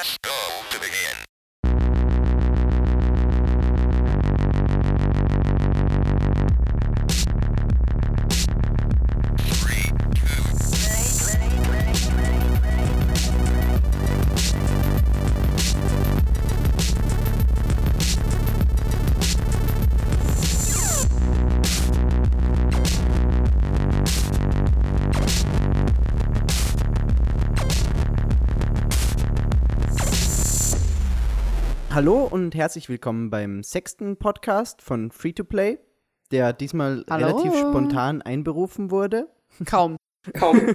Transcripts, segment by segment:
Press go to begin. Hallo und herzlich willkommen beim sechsten Podcast von Free to Play, der diesmal Hallo. relativ spontan einberufen wurde. Kaum. Kaum. also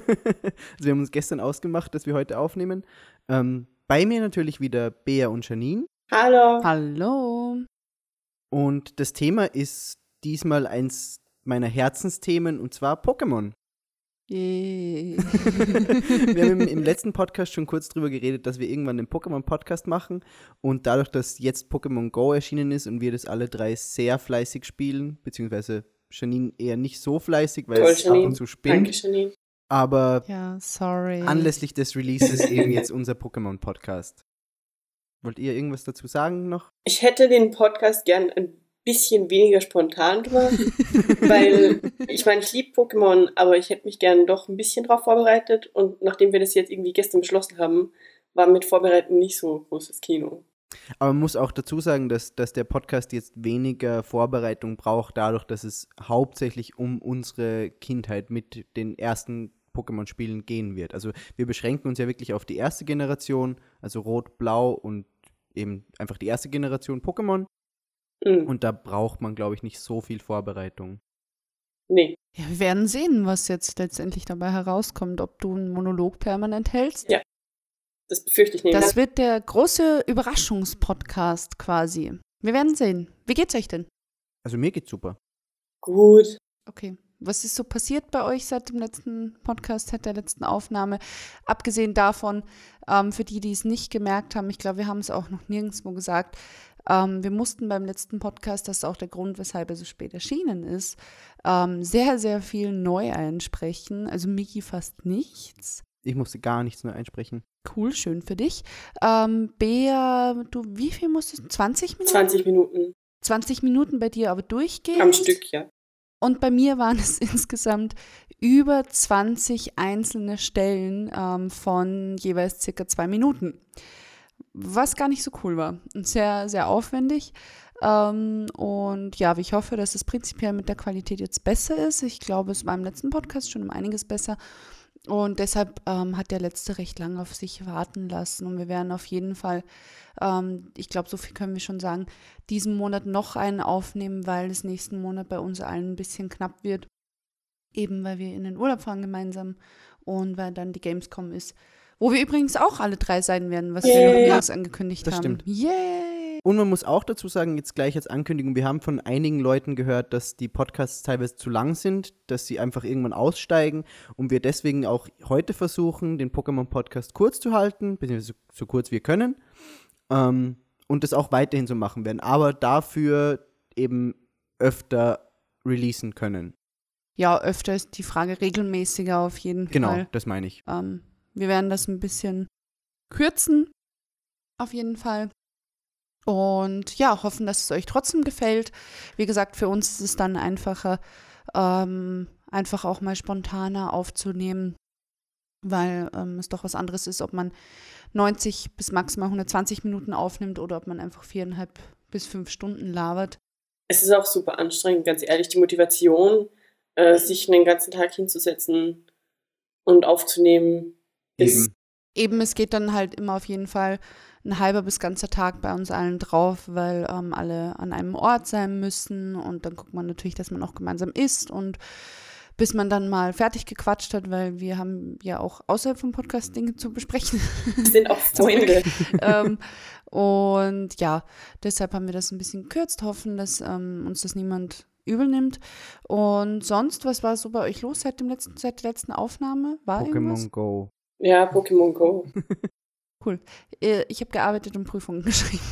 wir haben uns gestern ausgemacht, dass wir heute aufnehmen. Ähm, bei mir natürlich wieder Bea und Janine. Hallo. Hallo. Und das Thema ist diesmal eins meiner Herzensthemen und zwar Pokémon. Yay. Wir haben im, im letzten Podcast schon kurz drüber geredet, dass wir irgendwann einen Pokémon-Podcast machen. Und dadurch, dass jetzt Pokémon Go erschienen ist und wir das alle drei sehr fleißig spielen, beziehungsweise Janine eher nicht so fleißig, weil Toll, es ab Janine. und zu spinnt. Danke, Janine. Aber ja, sorry. anlässlich des Releases eben jetzt unser Pokémon-Podcast. Wollt ihr irgendwas dazu sagen noch? Ich hätte den Podcast gern ein bisschen weniger spontan gemacht, weil ich meine, ich liebe Pokémon, aber ich hätte mich gern doch ein bisschen drauf vorbereitet und nachdem wir das jetzt irgendwie gestern beschlossen haben, war mit Vorbereiten nicht so großes Kino. Aber man muss auch dazu sagen, dass, dass der Podcast jetzt weniger Vorbereitung braucht, dadurch, dass es hauptsächlich um unsere Kindheit mit den ersten Pokémon-Spielen gehen wird. Also wir beschränken uns ja wirklich auf die erste Generation, also Rot, Blau und eben einfach die erste Generation Pokémon. Mhm. Und da braucht man, glaube ich, nicht so viel Vorbereitung. Nee, Ja, wir werden sehen, was jetzt letztendlich dabei herauskommt, ob du einen Monolog permanent hältst. Ja. das befürchte ich nicht. Das wird der große Überraschungspodcast quasi. Wir werden sehen. Wie geht's euch denn? Also mir geht's super. Gut. Okay. Was ist so passiert bei euch seit dem letzten Podcast, seit der letzten Aufnahme? Abgesehen davon, ähm, für die, die es nicht gemerkt haben, ich glaube, wir haben es auch noch nirgendwo gesagt, ähm, wir mussten beim letzten Podcast, das ist auch der Grund, weshalb er so spät erschienen ist, ähm, sehr, sehr viel neu einsprechen. Also Miki fast nichts. Ich musste gar nichts neu einsprechen. Cool, schön für dich. Ähm, Bea, du, wie viel musstest du? 20 Minuten? 20 Minuten 20 Minuten bei dir aber durchgehend. am Stück, ja. Und bei mir waren es insgesamt über 20 einzelne Stellen ähm, von jeweils circa zwei Minuten. Was gar nicht so cool war. Und sehr, sehr aufwendig. Ähm, und ja, ich hoffe, dass es prinzipiell mit der Qualität jetzt besser ist. Ich glaube, es war im letzten Podcast schon um einiges besser. Und deshalb ähm, hat der letzte recht lange auf sich warten lassen. Und wir werden auf jeden Fall, ähm, ich glaube, so viel können wir schon sagen, diesen Monat noch einen aufnehmen, weil es nächsten Monat bei uns allen ein bisschen knapp wird. Eben weil wir in den Urlaub fahren gemeinsam und weil dann die Gamescom ist. Wo wir übrigens auch alle drei sein werden, was wir Yay. noch nirgends angekündigt Das haben. stimmt. Yay! Und man muss auch dazu sagen, jetzt gleich als Ankündigung, wir haben von einigen Leuten gehört, dass die Podcasts teilweise zu lang sind, dass sie einfach irgendwann aussteigen und wir deswegen auch heute versuchen, den Pokémon-Podcast kurz zu halten, beziehungsweise so, so kurz wir können, ähm, und das auch weiterhin so machen werden, aber dafür eben öfter releasen können. Ja, öfter ist die Frage regelmäßiger auf jeden Genau, Fall. das meine ich. Ähm, wir werden das ein bisschen kürzen, auf jeden Fall. Und ja, hoffen, dass es euch trotzdem gefällt. Wie gesagt, für uns ist es dann einfacher, ähm, einfach auch mal spontaner aufzunehmen, weil ähm, es doch was anderes ist, ob man 90 bis maximal 120 Minuten aufnimmt oder ob man einfach viereinhalb bis fünf Stunden labert. Es ist auch super anstrengend, ganz ehrlich, die Motivation, äh, sich den ganzen Tag hinzusetzen und aufzunehmen, Eben. Eben, es geht dann halt immer auf jeden Fall ein halber bis ganzer Tag bei uns allen drauf, weil ähm, alle an einem Ort sein müssen und dann guckt man natürlich, dass man auch gemeinsam isst und bis man dann mal fertig gequatscht hat, weil wir haben ja auch außerhalb vom Podcast Dinge zu besprechen. Es sind auch. Freunde. ähm, und ja, deshalb haben wir das ein bisschen gekürzt, hoffen, dass ähm, uns das niemand übel nimmt. Und sonst, was war so bei euch los seit, dem letzten, seit der letzten Aufnahme? War? Pokémon Go. Ja, Pokémon Go. Äh, Ich habe gearbeitet und Prüfungen geschrieben.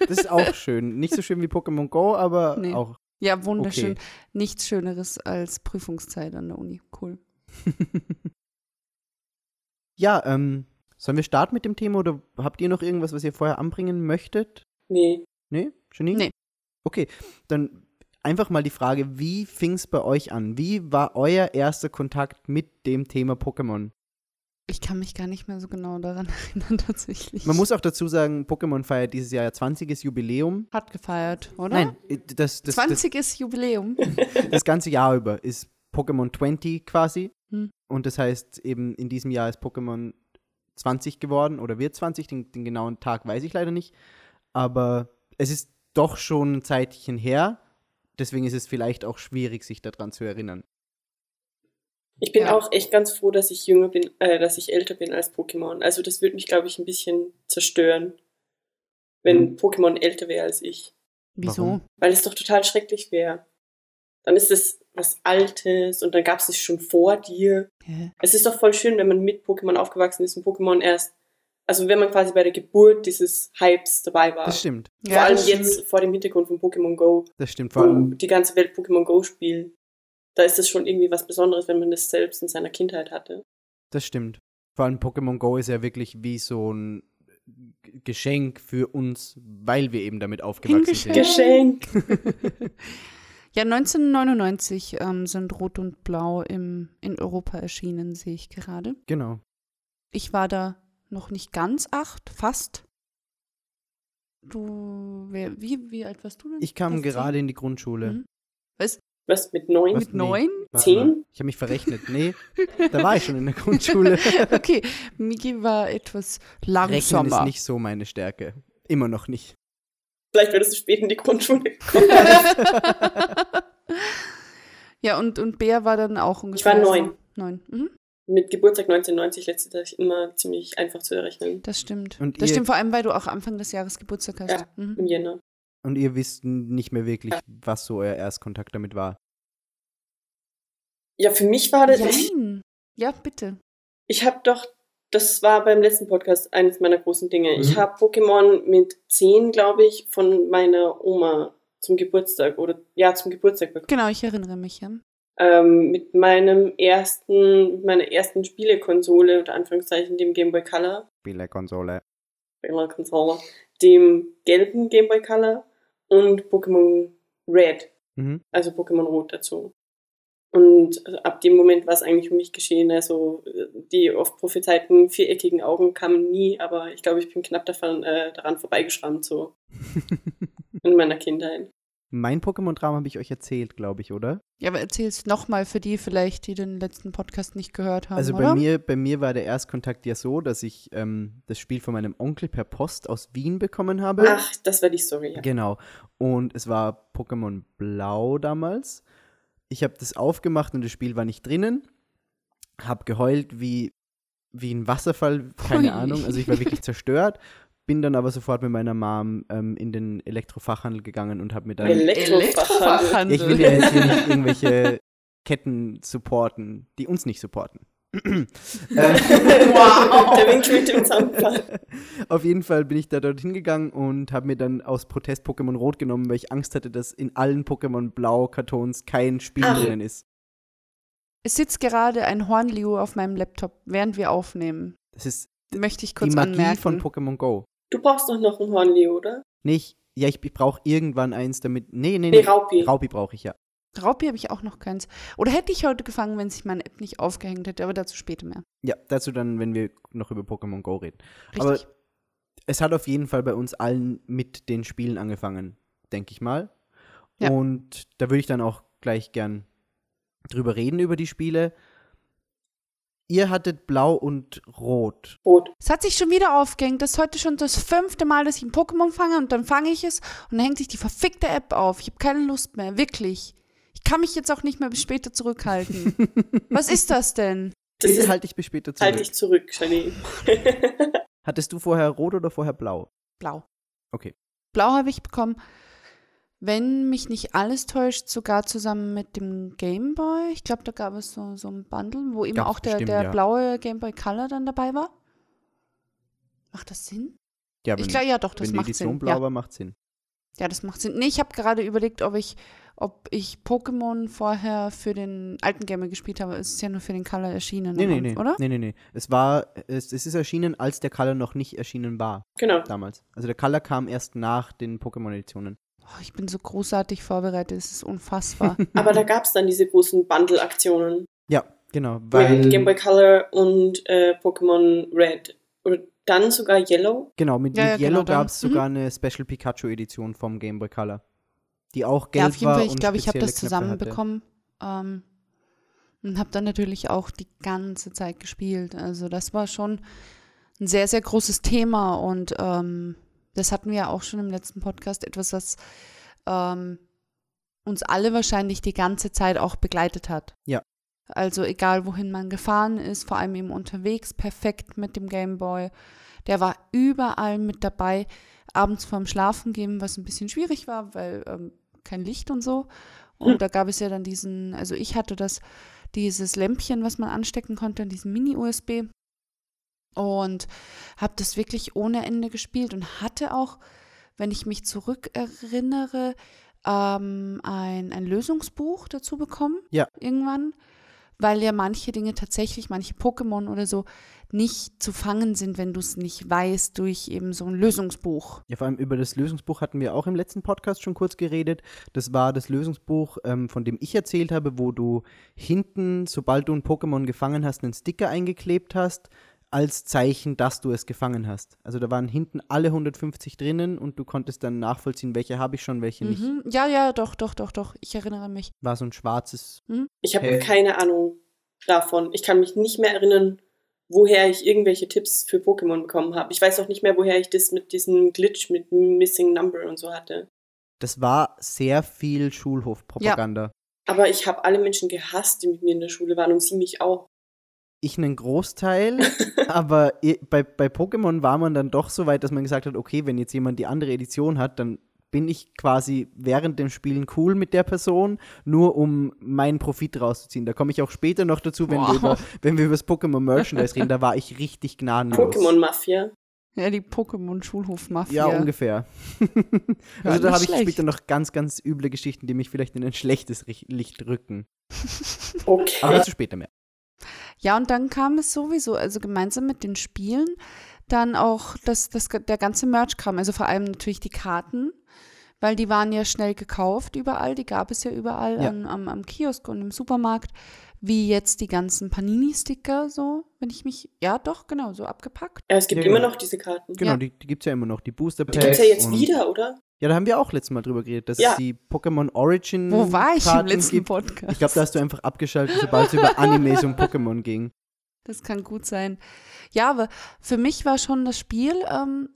Das ist auch schön. Nicht so schön wie Pokémon Go, aber Nee. auch. Ja, wunderschön. Okay. Nichts Schöneres als Prüfungszeit an der Uni. Cool. Ja, ähm, Sollen wir starten mit dem Thema oder habt ihr noch irgendwas, was ihr vorher anbringen möchtet? Nee. Nee? Janine? Nee. Okay, dann einfach mal die Frage, wie fing es bei euch an? Wie war euer erster Kontakt mit dem Thema Pokémon? Ich kann mich gar nicht mehr so genau daran erinnern, tatsächlich. Man muss auch dazu sagen, Pokémon feiert dieses Jahr ja 20. Jubiläum. Hat gefeiert, oder? Nein, äh, das, das, das, 20 ist Jubiläum. das ganze Jahr über ist Pokémon 20 quasi. Hm. Und das heißt, eben in diesem Jahr ist Pokémon 20 geworden oder wird 20, den, den genauen Tag weiß ich leider nicht. Aber es ist doch schon ein Zeitchen her. Deswegen ist es vielleicht auch schwierig, sich daran zu erinnern. Ich bin Ja. auch echt ganz froh, dass ich jünger bin, äh, dass ich älter bin als Pokémon. Also das würde mich, glaube ich, ein bisschen zerstören, wenn Mhm. Pokémon älter wäre als ich. Wieso? Weil es doch total schrecklich wäre. Dann ist es was Altes und dann gab es es schon vor dir. Hä? Es ist doch voll schön, wenn man mit Pokémon aufgewachsen ist und Pokémon erst, also wenn man quasi bei der Geburt dieses Hypes dabei war. Das stimmt. Vor allem das stimmt. jetzt vor dem Hintergrund von Pokémon Go, Das stimmt. Vor allem, die ganze Welt Pokémon Go spielt. Da ist es schon irgendwie was Besonderes, wenn man das selbst in seiner Kindheit hatte. das stimmt. Vor allem Pokémon Go ist ja wirklich wie so ein Geschenk für uns, weil wir eben damit aufgewachsen sind. Geschenk. Geschenk. Ja, 1999 ähm, sind Rot und Blau im, in Europa erschienen, sehe ich gerade. Genau. Ich war da noch nicht ganz acht, fast. Du, wer, wie, wie alt warst du denn? Ich kam gerade in die Grundschule. Mhm. Was mit neun? Was? Mit Nee. neun? Warte Zehn? mal, Ich habe mich verrechnet. Nee, da war ich schon in der Grundschule. okay, Miki war etwas Rechnen ist langsamer. nicht so meine Stärke. Immer noch nicht. Vielleicht würdest du spät in die Grundschule kommen. ja, und, und Bär war dann auch ungefähr. war so neun. Neun. Mhm, mit Geburtstag 1990 lässt sich das immer ziemlich einfach zu errechnen. das stimmt. Und das stimmt vor allem, weil du auch Anfang des Jahres Geburtstag hast. Ja. Mhm. Im Jänner. Und ihr wisst nicht mehr wirklich, was so euer Erstkontakt damit war. Ja, für mich war das. Ich, Jein. Ja, bitte. ich habe doch, das war beim letzten Podcast eines meiner großen Dinge. Ich Mhm. habe Pokémon mit 10, glaube ich, von meiner Oma zum Geburtstag oder ja, zum Geburtstag bekommen. Genau, ich erinnere mich, ja. Ähm, mit meinem ersten, mit meiner ersten Spielekonsole, unter Anführungszeichen, dem Game Boy Color, Spielekonsole. Konsole, dem gelben Game Boy Color und Pokémon Red. Mhm. also Pokémon Rot dazu. Und ab dem Moment war es eigentlich für mich geschehen. Also die oft prophezeiten viereckigen Augen kamen nie, aber ich glaube, ich bin knapp davon, äh, daran vorbeigeschrammt, so in meiner Kindheit. Mein Pokémon-Traum habe ich euch erzählt, glaube ich, oder? Ja, aber erzähl's nochmal für die vielleicht, die den letzten Podcast nicht gehört haben, Also oder? bei mir, bei mir war der Erstkontakt ja so, dass ich ähm, das Spiel von meinem Onkel per Post aus Wien bekommen habe. Ach, das war die Story. Ja. Genau. Und es war Pokémon Blau damals. Ich habe das aufgemacht und das Spiel war nicht drinnen. Hab geheult wie, wie ein Wasserfall, keine Hui. Ahnung. Also ich war wirklich zerstört. Bin dann aber sofort mit meiner Mom ähm, in den Elektrofachhandel gegangen und habe mir dann. Elektrofachhandel. ich will ja jetzt hier nicht irgendwelche Ketten supporten, die uns nicht supporten. ähm, Wow. Der Winkel mit dem Zaunpfahl. Auf jeden Fall bin ich da dorthin gegangen und habe mir dann aus Protest Pokémon Rot genommen, weil ich Angst hatte, dass in allen Pokémon Blau-Kartons kein Spiel Ach. drinnen ist. Es sitzt gerade ein Hornliu auf meinem Laptop, während wir aufnehmen. Das ist Möchte ich die kurz Magie anmerken. von Pokémon Go. Du brauchst doch noch ein Hornleo, oder? Nicht, ja, ich, ich brauche irgendwann eins damit. Nee, nee, Nee, nee. Raupi. Raupi brauche ich ja. Raupi habe ich auch noch keins. Oder hätte ich heute gefangen, wenn sich meine App nicht aufgehängt hätte, aber dazu später mehr. Ja, dazu dann, wenn wir noch über Pokémon Go reden. Richtig. Aber es hat auf jeden Fall bei uns allen mit den Spielen angefangen, denke ich mal. Ja. Und da würde ich dann auch gleich gern drüber reden, über die Spiele. Ihr hattet Blau und Rot. Rot. es hat sich schon wieder aufgehängt. Das ist heute schon das fünfte Mal, dass ich ein Pokémon fange und dann fange ich es und dann hängt sich die verfickte App auf. Ich habe keine Lust mehr, wirklich. Ich kann mich jetzt auch nicht mehr bis später zurückhalten. Was ist das denn? Das ist, halte ich bis später zurück. halt dich zurück, Janine. Hattest du vorher Rot oder vorher Blau? Blau. Okay. Blau habe ich bekommen, wenn mich nicht alles täuscht, sogar zusammen mit dem Game Boy. Ich glaube, da gab es so, so ein Bundle, wo eben Gab's auch der, bestimmt, der ja. blaue Game Boy Color dann dabei war. Macht das Sinn? Ja, ich wenn, glaube, ja, doch, das wenn die Edition Sinn. blau Ja. war, macht Sinn. ja, das macht Sinn. Nee, ich habe gerade überlegt, ob ich, ob ich Pokémon vorher für den alten Gamer gespielt habe. Es ist ja nur für den Color erschienen, Nee, nee, nee. oder? Nee, nee, nee. Es war, es, es ist erschienen, als der Color noch nicht erschienen war, Genau. damals. Also der Color kam erst nach den Pokémon-Editionen. Oh, ich bin so großartig vorbereitet, es ist unfassbar. Aber da gab es dann diese großen Bundle-Aktionen Ja, genau. mit Weil, Game Boy Color und äh, Pokémon Red. Oder dann sogar Yellow. genau, mit, Ja, mit ja, genau, Yellow dann- gab es sogar eine Special Pikachu-Edition vom Game Boy Color. Die auch gelb ja, auf jeden war Fall, ich glaube, ich habe das zusammenbekommen. Ähm, und habe dann natürlich auch die ganze Zeit gespielt. Also das war schon ein sehr, sehr großes Thema und ähm, das hatten wir ja auch schon im letzten Podcast, etwas, was ähm, uns alle wahrscheinlich die ganze Zeit auch begleitet hat. Ja. Also egal, wohin man gefahren ist, vor allem eben unterwegs, perfekt mit dem Gameboy. Der war überall mit dabei, abends vorm Schlafen gehen, was ein bisschen schwierig war, weil ähm, kein Licht und so. Und Hm. da gab es ja dann diesen, also ich hatte das, dieses Lämpchen, was man anstecken konnte, diesen Mini-USB. Und habe das wirklich ohne Ende gespielt und hatte auch, wenn ich mich zurückerinnere, ähm, ein, ein Lösungsbuch dazu bekommen. Ja. Irgendwann. Weil ja manche Dinge tatsächlich, manche Pokémon oder so, nicht zu fangen sind, wenn du es nicht weißt, durch eben so ein Lösungsbuch. Ja, vor allem über das Lösungsbuch hatten wir auch im letzten Podcast schon kurz geredet. Das war das Lösungsbuch, ähm, von dem ich erzählt habe, wo du hinten, sobald du ein Pokémon gefangen hast, einen Sticker eingeklebt hast, als Zeichen, dass du es gefangen hast. Also da waren hinten alle 150 drinnen und du konntest dann nachvollziehen, welche habe ich schon, welche nicht. Mhm. Ja, ja, doch, doch, doch, doch. Ich erinnere mich. War so ein schwarzes. Ich habe keine Ahnung davon. Ich kann mich nicht mehr erinnern, woher ich irgendwelche Tipps für Pokémon bekommen habe. Ich weiß auch nicht mehr, woher ich das mit diesem Glitch mit Missing Number und so hatte. Das war sehr viel Schulhofpropaganda. Aber ich habe alle Menschen gehasst, die mit mir in der Schule waren und sie mich auch. Ich einen Großteil, aber bei, bei Pokémon war man dann doch so weit, dass man gesagt hat, okay, wenn jetzt jemand die andere Edition hat, dann bin ich quasi während dem Spielen cool mit der Person, nur um meinen Profit rauszuziehen. Da komme ich auch später noch dazu, wenn, wir, Wow. über, wenn wir über das Pokémon Merchandise reden, da war ich richtig gnadenlos. Pokémon Mafia. Ja, die Pokémon-Schulhof-Mafia. Ja, ungefähr. Ja, also da habe ich später noch ganz, ganz üble Geschichten, die mich vielleicht in ein schlechtes Licht rücken. Okay. Aber dazu später mehr. Ja, und dann kam es sowieso, also gemeinsam mit den Spielen, dann auch das, das, der ganze Merch kam. Also vor allem natürlich die Karten, weil die waren ja schnell gekauft überall. Die gab es ja überall Ja. An, am, am Kiosk und im Supermarkt. Wie jetzt die ganzen Panini-Sticker, so, wenn ich mich, ja doch, genau, so abgepackt. Ja, es gibt Ja, immer genau. noch diese Karten. Genau, Ja. die, die gibt es ja immer noch. Die Booster Die gibt's ja jetzt wieder, oder? Ja, da haben wir auch letztes Mal drüber geredet, dass Ja. es die Pokémon Origin Wo war ich im Karten letzten gibt. Podcast? Ich glaube, da hast du einfach abgeschaltet, sobald es über Animes und Pokémon ging. Das kann gut sein. Ja, aber für mich war schon das Spiel ähm,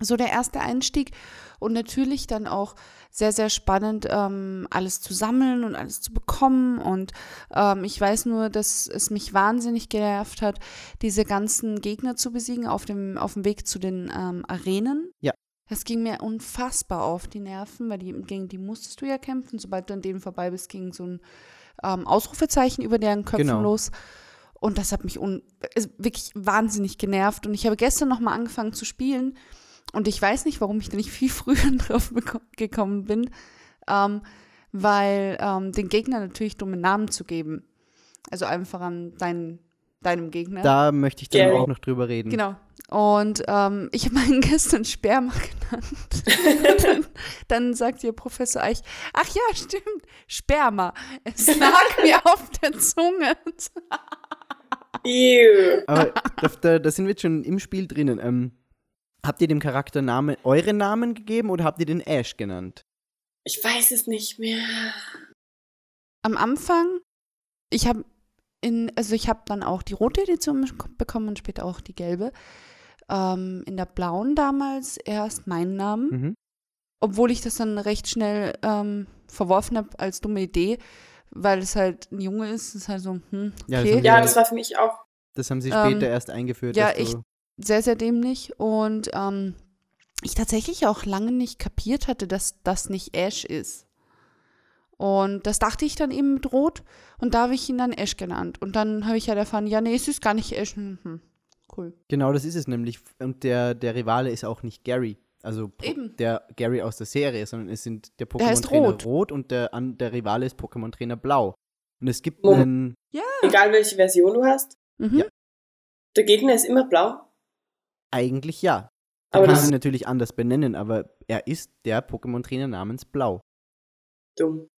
so der erste Einstieg und natürlich dann auch sehr, sehr spannend, ähm, alles zu sammeln und alles zu bekommen. Und ähm, ich weiß nur, dass es mich wahnsinnig genervt hat, diese ganzen Gegner zu besiegen auf dem, auf dem Weg zu den ähm, Arenen. Ja. Das ging mir unfassbar auf die Nerven, weil die, gegen die musstest du ja kämpfen. Sobald du an denen vorbei bist, ging so ein ähm, Ausrufezeichen über deren Köpfen Genau. los. Und das hat mich un ist wirklich wahnsinnig genervt. Und ich habe gestern noch mal angefangen zu spielen. Und ich weiß nicht, warum ich da nicht viel früher drauf gekommen bin. Ähm, weil ähm, den Gegner natürlich dumme Namen zu geben. Also einfach an deinen, deinem Gegner. Da möchte ich dann Gary. auch noch drüber reden. Genau. Und ähm, ich habe meinen gestern Sperma genannt. dann, dann sagt ihr Professor Eich, ach ja, stimmt, Sperma. Es lag mir auf der Zunge. Ew. Aber da, da, da sind wir jetzt schon im Spiel drinnen. Ähm, habt ihr dem Charakter Name, eure Namen gegeben oder habt ihr den Ash genannt? Ich weiß es nicht mehr. Am Anfang, ich habe in, also ich habe dann auch die rote Edition bekommen und später auch die gelbe. Ähm, in der blauen damals erst meinen Namen. Mhm. obwohl ich das dann recht schnell ähm, verworfen habe als dumme Idee, weil es halt ein Junge ist, ist halt so, hm, Ja, das okay, Ja, das war für mich auch. Das haben sie Ähm, später erst eingeführt. ja, ich- sehr, sehr dämlich und ähm, ich tatsächlich auch lange nicht kapiert hatte, dass das nicht Ash ist. Und das dachte ich dann eben mit Rot und da habe ich ihn dann Ash genannt. Und dann habe ich halt erfahren, ja, nee, es ist gar nicht Ash. Hm, hm, cool. Genau, das ist es nämlich. Und der, der Rivale ist auch nicht Gary. Also Po- Eben. der Gary aus der Serie, sondern es sind der Pokémon-Trainer Rot. Rot. und der, an, der Rivale ist Pokémon-Trainer Blau. Und es gibt Moment. einen, Egal welche Version du hast, Mhm. Ja. der Gegner ist immer blau. eigentlich ja. Aber Man kann das ihn natürlich anders benennen, aber er ist der Pokémon-Trainer namens Blau. dumm.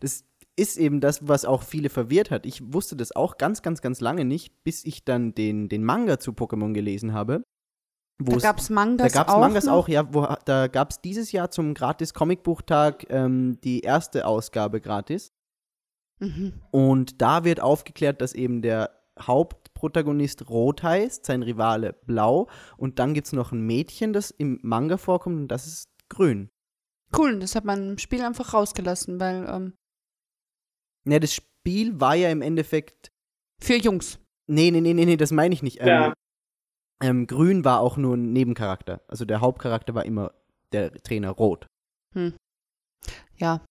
Das ist eben das, was auch viele verwirrt hat. Ich wusste das auch ganz, ganz, ganz lange nicht, bis ich dann den, den Manga zu Pokémon gelesen habe. wo Da es- gab es Da Mangas gab es auch. Mangas noch. auch, ja. Wo, da gab es dieses Jahr zum gratis Comicbuchtag ähm, die erste Ausgabe gratis. Mhm. Und da wird aufgeklärt, dass eben der Hauptprotagonist Rot heißt, sein Rivale Blau. Und dann gibt es noch ein Mädchen, das im Manga vorkommt und das ist Grün. Cool, das hat man im Spiel einfach rausgelassen, weil ähm, Ne, das Spiel war ja im Endeffekt. für Jungs. Nee, nee, nee, nee, nee das meine ich nicht. Ähm, Ja. ähm, Grün war auch nur ein Nebencharakter. Also der Hauptcharakter war immer der Trainer Rot. Ja.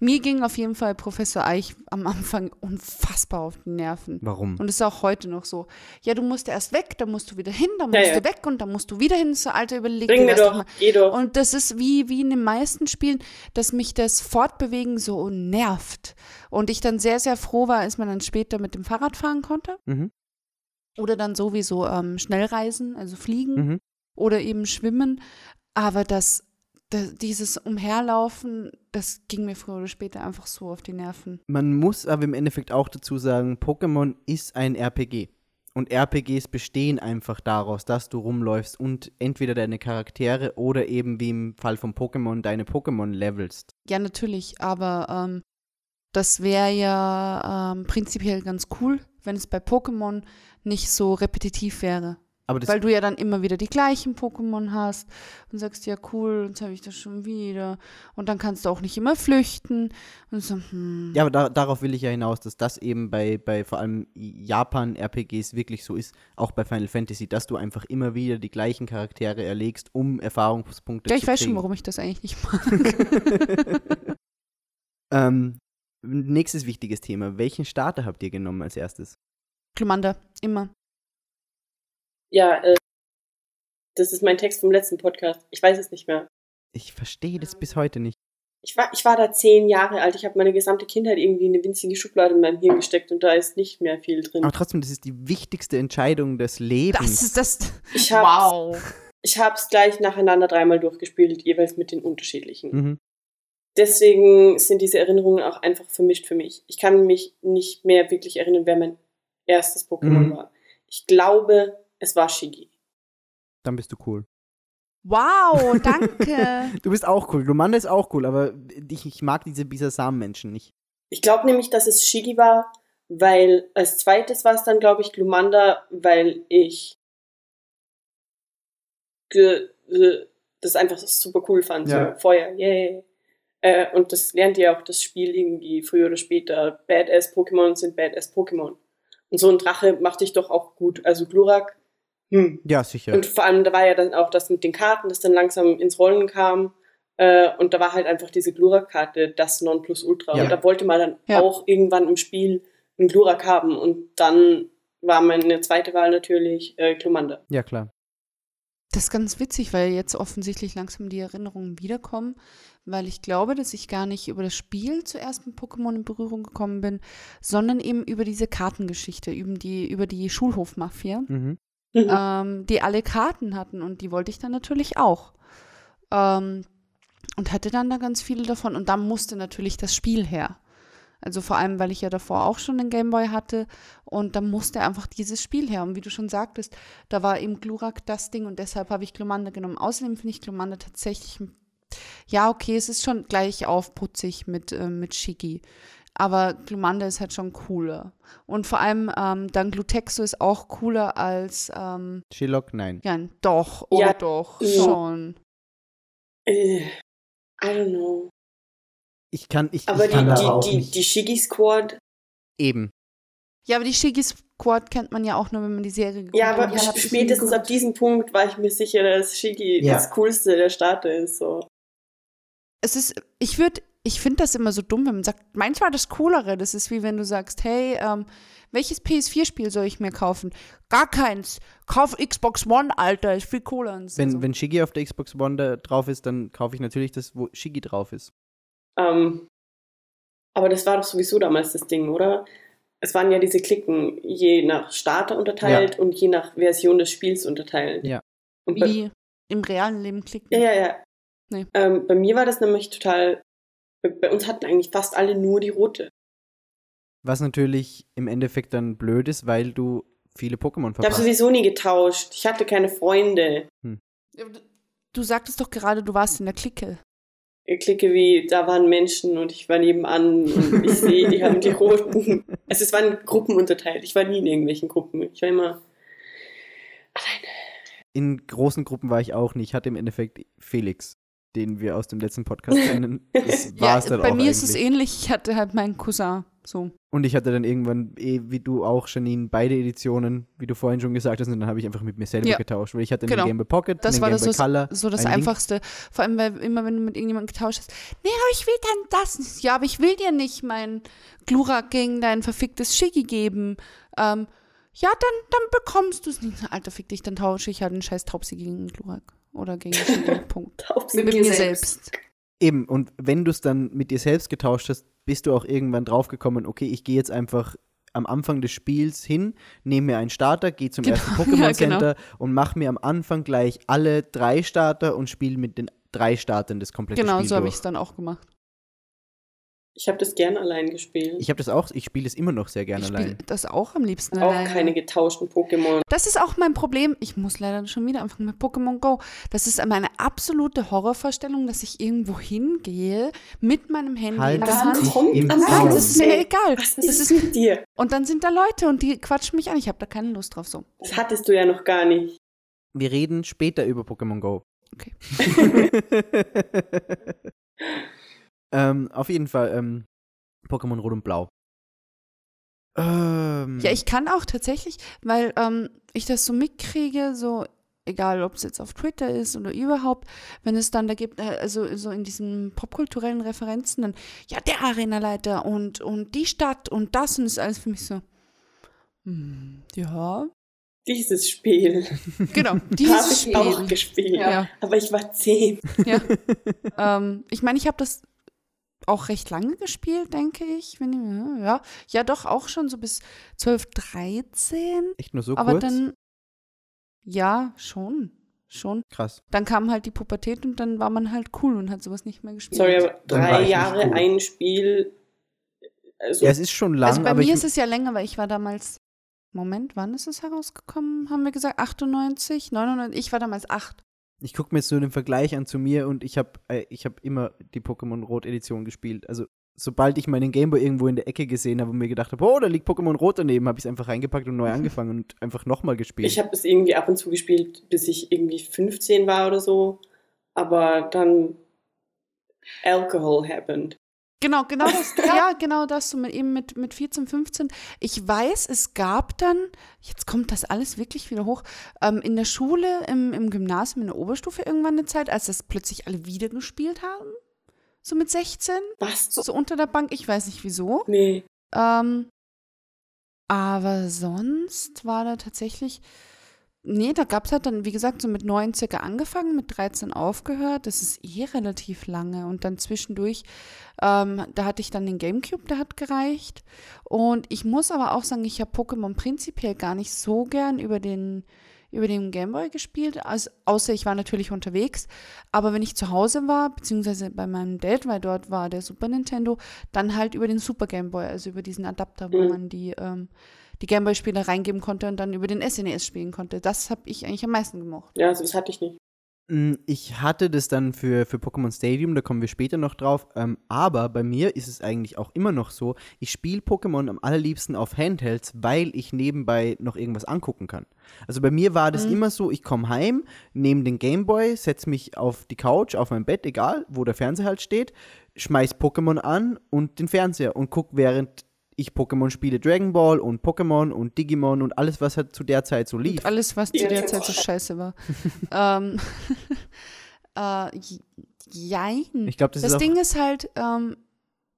Mir ging auf jeden Fall Professor Eich am Anfang unfassbar auf die Nerven. Warum? Und es ist auch heute noch so. Ja, du musst erst weg, dann musst du wieder hin, dann musst Ja, ja. du weg und dann musst du wieder hin. So, Alter, überleg Bring dir mir das doch mal. geh doch. Und das ist wie, wie in den meisten Spielen, dass mich das Fortbewegen so nervt. Und ich dann sehr, sehr froh war, als man dann später mit dem Fahrrad fahren konnte. Mhm. Oder dann sowieso ähm, Schnellreisen, also fliegen Mhm. oder eben schwimmen. Aber das, das, dieses Umherlaufen, das ging mir früher oder später einfach so auf die Nerven. Man muss aber im Endeffekt auch dazu sagen, Pokémon ist ein RPG. Und RPGs bestehen einfach daraus, dass du rumläufst und entweder deine Charaktere oder eben wie im Fall von Pokémon deine Pokémon levelst. Ja, natürlich, aber ähm, das wäre ja ähm, prinzipiell ganz cool, wenn es bei Pokémon nicht so repetitiv wäre. Weil du ja dann immer wieder die gleichen Pokémon hast und sagst, ja cool, jetzt habe ich das schon wieder. Und dann kannst du auch nicht immer flüchten. Und so, hm. ja, aber da, darauf will ich ja hinaus, dass das eben bei, bei vor allem Japan-RPGs wirklich so ist, auch bei Final Fantasy, dass du einfach immer wieder die gleichen Charaktere erlegst, um Erfahrungspunkte ja, zu ich weiß kriegen. schon, warum ich das eigentlich nicht mag. ähm, nächstes wichtiges Thema. Welchen Starter habt ihr genommen als erstes? Glumanda, immer. Ja, äh, das ist mein Text vom letzten Podcast. Ich weiß es nicht mehr. Ich verstehe das bis heute nicht. Ich war, ich war da zehn Jahre alt. Ich habe meine gesamte Kindheit irgendwie in eine winzige Schublade in meinem Hirn gesteckt und da ist nicht mehr viel drin. Aber trotzdem, das ist die wichtigste Entscheidung des Lebens. Das ist das. Ich habe ich hab's gleich nacheinander dreimal durchgespielt, jeweils mit den unterschiedlichen. Mhm. Deswegen sind diese Erinnerungen auch einfach vermischt für mich. Ich kann mich nicht mehr wirklich erinnern, wer mein erstes Pokémon Mhm. war. Ich glaube, es war Shigi. Dann bist du cool. Wow, danke. Du bist auch cool. Glumanda ist auch cool, aber ich, ich mag diese Bisasam-Menschen nicht. Ich glaube nämlich, dass es Shigi war, weil als zweites war es dann, glaube ich, Glumanda, weil ich das einfach super cool fand. Ja. So, Feuer, yay. Äh, und das lernt ihr auch das Spiel irgendwie früher oder später. Badass-Pokémon sind Badass-Pokémon. Und so ein Drache macht dich doch auch gut. Also Glurak, hm. Ja, sicher. Und vor allem, da war ja dann auch das mit den Karten, das dann langsam ins Rollen kam. Äh, und da war halt einfach diese Glurak-Karte das Nonplusultra. Ja. Und da wollte man dann Ja. auch irgendwann im Spiel einen Glurak haben. Und dann war meine zweite Wahl natürlich äh, Glumanda. ja, klar. Das ist ganz witzig, weil jetzt offensichtlich langsam die Erinnerungen wiederkommen, weil ich glaube, dass ich gar nicht über das Spiel zuerst mit Pokémon in Berührung gekommen bin, sondern eben über diese Kartengeschichte, über die, über die Schulhofmafia, Mhm. Ähm, die alle Karten hatten und die wollte ich dann natürlich auch. Ähm, und hatte dann da ganz viele davon und da musste natürlich das Spiel her. Also vor allem, weil ich ja davor auch schon einen Gameboy hatte und da musste einfach dieses Spiel her. Und wie du schon sagtest, da war eben Glurak das Ding und deshalb habe ich Glumanda genommen. Außerdem finde ich Glumanda tatsächlich, ja, okay, es ist schon gleich aufputzig mit, äh, mit Shiki. Aber Glumanda ist halt schon cooler. Und vor allem ähm, dann Glutexo ist auch cooler als, ähm, Shilok, nein. ja, doch, oder Ja, doch, ja. schon. Äh, I don't know. Ich kann, ich, Aber ich kann die, aber auch die, die, nicht. die Shigi-Squad, Eben. Ja, aber die Shiki Squad kennt man ja auch nur, wenn man die Serie geguckt ja, hat. aber die ich nie spätestens ab diesem Punkt war ich mir sicher, dass Shigi Ja. das coolste der Starter ist. So. Es ist, ich würde ich finde das immer so dumm, wenn man sagt, meins war das Coolere. Das ist wie wenn du sagst, hey, ähm, welches PS4-Spiel soll ich mir kaufen? Gar keins. Kauf Xbox One, Alter, ist viel cooler. Und so. Wenn, wenn Shiggy auf der Xbox One da drauf ist, dann kaufe ich natürlich das, wo Shiggy drauf ist. Ähm, aber das war doch sowieso damals das Ding, oder? Es waren ja diese Klicken je nach Starter unterteilt und je nach Version des Spiels unterteilt. Ja. Und wie im realen Leben klicken. ja, ja, ja. Nee. Ähm, bei mir war das nämlich total. Bei, uns hatten eigentlich fast alle nur die rote. Was natürlich im Endeffekt dann blöd ist, weil du viele Pokémon Ich habe verpasst. sowieso nie getauscht. Ich hatte keine Freunde. Du sagtest doch gerade, du warst in der Clique. Ich klicke wie, da waren Menschen und ich war nebenan und ich sehe, die haben die roten. Also es waren Gruppen unterteilt. Ich war nie in irgendwelchen Gruppen. Ich war immer alleine. In großen Gruppen war ich auch nicht. Ich hatte im Endeffekt Felix, den wir aus dem letzten Podcast kennen. Das Ja, war es dann bei auch mir ist eigentlich. es ähnlich. Ich hatte halt meinen Cousin. So. Und ich hatte dann irgendwann, eh, wie du auch, Janine, beide Editionen, wie du vorhin schon gesagt hast, und dann habe ich einfach mit mir selber Ja. getauscht, weil ich hatte Genau. einen Game Boy Pocket, Das war Game Boy so, Color, so das einen Link. Einfachste. Vor allem, weil immer, wenn du mit irgendjemandem getauscht hast, nee, aber ich will dann das nicht. Ja, aber ich will dir nicht mein Glurak gegen dein verficktes Schicki geben. Ähm, ja, dann, dann bekommst du es nicht. Alter, fick dich, dann tausche ich halt einen scheiß Taubsi gegen einen Glurak. Oder gegen Schicki. Punkt. Taubs Mit, mir selbst. Eben, und wenn du es dann mit dir selbst getauscht hast, bist du auch irgendwann draufgekommen, okay, ich gehe jetzt einfach am Anfang des Spiels hin, nehme mir einen Starter, gehe zum Genau, ersten ja, Pokémon genau. Center und mache mir am Anfang gleich alle drei Starter und spiele mit den drei Startern das komplette Genau, Spiel so habe ich es dann auch gemacht. Ich habe das gern allein gespielt. Ich habe das auch, ich spiele es immer noch sehr gerne Ich spiele allein. das auch am liebsten auch alleine. keine getauschten Pokémon. Das ist auch mein Problem. Ich muss leider schon wieder anfangen mit Pokémon Go. Das ist meine absolute Horrorvorstellung, dass ich irgendwo hingehe mit meinem Handy Halt in der dich Hand. kommt Nein, das ist mir egal. Was Das ist ist, mit dir? und dann sind da Leute und die quatschen mich an. Ich habe da keine Lust drauf. So. Das hattest du ja noch gar nicht. Wir reden später über Pokémon Go. Okay. ähm, auf jeden Fall, ähm, Pokémon Rot und Blau. Ähm, Ja, ich kann auch tatsächlich, weil ähm, ich das so mitkriege, so egal ob es jetzt auf Twitter ist oder überhaupt, wenn es dann da gibt, äh, also so in diesen popkulturellen Referenzen, dann, ja, der Arenaleiter und, und die Stadt und das und ist alles für mich so, hm, ja, Dieses Spiel genau, habe dieses ich auch Spiel. gespielt. Ja. Aber ich war zehn. Ja. ähm, ich meine, ich habe das auch recht lange gespielt, denke ich. Wenn ich ja, ja, doch auch schon so bis 12, 13. Echt nur so aber kurz? dann, ja, schon. Schon. Krass. Dann kam halt die Pubertät und dann war man halt cool und hat sowas nicht mehr gespielt. Sorry, aber drei Jahre cool. ein Spiel. Also, Ja, es ist schon lang, also bei aber mir ich, ist es ja länger, weil ich war damals. Moment, wann ist es herausgekommen? Haben wir gesagt 98, 99? Ich war damals 8. ich gucke mir jetzt nur den Vergleich an zu mir und ich habe äh, ich hab immer die Pokémon Rot Edition gespielt. Also sobald ich meinen Gameboy irgendwo in der Ecke gesehen habe und mir gedacht habe, oh, da liegt Pokémon Rot daneben, habe ich es einfach reingepackt und neu angefangen und einfach nochmal gespielt. ich habe es irgendwie ab und zu gespielt, bis ich irgendwie 15 war oder so. Aber dann Alcohol happened. Genau, genau das, ja, genau das, so mit, eben mit, mit 14, 15. Ich weiß, es gab dann, jetzt kommt das alles wirklich wieder hoch, ähm, in der Schule, im, im Gymnasium, in der Oberstufe irgendwann eine Zeit, als das plötzlich alle wieder gespielt haben. So mit 16, Was? so unter der Bank, ich weiß nicht wieso. Nee. Ähm, aber sonst war da tatsächlich, nee, da gab es halt dann, wie gesagt, so mit 9 circa angefangen, mit 13 aufgehört. Das ist eh relativ lange. Und dann zwischendurch, ähm, da hatte ich dann den Gamecube, der hat gereicht. Und ich muss aber auch sagen, ich habe Pokémon prinzipiell gar nicht so gern über den über den Gameboy gespielt, also, außer ich war natürlich unterwegs. Aber wenn ich zu Hause war, beziehungsweise bei meinem Dad, weil dort war der Super Nintendo, dann halt über den Super Gameboy, also über diesen Adapter, wo Mhm. man die, ähm, die Gameboy-Spiele reingeben konnte und dann über den SNES spielen konnte. Das habe ich eigentlich am meisten gemocht. Ja, also das hatte ich nicht. Mm, Ich hatte das dann für, für Pokémon Stadium, da kommen wir später noch drauf. Ähm, aber bei mir ist es eigentlich auch immer noch so, ich spiele Pokémon am allerliebsten auf Handhelds, weil ich nebenbei noch irgendwas angucken kann. Also bei mir war das Mhm. immer so, ich komme heim, nehme den Gameboy, setze mich auf die Couch, auf mein Bett, egal, wo der Fernseher halt steht, schmeiß Pokémon an und den Fernseher und guck während ich Pokémon spiele Dragon Ball und Pokémon und Digimon und alles, was halt zu der Zeit so lief. Und alles, was zu der Zeit so scheiße war. ähm, äh, Jein. Ich glaube, das, Das, ist Ding ist halt, ähm,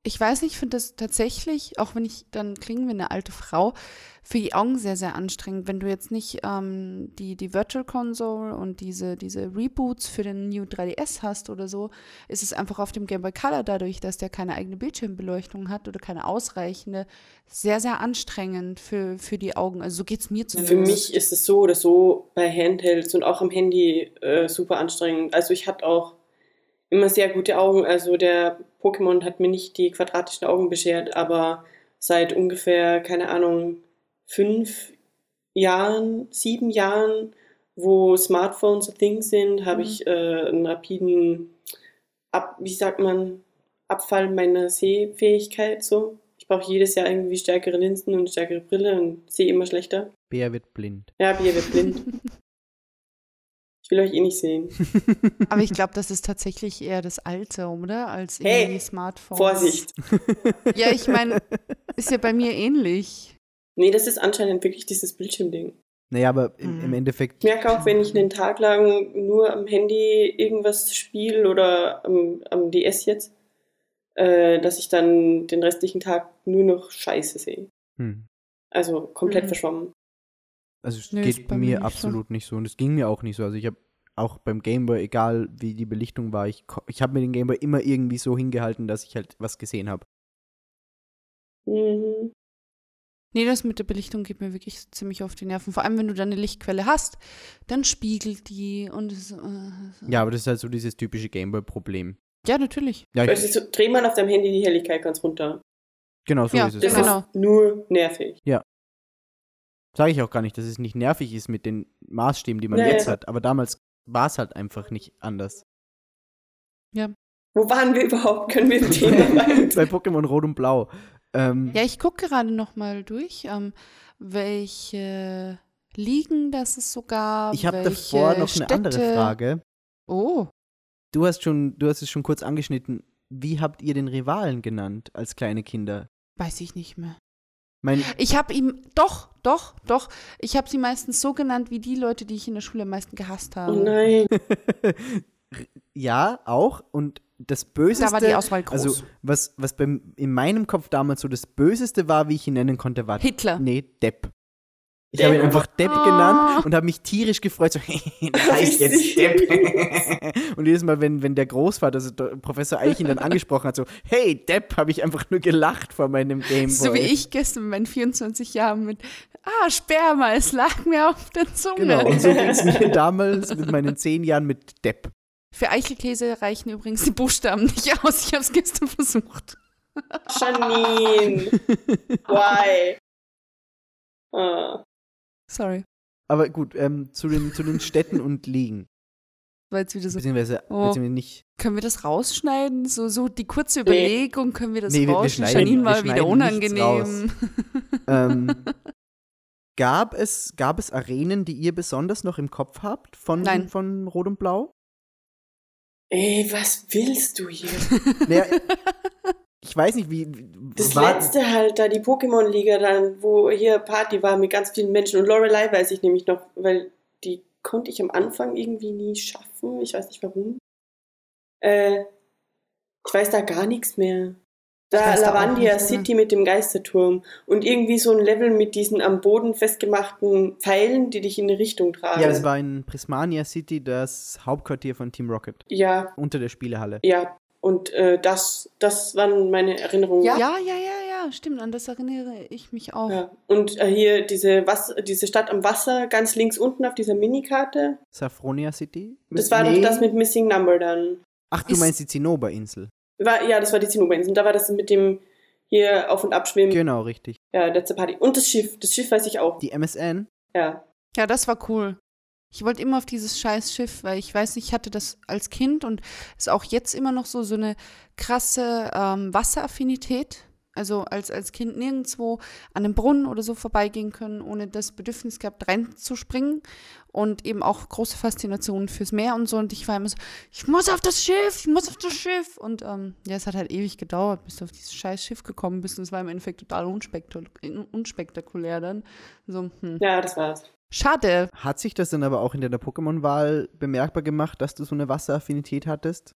ich weiß nicht, ich finde das tatsächlich, auch wenn ich dann klinge wie eine alte Frau, für die Augen sehr, sehr anstrengend. Wenn du jetzt nicht ähm, die, die Virtual Console und diese, diese Reboots für den New 3DS hast oder so, ist es einfach auf dem Game Boy Color dadurch, dass der keine eigene Bildschirmbeleuchtung hat oder keine ausreichende, sehr, sehr anstrengend für, für die Augen. Also so geht es mir zumindest. Für mich ist es so oder so bei Handhelds und auch am Handy äh, super anstrengend. Also ich hatte auch immer sehr gute Augen. Also der Pokémon hat mir nicht die quadratischen Augen beschert, aber seit ungefähr, keine Ahnung, fünf Jahren, sieben Jahren, wo Smartphones a thing sind, habe Mhm. ich äh, einen rapiden, Ab, wie sagt man, Abfall meiner Sehfähigkeit so. Ich brauche jedes Jahr irgendwie stärkere Linsen und stärkere Brille und sehe immer schlechter. Bär wird blind. Ja, Bier wird blind. Ich will euch eh nicht sehen. Aber ich glaube, das ist tatsächlich eher das Alter, oder? Als Hey, irgendwie Smartphones. Vorsicht. Ja, ich meine, ist ja bei mir ähnlich. Nee, das ist anscheinend wirklich dieses Bildschirmding. Naja, aber im, im Mhm. Endeffekt, Ich merke auch, wenn ich einen Tag lang nur am Handy irgendwas spiele oder am, am DS jetzt, äh, dass ich dann den restlichen Tag nur noch Scheiße sehe. hm, Also komplett Mhm. verschwommen. Also es Nee, geht mir mir nicht so. absolut nicht so. Und es ging mir auch nicht so. Also ich habe auch beim Gameboy, egal wie die Belichtung war, ich, ko- ich habe mir den Gameboy immer irgendwie so hingehalten, dass ich halt was gesehen habe. Mhm. Nee, das mit der Belichtung geht mir wirklich ziemlich auf die Nerven. Vor allem, wenn du da eine Lichtquelle hast, dann spiegelt die und es, äh, Ja, aber das ist halt so dieses typische Gameboy-Problem. ja, natürlich. Ja, Also ich, so, dreh mal auf deinem Handy die Helligkeit ganz runter. genau so Ja, ist es. Das. Genau. ist nur nervig. Sage ich auch gar nicht, dass es nicht nervig ist mit den Maßstäben, die man Ja, jetzt ja. hat. Aber damals war es halt einfach nicht anders. Wo waren wir überhaupt? Können wir Thema bleiben? Bei Pokémon Rot und Blau. Ähm, Ja, ich gucke gerade noch mal durch, ähm, welche liegen das es sogar. ich habe davor noch eine andere Städte- Frage. Oh, Du hast schon, du hast es schon kurz angeschnitten. Wie habt ihr den Rivalen genannt als kleine Kinder? weiß ich nicht mehr. Mein, Ich habe ihm, doch, doch, doch, ich habe sie meistens so genannt wie die Leute, die ich in der Schule am meisten gehasst habe. Oh nein. ja, auch. Und das Böseste. Da war die Auswahl groß. Also, was, was beim, in meinem Kopf damals so das Böseste war, wie ich ihn nennen konnte, war Hitler. Nee, Depp. Ich habe ihn einfach Depp Oh. genannt und habe mich tierisch gefreut. So, der heißt jetzt. Depp. und jedes Mal, wenn, wenn der Großvater, also Professor Eich ihn dann angesprochen hat, so, hey, Depp, habe ich einfach nur gelacht vor meinem Gameboy. So wie ich gestern mit meinen 24 Jahren mit, ah, Sperma, es lag mir auf der Zunge. Genau, und so ging es mir damals mit meinen zehn Jahren mit Depp. Für Eichelkäse reichen übrigens die Buchstaben nicht aus. Ich habe es gestern versucht. Janine. Why? Ah. Sorry. Aber gut, ähm, zu, den, zu den Städten und Ligen. War jetzt wieder so. Beziehungsweise, Oh. beziehungsweise nicht. Können wir das rausschneiden? So, so die kurze. Überlegung, können wir das Nee, wir- wir rausschneiden? schneiden- Janine wir war wieder unangenehm. Ähm, gab, es, gab es Arenen, die ihr besonders noch im Kopf habt von, Nein. von Rot und Blau? Ey, was willst du hier? Naja, ich weiß nicht, wie. Das letzte halt, da die Pokémon-Liga dann, wo hier Party war mit ganz vielen Menschen. Und Lorelei weiß ich nämlich noch, weil die konnte ich am Anfang irgendwie nie schaffen. Ich weiß nicht warum. Äh, ich weiß da gar nichts mehr. Da Lavandia. City mit dem Geisterturm und irgendwie so ein Level mit diesen am Boden festgemachten Pfeilen, die dich in eine Richtung tragen. Ja, das war in Prismania City, das Hauptquartier von Team Rocket. Ja, Unter der Spielehalle. ja. Und äh, das, das waren meine Erinnerungen. ja, ja, ja, ja, stimmt. An das erinnere ich mich auch. Ja. Und äh, hier diese, Wasser, diese Stadt am Wasser, ganz links unten auf dieser Minikarte. Saffronia City? Das war Nee. doch das mit Missing Number dann. Ach, du Ist- meinst die Zinnoberinsel. War, ja, das war die Zinnoberinsel. Da war das mit dem hier auf- und abschwimmen. Genau, richtig. Ja, letzte Party. Und das Schiff. Das Schiff weiß ich auch. Die MSN? Ja. Ja, das war cool. Ich wollte immer auf dieses scheiß Schiff, weil ich weiß, ich hatte das als Kind und ist auch jetzt immer noch so, so eine krasse ähm, Wasseraffinität. Also als, als Kind nirgendwo an einem Brunnen oder so vorbeigehen können, ohne das Bedürfnis gehabt, reinzuspringen. Und eben auch große Faszination fürs Meer und so. Und ich war immer so, ich muss auf das Schiff, ich muss auf das Schiff. Und ähm, ja, es hat halt ewig gedauert, bis du auf dieses scheiß Schiff gekommen bist. Und es war im Endeffekt total unspektak unspektakulär dann. So, hm. Ja, das war's. Schade. Hat sich das dann aber auch in deiner Pokémon-Wahl bemerkbar gemacht, dass du so eine Wasseraffinität hattest?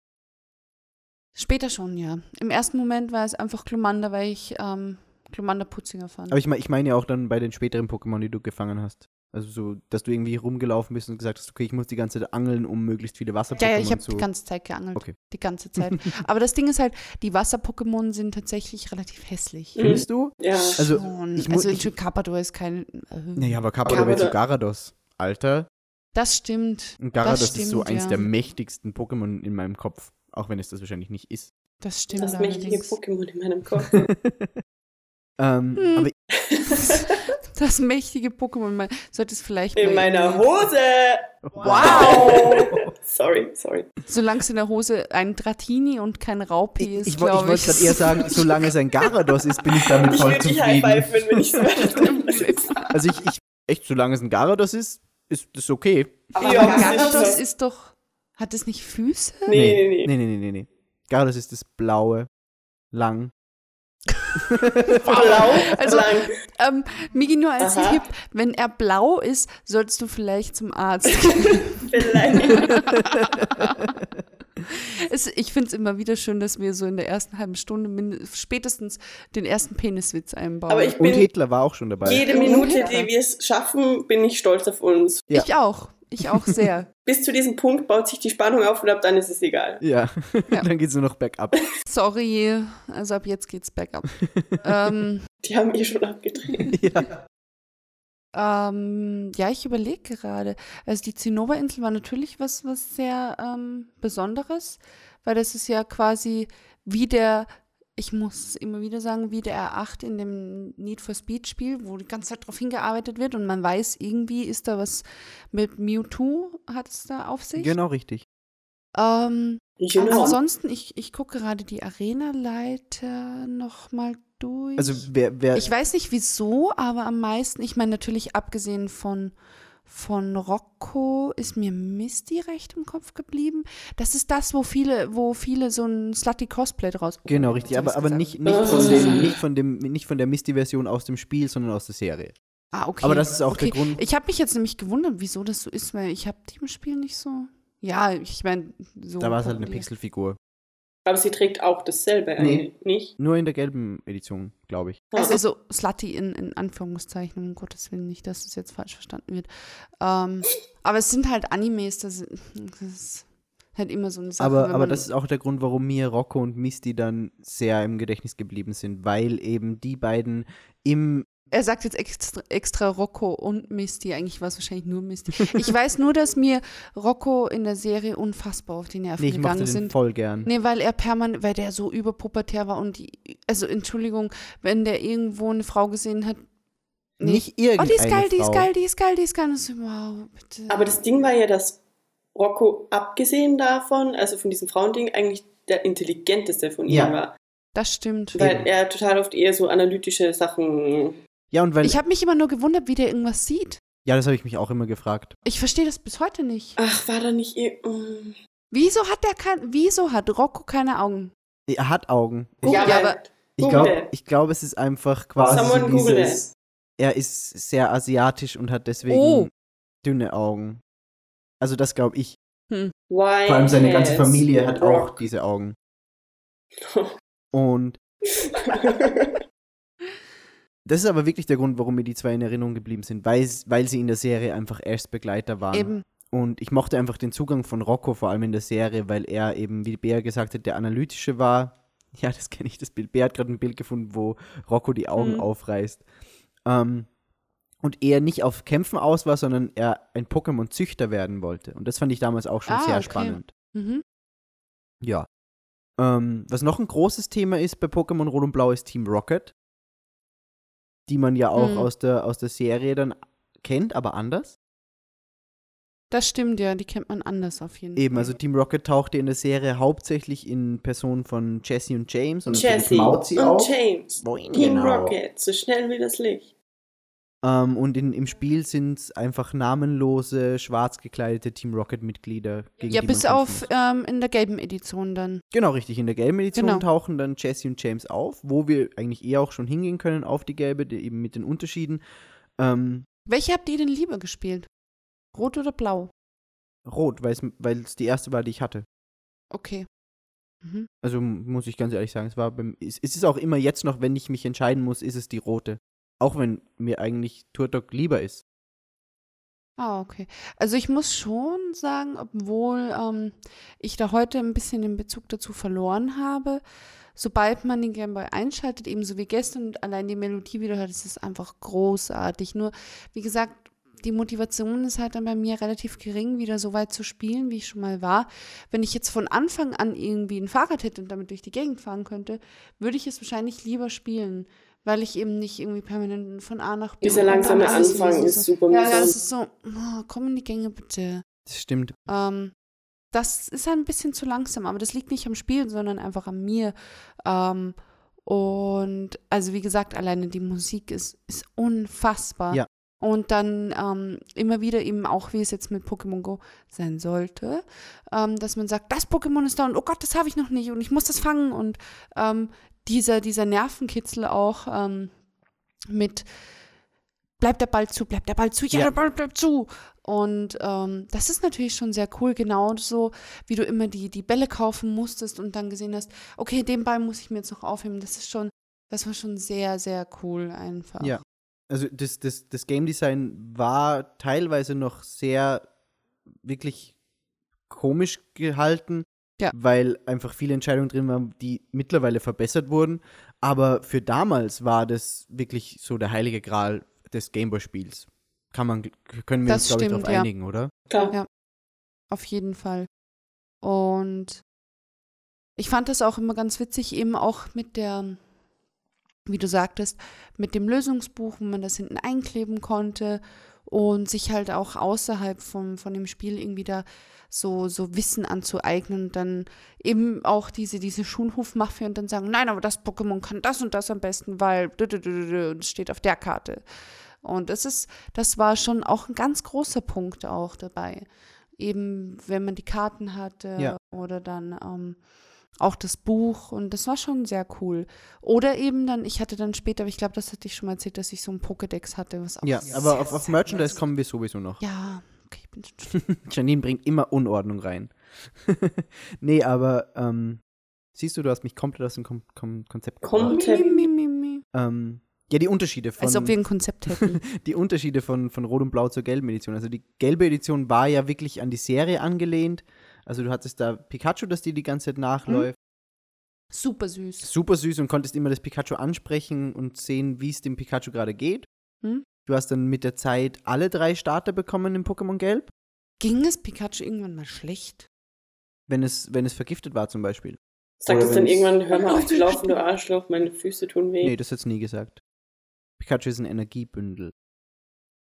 Später schon, ja. Im ersten Moment war es einfach Glumanda, weil ich ähm, Glumanda putziger fand. Aber ich, mein, ich meine ja auch dann bei den späteren Pokémon, die du gefangen hast. Also so, dass du irgendwie rumgelaufen bist und gesagt hast, okay, ich muss die ganze Zeit angeln, um möglichst viele Wasser-Pokémon ja, ja, ich habe zu... die ganze Zeit geangelt. Okay. Die ganze Zeit. Aber das Ding ist halt, die Wasser-Pokémon sind tatsächlich relativ hässlich. Mhm. Findest du? Ja. Also, Schon. ich also ich- Carpador ist kein. Äh, Naja, aber Carpador wäre zu Garados. Alter. Das stimmt. Und Garados Das ist so stimmt, eins ja. der mächtigsten Pokémon in meinem Kopf. Auch wenn es das wahrscheinlich nicht ist. Das stimmt. Das mächtige. Pokémon in meinem Kopf. ähm, Hm. aber Das mächtige Pokémon. Sollte es vielleicht. In meiner Hose. Wow. Sorry, sorry. Solange es in der Hose ein Dratini und kein Raupi ist, ich, ich, ich wollte gerade eher sagen, solange es ein Garados ist, bin ich damit Ich voll würde dich zufrieden. wenn so weiter Also ich, ich, echt, solange es ein Garados ist, ist das okay. Aber Ja, das Gyarados ist- ist doch. Hat es nicht Füße? Nee, nee, nee. Nee, nee, nee, nee, nee. Garados ist das blaue, lang. Blau, Also-. Ähm, Migi, nur als Aha. Tipp, wenn er blau ist, solltest du vielleicht zum Arzt gehen. Vielleicht. es, ich finde es immer wieder schön, dass wir so in der ersten halben Stunde spätestens den ersten Peniswitz einbauen. Aber ich Und bin Hitler war auch schon dabei. jede Und Minute, die wir es schaffen, bin ich stolz auf uns. Ja. Ich auch. Ich auch sehr. Bis zu diesem Punkt baut sich die Spannung auf und ab dann ist es egal. Ja, Ja. dann geht's nur noch bergab. Sorry. Also ab jetzt geht's bergab. ähm, Die haben eh schon abgedreht. ja. Ähm, ja, ich überlege gerade. Also die Zinnober-Insel war natürlich was, was sehr ähm, Besonderes, weil das ist ja quasi wie der, ich muss immer wieder sagen, wie der R8 in dem Need for Speed Spiel, wo die ganze Zeit darauf hingearbeitet wird und man weiß, irgendwie ist da was mit Mewtwo, hat es da auf sich. Genau richtig. Ähm, Genau. ansonsten, ich, ich gucke gerade die Arena-Leiter nochmal durch. Also wer, wer Ich weiß nicht wieso, aber am meisten, ich meine natürlich abgesehen von, von Rocco ist mir Misty recht im Kopf geblieben. Das ist das, wo viele, wo viele so ein Slutty Cosplay draus. Genau, richtig, aber, aber gesagt. nicht, nicht, von dem, nicht, von dem, nicht von der Misty-Version aus dem Spiel, sondern aus der Serie. Ah, okay. Aber das ist auch okay. der Grund. Ich habe mich jetzt nämlich gewundert, wieso das so ist, weil ich habe die im Spiel nicht so. Ja, ich meine, so. Da war es halt eine. Pixelfigur. Aber sie trägt auch dasselbe Nee. eigentlich, nicht? Nur in der gelben Edition, glaube ich. Also, also Slutty in, in Anführungszeichen, um Gottes Willen, nicht, dass es jetzt falsch verstanden wird. Ähm, aber es sind halt Animes, das, das ist halt immer so eine Sache. Aber, aber das ist auch der Grund, warum mir Rocco und Misty dann sehr im Gedächtnis geblieben sind, weil eben die beiden im Er sagt jetzt extra, extra Rocco und Misty. Eigentlich war es wahrscheinlich nur Misty. Ich weiß nur, dass mir Rocco in der Serie unfassbar auf die Nerven Nee, ich gegangen den sind. voll gern. Nee, weil er permanent, weil der so überpubertär war und die, also Entschuldigung, wenn der irgendwo eine Frau gesehen hat. Nee. Nicht Oh, irgendeine die ist geil, die ist geil, die ist geil, die ist geil. Und so, wow, bitte. Aber das Ding war ja, dass Rocco, abgesehen davon, also von diesem Frauending, eigentlich der intelligenteste von Ja. ihnen war. das stimmt. Weil er total oft eher so analytische Sachen. Ja, und weil. Ich habe mich immer nur gewundert, wie der irgendwas sieht. ja, das habe ich mich auch immer gefragt. Ich verstehe das bis heute nicht. Ach, war da nicht mm. Wieso hat der kein, wieso hat Rocco keine Augen? Er hat Augen. Ich, Google, Ja, aber- ich glaube, it. glaub, es ist einfach quasi Someone so Google dieses, er ist sehr asiatisch und hat deswegen Oh. dünne Augen. Also das glaube ich. Why Vor allem seine ganze Familie hat auch Rock- diese Augen. Und das ist aber wirklich der Grund, warum mir die zwei in Erinnerung geblieben sind, weil, weil sie in der Serie einfach Erstbegleiter waren. Eben. Und ich mochte einfach den Zugang von Rocco, vor allem in der Serie, weil er eben, wie Bea gesagt hat, der analytische war. Ja, das kenne ich, das Bild. Bea hat gerade ein Bild gefunden, wo Rocco die Augen Mhm. aufreißt. Ähm, und er nicht auf Kämpfen aus war, sondern er ein Pokémon-Züchter werden wollte. Und das fand ich damals auch schon Ah, sehr okay. spannend. Mhm. Ja. Ähm, was noch ein großes Thema ist bei Pokémon Rot und Blau ist Team Rocket. Die man ja auch Mhm. aus, der, aus der Serie dann kennt, aber anders. Das stimmt, ja, die kennt man anders auf jeden Eben, Fall. also Team Rocket tauchte in der Serie hauptsächlich in Person von Jesse und James und Jesse Mauzi und auch. James. Boing, Team genau. Rocket, so schnell wie das Licht. Ähm, und in, im Spiel sind es einfach namenlose, schwarz gekleidete Team Rocket-Mitglieder. Ja, bis auf ähm, in der gelben Edition dann. Genau, richtig. In der gelben Edition Genau. tauchen dann Jesse und James auf, wo wir eigentlich eher auch schon hingehen können auf die gelbe, die, eben mit den Unterschieden. Ähm, Welche habt ihr denn lieber gespielt? Rot oder blau? rot, weil es die erste war, die ich hatte. Okay. Mhm. Also muss ich ganz ehrlich sagen, es war beim, es, es ist auch immer jetzt noch, wenn ich mich entscheiden muss, ist es die rote. Auch wenn mir eigentlich Turtok lieber ist. Ah, okay. Also ich muss schon sagen, obwohl ähm, ich da heute ein bisschen den Bezug dazu verloren habe, sobald man den Gameboy einschaltet, ebenso wie gestern und allein die Melodie wieder hört, ist es einfach großartig. Nur, wie gesagt, die Motivation ist halt dann bei mir relativ gering, wieder so weit zu spielen, wie ich schon mal war. Wenn ich jetzt von Anfang an irgendwie ein Fahrrad hätte und damit durch die Gegend fahren könnte, würde ich es wahrscheinlich lieber spielen, weil ich eben nicht irgendwie permanent von A nach B. Dieser langsame Anfang ist soll. super Ja, mühsam. das ist so, oh, komm in die Gänge bitte. Das stimmt. Ähm, das ist ein bisschen zu langsam, aber das liegt nicht am Spiel, sondern einfach an mir. Ähm, und also wie gesagt, alleine die Musik ist, ist unfassbar. Ja. Und dann ähm, immer wieder eben auch, wie es jetzt mit Pokémon Go sein sollte, ähm, dass man sagt, das Pokémon ist da und oh Gott, das habe ich noch nicht und ich muss das fangen. Und ähm, dieser, dieser Nervenkitzel auch ähm, mit bleibt der Ball zu, bleibt der Ball zu, ja, Ja. der Ball bleibt zu. Und ähm, das ist natürlich schon sehr cool, genauso wie du immer die, die Bälle kaufen musstest und dann gesehen hast, okay, den Ball muss ich mir jetzt noch aufheben. Das ist schon, das war schon sehr, sehr cool einfach. Ja. Also das, das, das Game Design war teilweise noch sehr wirklich komisch gehalten, Ja. weil einfach viele Entscheidungen drin waren, die mittlerweile verbessert wurden. Aber für damals war das wirklich so der heilige Gral des Gameboy-Spiels. Kann man, können wir Das uns, glaube ich, darauf ja. einigen, oder? Klar. Ja. Auf jeden Fall. Und ich fand das auch immer ganz witzig, eben auch mit der, wie du sagtest, mit dem Lösungsbuch, wo man das hinten einkleben konnte und sich halt auch außerhalb vom, von dem Spiel irgendwie da so, so Wissen anzueignen und dann eben auch diese, diese Schulhofmafia und dann sagen, nein, aber das Pokémon kann das und das am besten, weil und es steht auf der Karte. Und das ist, das war schon auch ein ganz großer Punkt auch dabei. Eben, wenn man die Karten hatte Ja. oder dann ähm, auch das Buch und das war schon sehr cool. Oder eben dann, ich hatte dann später, aber ich glaube, das hatte ich schon mal erzählt, dass ich so ein Pokédex hatte, was auch Ja, sehr, aber auf, auf Merchandise kommen wir sowieso noch. Ja, okay, ich bin schon Janine bringt immer Unordnung rein. nee, aber ähm, siehst du, du hast mich komplett aus dem Kom Kom Konzept Kom- gebracht. mi, mi, mi, mi. Ähm, ja, die Unterschiede von Als ob wir ein Konzept hätten. die Unterschiede von, von Rot und Blau zur gelben Edition. Also die gelbe Edition war ja wirklich an die Serie angelehnt. Also du hattest da Pikachu, das dir die ganze Zeit nachläuft. Super süß. Super süß und konntest immer das Pikachu ansprechen und sehen, wie es dem Pikachu gerade geht. Hm? Du hast dann mit der Zeit alle drei Starter bekommen im Pokémon Gelb, Ging es Pikachu irgendwann mal schlecht? wenn es, wenn es vergiftet war zum Beispiel. Sagt es dann irgendwann, hör mal auf zu laufen, du Arschloch, meine Füße tun weh. Nee, das hat's nie gesagt. Pikachu ist ein Energiebündel.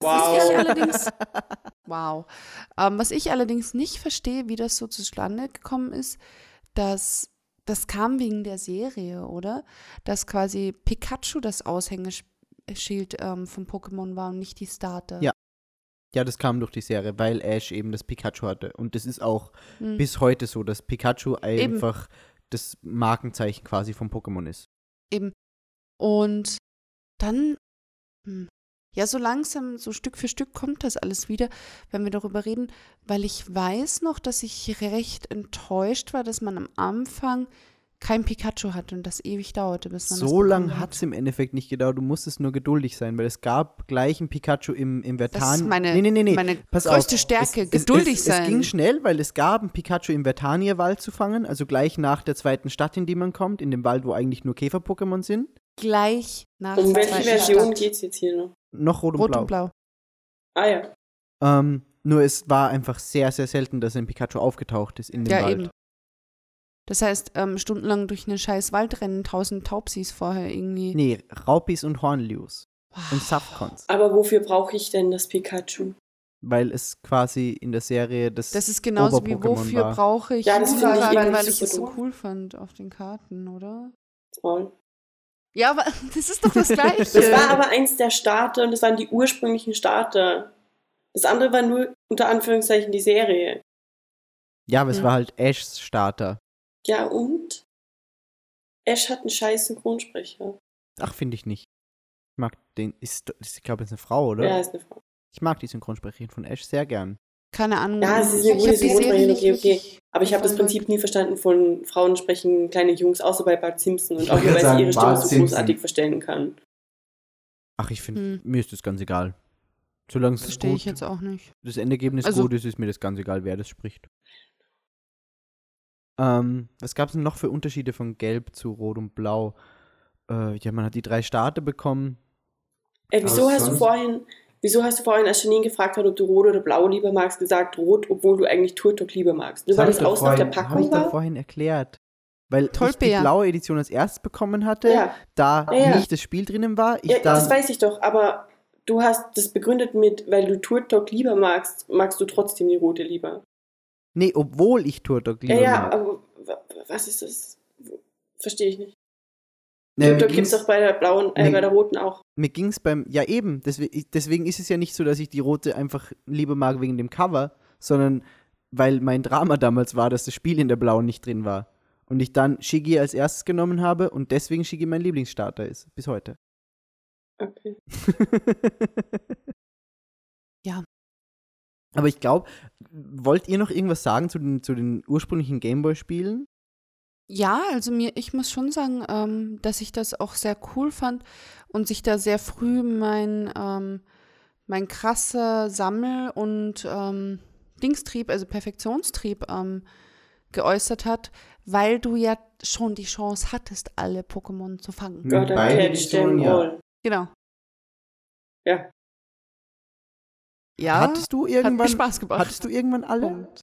Was ich Wow. allerdings, wow. Ähm, was ich allerdings nicht verstehe, wie das so zustande gekommen ist, dass das kam wegen der Serie, oder? Dass quasi Pikachu das Aushängeschild ähm, vom Pokémon war und nicht die Starter. Ja. Ja, das kam durch die Serie, weil Ash eben das Pikachu hatte. Und das ist auch Hm. bis heute so, dass Pikachu Eben. einfach das Markenzeichen quasi vom Pokémon ist. Eben. Und dann, hm, ja, so langsam, so Stück für Stück kommt das alles wieder, wenn wir darüber reden, weil ich weiß noch, dass ich recht enttäuscht war, dass man am Anfang kein Pikachu hatte und das ewig dauerte, bis man So lang bekommen hat es im Endeffekt nicht gedauert. Du musstest nur geduldig sein, weil es gab gleich ein Pikachu im, im Vertan. Das ist meine, nee, nee, nee, nee. meine Pass größte auf. Stärke, es, geduldig es, sein. Es ging schnell, weil es gab ein Pikachu im Vertanierwald zu fangen, also gleich nach der zweiten Stadt, in die man kommt, in dem Wald, wo eigentlich nur Käfer-Pokémon sind. Gleich nach Um welche Version geht es jetzt hier noch? Noch Rot und Rot Blau. und Blau. Ah ja. Ähm, nur es war einfach sehr, sehr selten, dass ein Pikachu aufgetaucht ist in dem Ja, Wald. eben. Das heißt, ähm, stundenlang durch einen scheiß Wald rennen, tausend Taubsis vorher irgendwie. Nee, Raupis und Hornlius Wow. und Safcons. Aber wofür brauche ich denn das Pikachu? Weil es quasi in der Serie das, Das ist genauso wie wofür war. brauche ich Ja, das finde ich weil, irgendwie ich es so cool fand auf den Karten, oder? Toll. Ja, aber das ist doch das Gleiche. Das war aber eins der Starter und das waren die ursprünglichen Starter. Das andere war nur unter Anführungszeichen die Serie. Ja, aber es war halt Ashs Starter. Ja, und? Ash hat einen scheiß Synchronsprecher. Ach, finde ich nicht. Ich mag den. Ist, ist, ich glaube, es ist eine Frau, oder? Ja, ist eine Frau. Ich mag die Synchronsprecherin von Ash sehr gern. Keine Ahnung. Ja, sie ist eine ich gute Synchronsprecherin, okay, okay. Aber ich habe das Prinzip nie verstanden von Frauen sprechen kleine Jungs, außer bei Bart Simpson und Ich auch nur, weil sie ihre Stimme so großartig verstellen kann. Ach, ich finde, Hm. mir ist das ganz egal. Solange es Verstehe gut, ich jetzt auch nicht. das Endergebnis Also- gut ist, ist mir das ganz egal, wer das spricht. Ähm, was gab es denn noch für Unterschiede von Gelb zu Rot und Blau? Äh, ja, man hat die drei Starte bekommen. Äh, wieso Aber hast du vorhin, wieso hast du vorhin, als Janine gefragt hat, ob du rot oder blau lieber magst, gesagt rot, obwohl du eigentlich Turtok lieber magst? Nur weil das ich außen auf der Packung ich war? vorhin erklärt. Weil ich die blaue Edition als erstes bekommen hatte, Ja, da Ja, ja. nicht das Spiel drinnen war. Ich ja dann, das weiß ich doch, aber du hast das begründet mit, weil du Turtok lieber magst, magst du trotzdem die rote lieber. nee, obwohl ich Turtok lieber Ja, ja, mag. aber wa- was ist das? Verstehe ich nicht. Nee, Turtok gibt es doch bei der blauen, äh, Nee. bei der roten auch. Mir ging es beim, ja eben, deswegen, deswegen ist es ja nicht so, dass ich die rote einfach lieber mag wegen dem Cover, sondern weil mein Drama damals war, dass das Spiel in der blauen nicht drin war. Und ich dann Shigi als erstes genommen habe und deswegen Shigi mein Lieblingsstarter ist, bis heute. Okay. Ja. Aber ich glaube, wollt ihr noch irgendwas sagen zu den, zu den ursprünglichen Gameboy-Spielen? Ja, also mir, ich muss schon sagen, ähm, dass ich das auch sehr cool fand und sich da sehr früh mein, ähm, mein krasser Sammel- und ähm, Dingstrieb, also Perfektionstrieb ähm, geäußert hat, weil du ja schon die Chance hattest, alle Pokémon zu fangen. Gotta beiden catch them ja. all. Genau. Ja. Ja, hattest du hat mir irgendwann, Spaß gemacht. hattest du irgendwann alle? Punkt.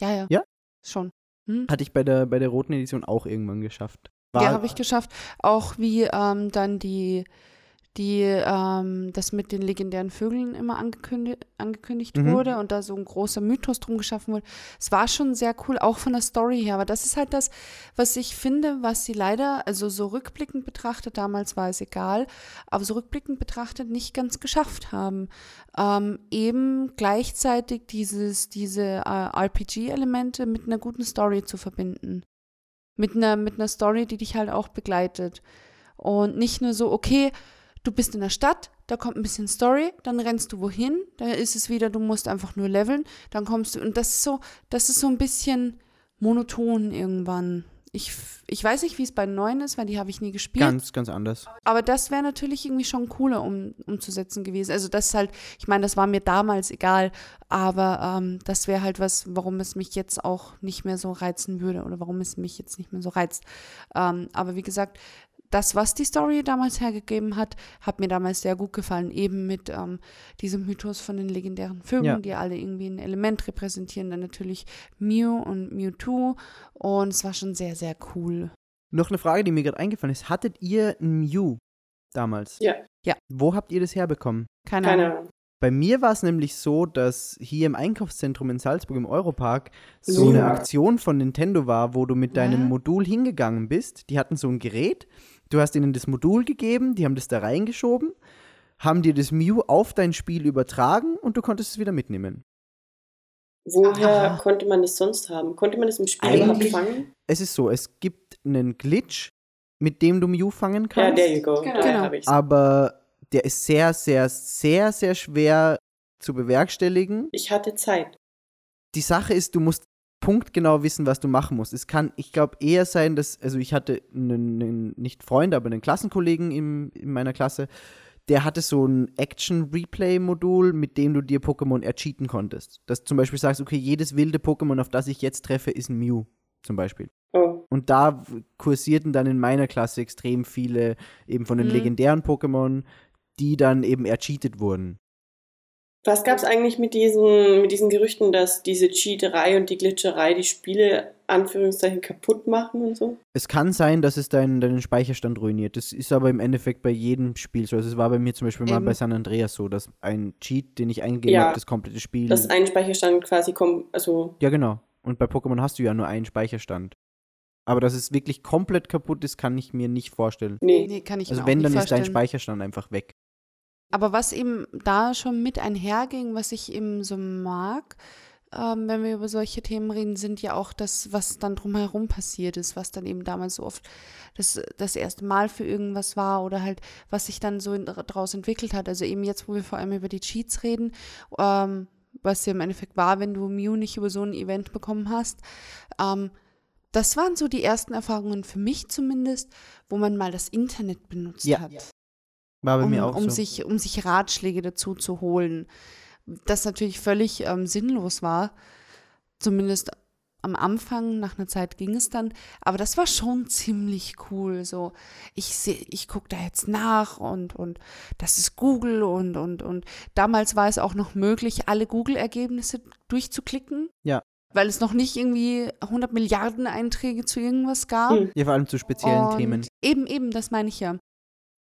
Ja, ja. Ja? Schon. Hm? Hatte ich bei der, bei der roten Edition auch irgendwann geschafft. Ja, habe ich geschafft. Auch wie ähm, dann die, die ähm, das mit den legendären Vögeln immer angekündigt, angekündigt Mhm. wurde und da so ein großer Mythos drum geschaffen wurde. Es war schon sehr cool, auch von der Story her. Aber das ist halt das, was ich finde, was sie leider, also so rückblickend betrachtet, damals war es egal, aber so rückblickend betrachtet nicht ganz geschafft haben. Ähm, eben gleichzeitig dieses, diese äh, RPG-Elemente mit einer guten Story zu verbinden mit einer, mit einer Story, die dich halt auch begleitet. Und nicht nur so, okay, du bist in der Stadt, da kommt ein bisschen Story, dann rennst du wohin, da ist es wieder, du musst einfach nur leveln, dann kommst du, und das ist so, das ist so ein bisschen monoton irgendwann. Ich, ich weiß nicht, wie es bei neuen ist, weil die habe ich nie gespielt. Ganz, ganz anders. Aber das wäre natürlich irgendwie schon cooler um, umzusetzen gewesen. Also das ist halt, ich meine, das war mir damals egal, aber ähm, das wäre halt was, warum es mich jetzt auch nicht mehr so reizen würde oder warum es mich jetzt nicht mehr so reizt. Ähm, aber wie gesagt, das, was die Story damals hergegeben hat, hat mir damals sehr gut gefallen. Eben mit ähm, diesem Mythos von den legendären Vögeln, Ja. die alle irgendwie ein Element repräsentieren. Dann natürlich Mew und Mewtwo. Und es war schon sehr, sehr cool. Noch eine Frage, die mir gerade eingefallen ist. Hattet ihr ein Mew damals? Ja. Ja. Wo habt ihr das herbekommen? Keine, Keine Ahnung. Ahnung. Bei mir war es nämlich so, dass hier im Einkaufszentrum in Salzburg im Europark so Ja. eine Aktion von Nintendo war, wo du mit deinem Ja. Modul hingegangen bist. Die hatten so ein Gerät, du hast ihnen das Modul gegeben, die haben das da reingeschoben, haben dir das Mew auf dein Spiel übertragen und du konntest es wieder mitnehmen. Woher Aha. konnte man das sonst haben? Konnte man das im Spiel überhaupt Eigentlich- fangen? Es ist so, es gibt einen Glitch, mit dem du Mew fangen Ja, kannst. there you go. Genau. Genau. aber der ist sehr, sehr, sehr, sehr schwer zu bewerkstelligen. Ich hatte Zeit. Die Sache ist, du musst punktgenau wissen, was du machen musst. Es kann, ich glaube, eher sein, dass, also ich hatte einen, einen nicht Freund, aber einen Klassenkollegen im, in meiner Klasse, der hatte so ein Action-Replay-Modul, mit dem du dir Pokémon ercheaten konntest. Dass du zum Beispiel sagst, okay, jedes wilde Pokémon, auf das ich jetzt treffe, ist ein Mew, zum Beispiel. Oh, Und da kursierten dann in meiner Klasse extrem viele eben von den Mhm. legendären Pokémon, die dann eben ercheatet wurden. Was gab es eigentlich mit diesen, mit diesen Gerüchten, dass diese Cheaterei und die Glitcherei die Spiele Anführungszeichen kaputt machen und so? Es kann sein, dass es deinen, deinen Speicherstand ruiniert. Das ist aber im Endeffekt bei jedem Spiel so. Also es war bei mir zum Beispiel mal Eben. bei San Andreas so, dass ein Cheat, den ich eingegeben Ja. habe, das komplette Spiel. Dass ein Speicherstand quasi kommt, also ja, genau. Und bei Pokémon hast du ja nur einen Speicherstand. Aber dass es wirklich komplett kaputt ist, kann ich mir nicht vorstellen. nee. Nee, kann ich Also mir wenn, auch dann ist dein. Speicherstand einfach weg. Aber was eben da schon mit einherging, was ich eben so mag, ähm, wenn wir über solche Themen reden, sind ja auch das, was dann drumherum passiert ist, was dann eben damals so oft das, das erste Mal für irgendwas war oder halt, was sich dann so in, daraus entwickelt hat. Also eben jetzt, wo wir vor allem über die Cheats reden, ähm, was ja im Endeffekt war, wenn du Mew nicht über so ein Event bekommen hast. Ähm, das waren so die ersten Erfahrungen für mich zumindest, wo man mal das Internet benutzt Ja, hat, War bei um, mir auch um, so. sich, um sich Ratschläge dazu zu holen. Das natürlich völlig ähm, sinnlos war, zumindest am Anfang, nach einer Zeit ging es dann, aber das war schon ziemlich cool. So, ich sehe, ich gucke da jetzt nach und, und das ist Google und, und, und damals war es auch noch möglich, alle Google-Ergebnisse durchzuklicken. Ja. Weil es noch nicht irgendwie 100 Milliarden Einträge zu irgendwas gab. Hm. Ja, vor allem zu speziellen Und Themen. Eben, eben, das meine ich ja.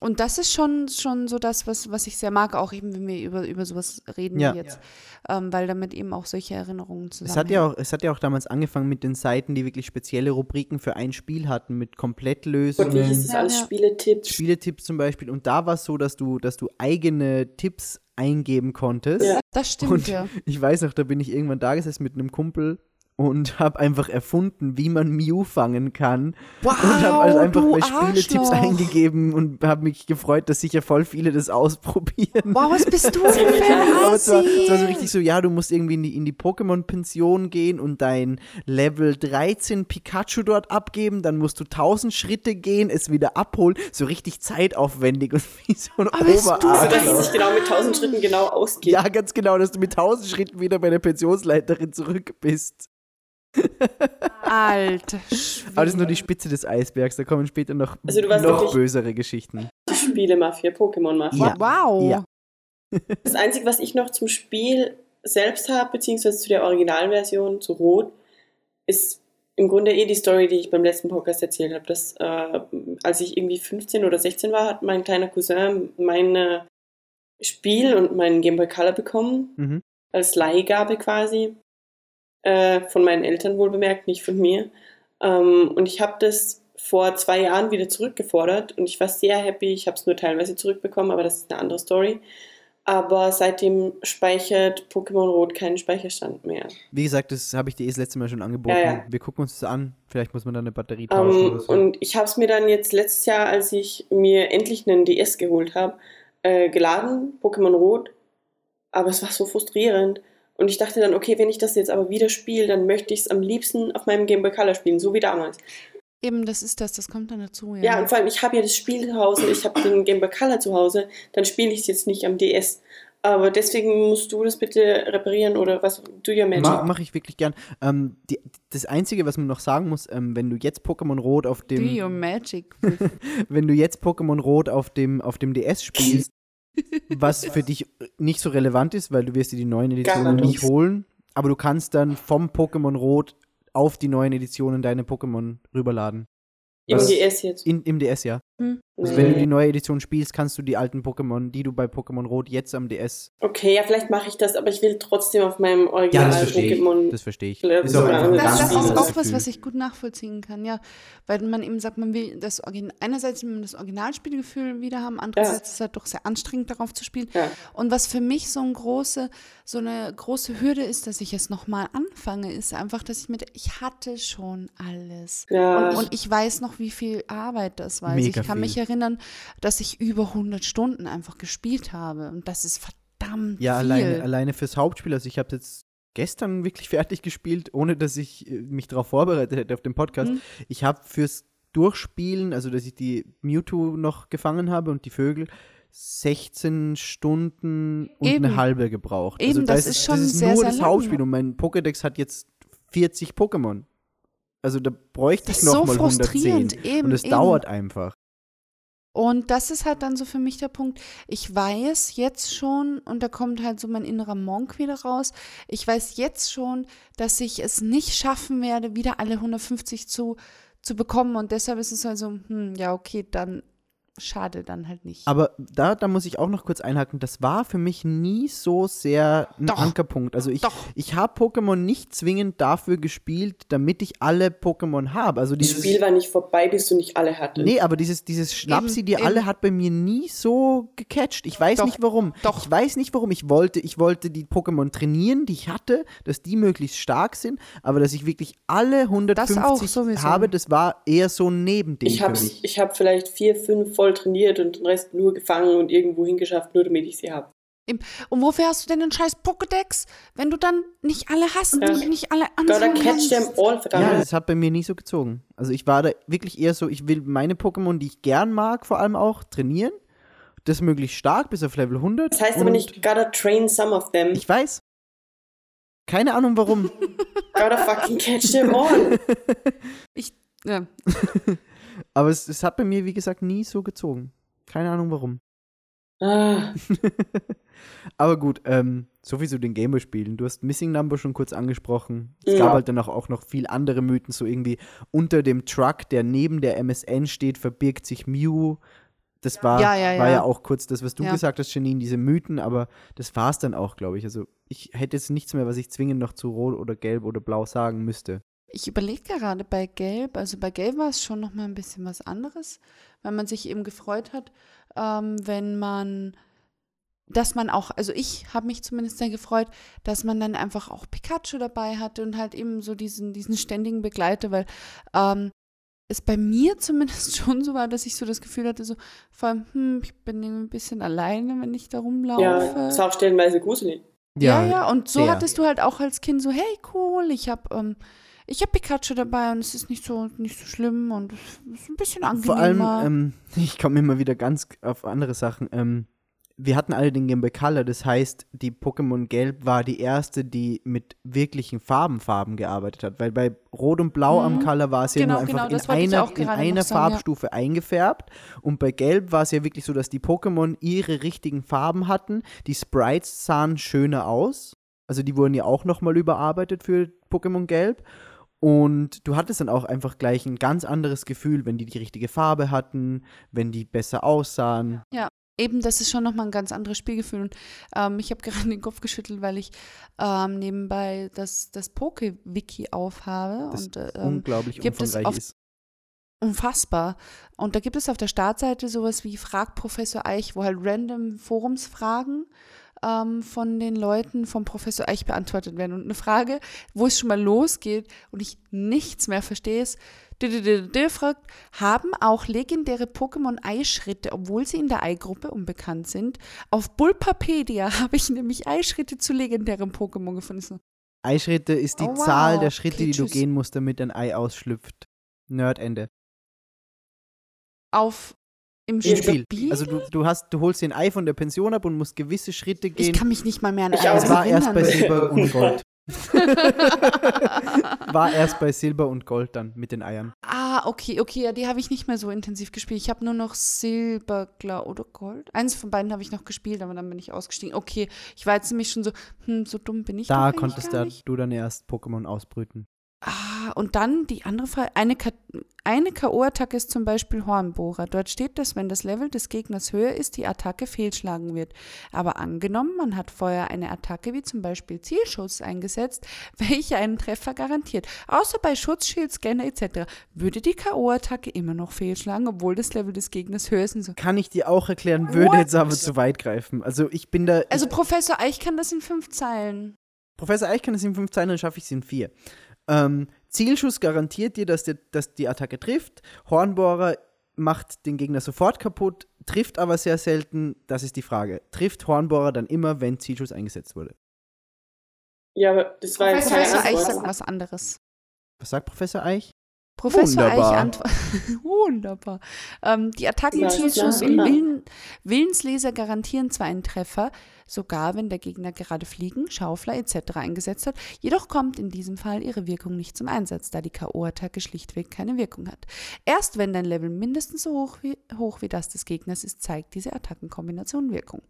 Und das ist schon, schon so das, was, was ich sehr mag, auch eben, wenn wir über, über sowas reden Ja. jetzt. Ähm, weil damit eben auch solche Erinnerungen Es zusammenhängen. hat, ja auch, es hat ja auch damals angefangen mit den Seiten, die wirklich spezielle Rubriken für ein Spiel hatten, mit Und wie hieß Komplettlösungen, das Ja, alles? ja. Spieletipps. Spieletipps zum Beispiel. Und da war es so, dass du, dass du eigene Tipps eingeben konntest. Ja. Das stimmt, Und ja. ich weiß noch, da bin ich irgendwann da gesessen mit einem Kumpel und habe einfach erfunden, wie man Mew fangen kann. Wow, und habe also einfach bei Spieletipps eingegeben und habe mich gefreut, dass sicher voll viele das ausprobieren. Wow, was bist du für ein Aber es war, es war so richtig so, ja, du musst irgendwie in die, in die Pokémon-Pension gehen und dein Level 13 Pikachu dort abgeben, dann musst du 1000 Schritte gehen, es wieder abholen, so richtig zeitaufwendig und wie so ein Aber bist du Also, dass es Oberarzt. sich genau mit 1000 Schritten genau ausgeht. Ja, ganz genau, dass du mit 1000 Schritten wieder bei der Pensionsleiterin zurück bist. Alter Aber das ist nur die Spitze des Eisbergs, da kommen später noch, Also du warst noch bösere Geschichten. Spiele-Mafia, Pokémon-Mafia. Ja. Wow. Ja. Das Einzige, was ich noch zum Spiel selbst habe, beziehungsweise zu der Originalversion, zu Rot, ist im Grunde eh die Story, die ich beim letzten Podcast erzählt habe. Dass, äh, als ich irgendwie 15 oder 16 war, hat mein kleiner Cousin mein Spiel und meinen Game Boy Color bekommen, Mhm. als Leihgabe quasi. Äh, von meinen Eltern wohl bemerkt, nicht von mir. Ähm, und ich habe das vor zwei Jahren wieder zurückgefordert und ich war sehr happy. Ich habe es nur teilweise zurückbekommen, aber das ist eine andere Story. Aber seitdem speichert Pokémon Rot keinen Speicherstand mehr. Wie gesagt, das habe ich dir eh das letzte Mal schon angeboten. Ja, ja. Wir gucken uns das an. Vielleicht muss man da eine Batterie tauschen Ähm, oder so. und ich habe es mir dann jetzt letztes Jahr, als ich mir endlich einen DS geholt habe, äh, geladen, Pokémon Rot. Aber es war so frustrierend. Und ich dachte dann, okay, wenn ich das jetzt aber wieder spiele, dann möchte ich es am liebsten auf meinem Game Boy Color spielen, so wie damals. Eben, das ist das, das kommt dann dazu, ja. Ja, und vor allem, ich habe ja das Spiel zu Hause, ich habe den Game Boy Color zu Hause, dann spiele ich es jetzt nicht am DS. Aber deswegen musst du das bitte reparieren oder was, do your magic. Ma Mache ich wirklich gern. Ähm, die, das Einzige, was man noch sagen muss, ähm, wenn du jetzt Pokémon Rot auf Do your dem, magic. wenn du jetzt Pokémon Rot auf dem, auf dem DS spielst, was für dich nicht so relevant ist, weil du wirst dir die neuen Editionen nicht holen, aber du kannst dann vom Pokémon Rot auf die neuen Editionen deine Pokémon rüberladen. Im was- DS jetzt. In, Im DS, ja. Hm. Also wenn du die neue Edition spielst, kannst du die alten Pokémon, die du bei Pokémon Rot jetzt am DS. Okay, ja, vielleicht mache ich das, aber ich will trotzdem auf meinem Original Pokémon. Das verstehe ich. Ist auch Das, das ist auch was, was ich gut nachvollziehen kann, ja. Weil man eben sagt, man will das Origin einerseits will man das Originalspielgefühl wieder haben, andererseits ist es halt doch sehr anstrengend, darauf zu spielen. Ja. Und was für mich so, ein große, so eine große Hürde ist, dass ich es nochmal anfange, ist einfach, dass ich mit, ich hatte schon alles. Ja. Und, und ich weiß noch, wie viel Arbeit das war. Also Mega ich kann mich erinnern, dass ich über 100 Stunden einfach gespielt habe. Und das ist verdammt Ja, viel. alleine, alleine fürs Hauptspiel. Also ich habe jetzt gestern wirklich fertig gespielt, ohne dass ich äh, mich darauf vorbereitet hätte auf den Podcast. Mhm. Ich habe fürs Durchspielen, also dass ich die Mewtwo noch gefangen habe und die Vögel, 16 Stunden und Eben. eine halbe gebraucht. Eben, also das ist schon das ist sehr, nur sehr das lang. Hauptspiel und mein Pokédex hat jetzt 40 Pokémon. Also da bräuchte Das ich ist so noch mal 110. frustrierend. Eben, und es dauert einfach. Und das ist halt dann so für mich der Punkt. Ich weiß jetzt schon, und da kommt halt so mein innerer Monk wieder raus, ich weiß jetzt schon, dass ich es nicht schaffen werde, wieder alle 150 zu, zu bekommen. Und deshalb ist es also, hm, ja, okay, dann schade dann halt nicht. Aber da, da muss ich auch noch kurz einhaken, das war für mich nie so sehr ein Doch. Ankerpunkt. Also ich, Doch. ich habe Pokémon nicht zwingend dafür gespielt, damit ich alle Pokémon habe. Also das Spiel war nicht vorbei, bis du nicht alle hattest. Nee, aber dieses, dieses Schnapsi, die eben. alle hat bei mir nie so gecatcht. Ich weiß Doch, nicht warum. doch. Ich weiß nicht warum. Ich wollte, ich wollte die Pokémon trainieren, die ich hatte, dass die möglichst stark sind, aber dass ich wirklich alle 150 sowieso. habe, das war eher so ein Nebending Ich habe hab vielleicht vier, fünf voll trainiert und den Rest nur gefangen und irgendwo hingeschafft, nur damit ich sie habe. Und wofür hast du denn einen scheiß Pokédex, wenn du dann nicht alle hast Ja. und nicht alle Gotta anfangen catch kannst? them all, Ja, verdammt. das hat bei mir nie so gezogen. Also ich war da wirklich eher so, ich will meine Pokémon, die ich gern mag, vor allem auch trainieren. Das möglichst stark bis auf Level 100. das heißt aber nicht, gotta train some of them. Ich weiß. Keine Ahnung warum. Gotta fucking catch them all. Ja. Aber es, es hat bei mir, wie gesagt, nie so gezogen. Keine Ahnung warum. Ah, Aber gut, ähm, so viel zu den Gameboy-Spielen. Du hast Missing Number schon kurz angesprochen. Es Ja. gab halt dann auch, auch noch viel andere Mythen, so irgendwie unter dem Truck, der neben der MSN steht, verbirgt sich Mew. Das war Ja, ja, war ja. ja auch kurz das, was du Ja. gesagt hast, Janine, diese Mythen, aber das war es dann auch, glaube ich. Also ich hätte jetzt nichts mehr, was ich zwingend noch zu Rot oder Gelb oder Blau sagen müsste. Ich überlege gerade bei Gelb, also bei Gelb war es schon noch mal ein bisschen was anderes, weil man sich eben gefreut hat, ähm, wenn man, dass man auch, also ich habe mich zumindest sehr gefreut, dass man dann einfach auch Pikachu dabei hatte und halt eben so diesen, diesen ständigen Begleiter, weil ähm, es bei mir zumindest schon so war, dass ich so das Gefühl hatte, so vor allem, hm, ich bin irgendwie ein bisschen alleine, wenn ich da rumlaufe. ja, das war auch stellenweise gruselig. Ja, ja, und so sehr. hattest du halt auch als Kind so, hey, cool, ich habe ähm, ich hab Pikachu dabei und es ist nicht so, nicht so schlimm und es ist ein bisschen angenehmer. Vor allem, ähm, ich komme immer wieder ganz auf andere Sachen. Ähm, wir hatten alle den Game Boy Color, das heißt, die Pokémon Gelb war die erste, die mit wirklichen Farbenfarben gearbeitet hat, weil bei Rot und Blau am Mhm. Color war es ja Genau, nur einfach genau, in einer, in einer sagen, ja. Farbstufe eingefärbt und bei Gelb war es ja wirklich so, dass die Pokémon ihre richtigen Farben hatten. Die Sprites sahen schöner aus, also die wurden ja auch nochmal überarbeitet für Pokémon Gelb. Und du hattest dann auch einfach gleich ein ganz anderes Gefühl, wenn die die richtige Farbe hatten, wenn die besser aussahen. Eben, das ist schon nochmal ein ganz anderes Spielgefühl. Und ähm, ich habe gerade den Kopf geschüttelt, weil ich ähm, nebenbei das, das Poke-Wiki aufhabe. Das und äh, ähm, unglaublich gibt es umfangreich auf- ist. unfassbar. Und da gibt es auf der Startseite sowas wie Frag Professor Eich, wo halt random Forumsfragen ähm, von den Leuten vom Professor Eich beantwortet werden. Und eine Frage, wo es schon mal losgeht und ich nichts mehr verstehe, ist, fragt, haben auch legendäre Pokémon Eischritte, obwohl sie in der Ei-Gruppe unbekannt sind? Auf Bulpapedia habe ich nämlich Eischritte zu legendären Pokémon gefunden. Eischritte ist die Oh, wow. Zahl der Schritte, Okay, die du gehen musst, damit ein Ei ausschlüpft. Nerdende. Auf im Spiel. Spiel. Also du, du hast, du holst den Ei von der Pension ab und musst gewisse Schritte ich gehen. kann mich nicht mal mehr an Ich alles Es war erst erinnern. bei Silber und. Gold. War erst bei Silber und Gold dann mit den Eiern. Ah, okay, okay, ja, die habe ich nicht mehr so intensiv gespielt. Ich habe nur noch Silber, glaub, oder Gold. Eins von beiden habe ich noch gespielt, aber dann bin ich ausgestiegen. Okay, ich war jetzt nämlich schon so, hm, so dumm bin ich Da konntest gar da, nicht. du dann erst Pokémon ausbrüten. Und dann die andere Frage. Eine, eine K.O.-Attacke ist zum Beispiel Hornbohrer. Dort steht, dass wenn das Level des Gegners höher ist, die Attacke fehlschlagen wird. Aber angenommen, man hat vorher eine Attacke wie zum Beispiel Zielschuss eingesetzt, welche einen Treffer garantiert. Außer bei Schutzschild, Scanner etc. würde die K.O.-Attacke immer noch fehlschlagen, obwohl das Level des Gegners höher ist. Und so. Kann ich dir auch erklären, würde What? jetzt aber zu weit greifen. Also ich bin da. Also Professor Eich kann das in fünf Zeilen. Professor Eich kann es in fünf Zeilen, dann schaffe ich es in vier. Ähm, Zielschuss garantiert dir, dass, der, dass die Attacke trifft. Hornbohrer macht den Gegner sofort kaputt, trifft aber sehr selten. Das ist die Frage. Trifft Hornbohrer dann immer, wenn Zielschuss eingesetzt wurde? Ja, aber das war jetzt Professor Eich sagt was anderes. Was sagt Professor Eich? Professor Wunderbar. Eich antwortet. Wunderbar. Ähm, die Attacken, Ja, und. Willen, Willensleser garantieren zwar einen Treffer, sogar wenn der Gegner gerade Fliegen, Schaufler etc. eingesetzt hat, jedoch kommt in diesem Fall ihre Wirkung nicht zum Einsatz, da die K.O.-Attacke schlichtweg keine Wirkung hat. Erst wenn dein Level mindestens so hoch wie, hoch wie das des Gegners ist, zeigt diese Attackenkombination Wirkung.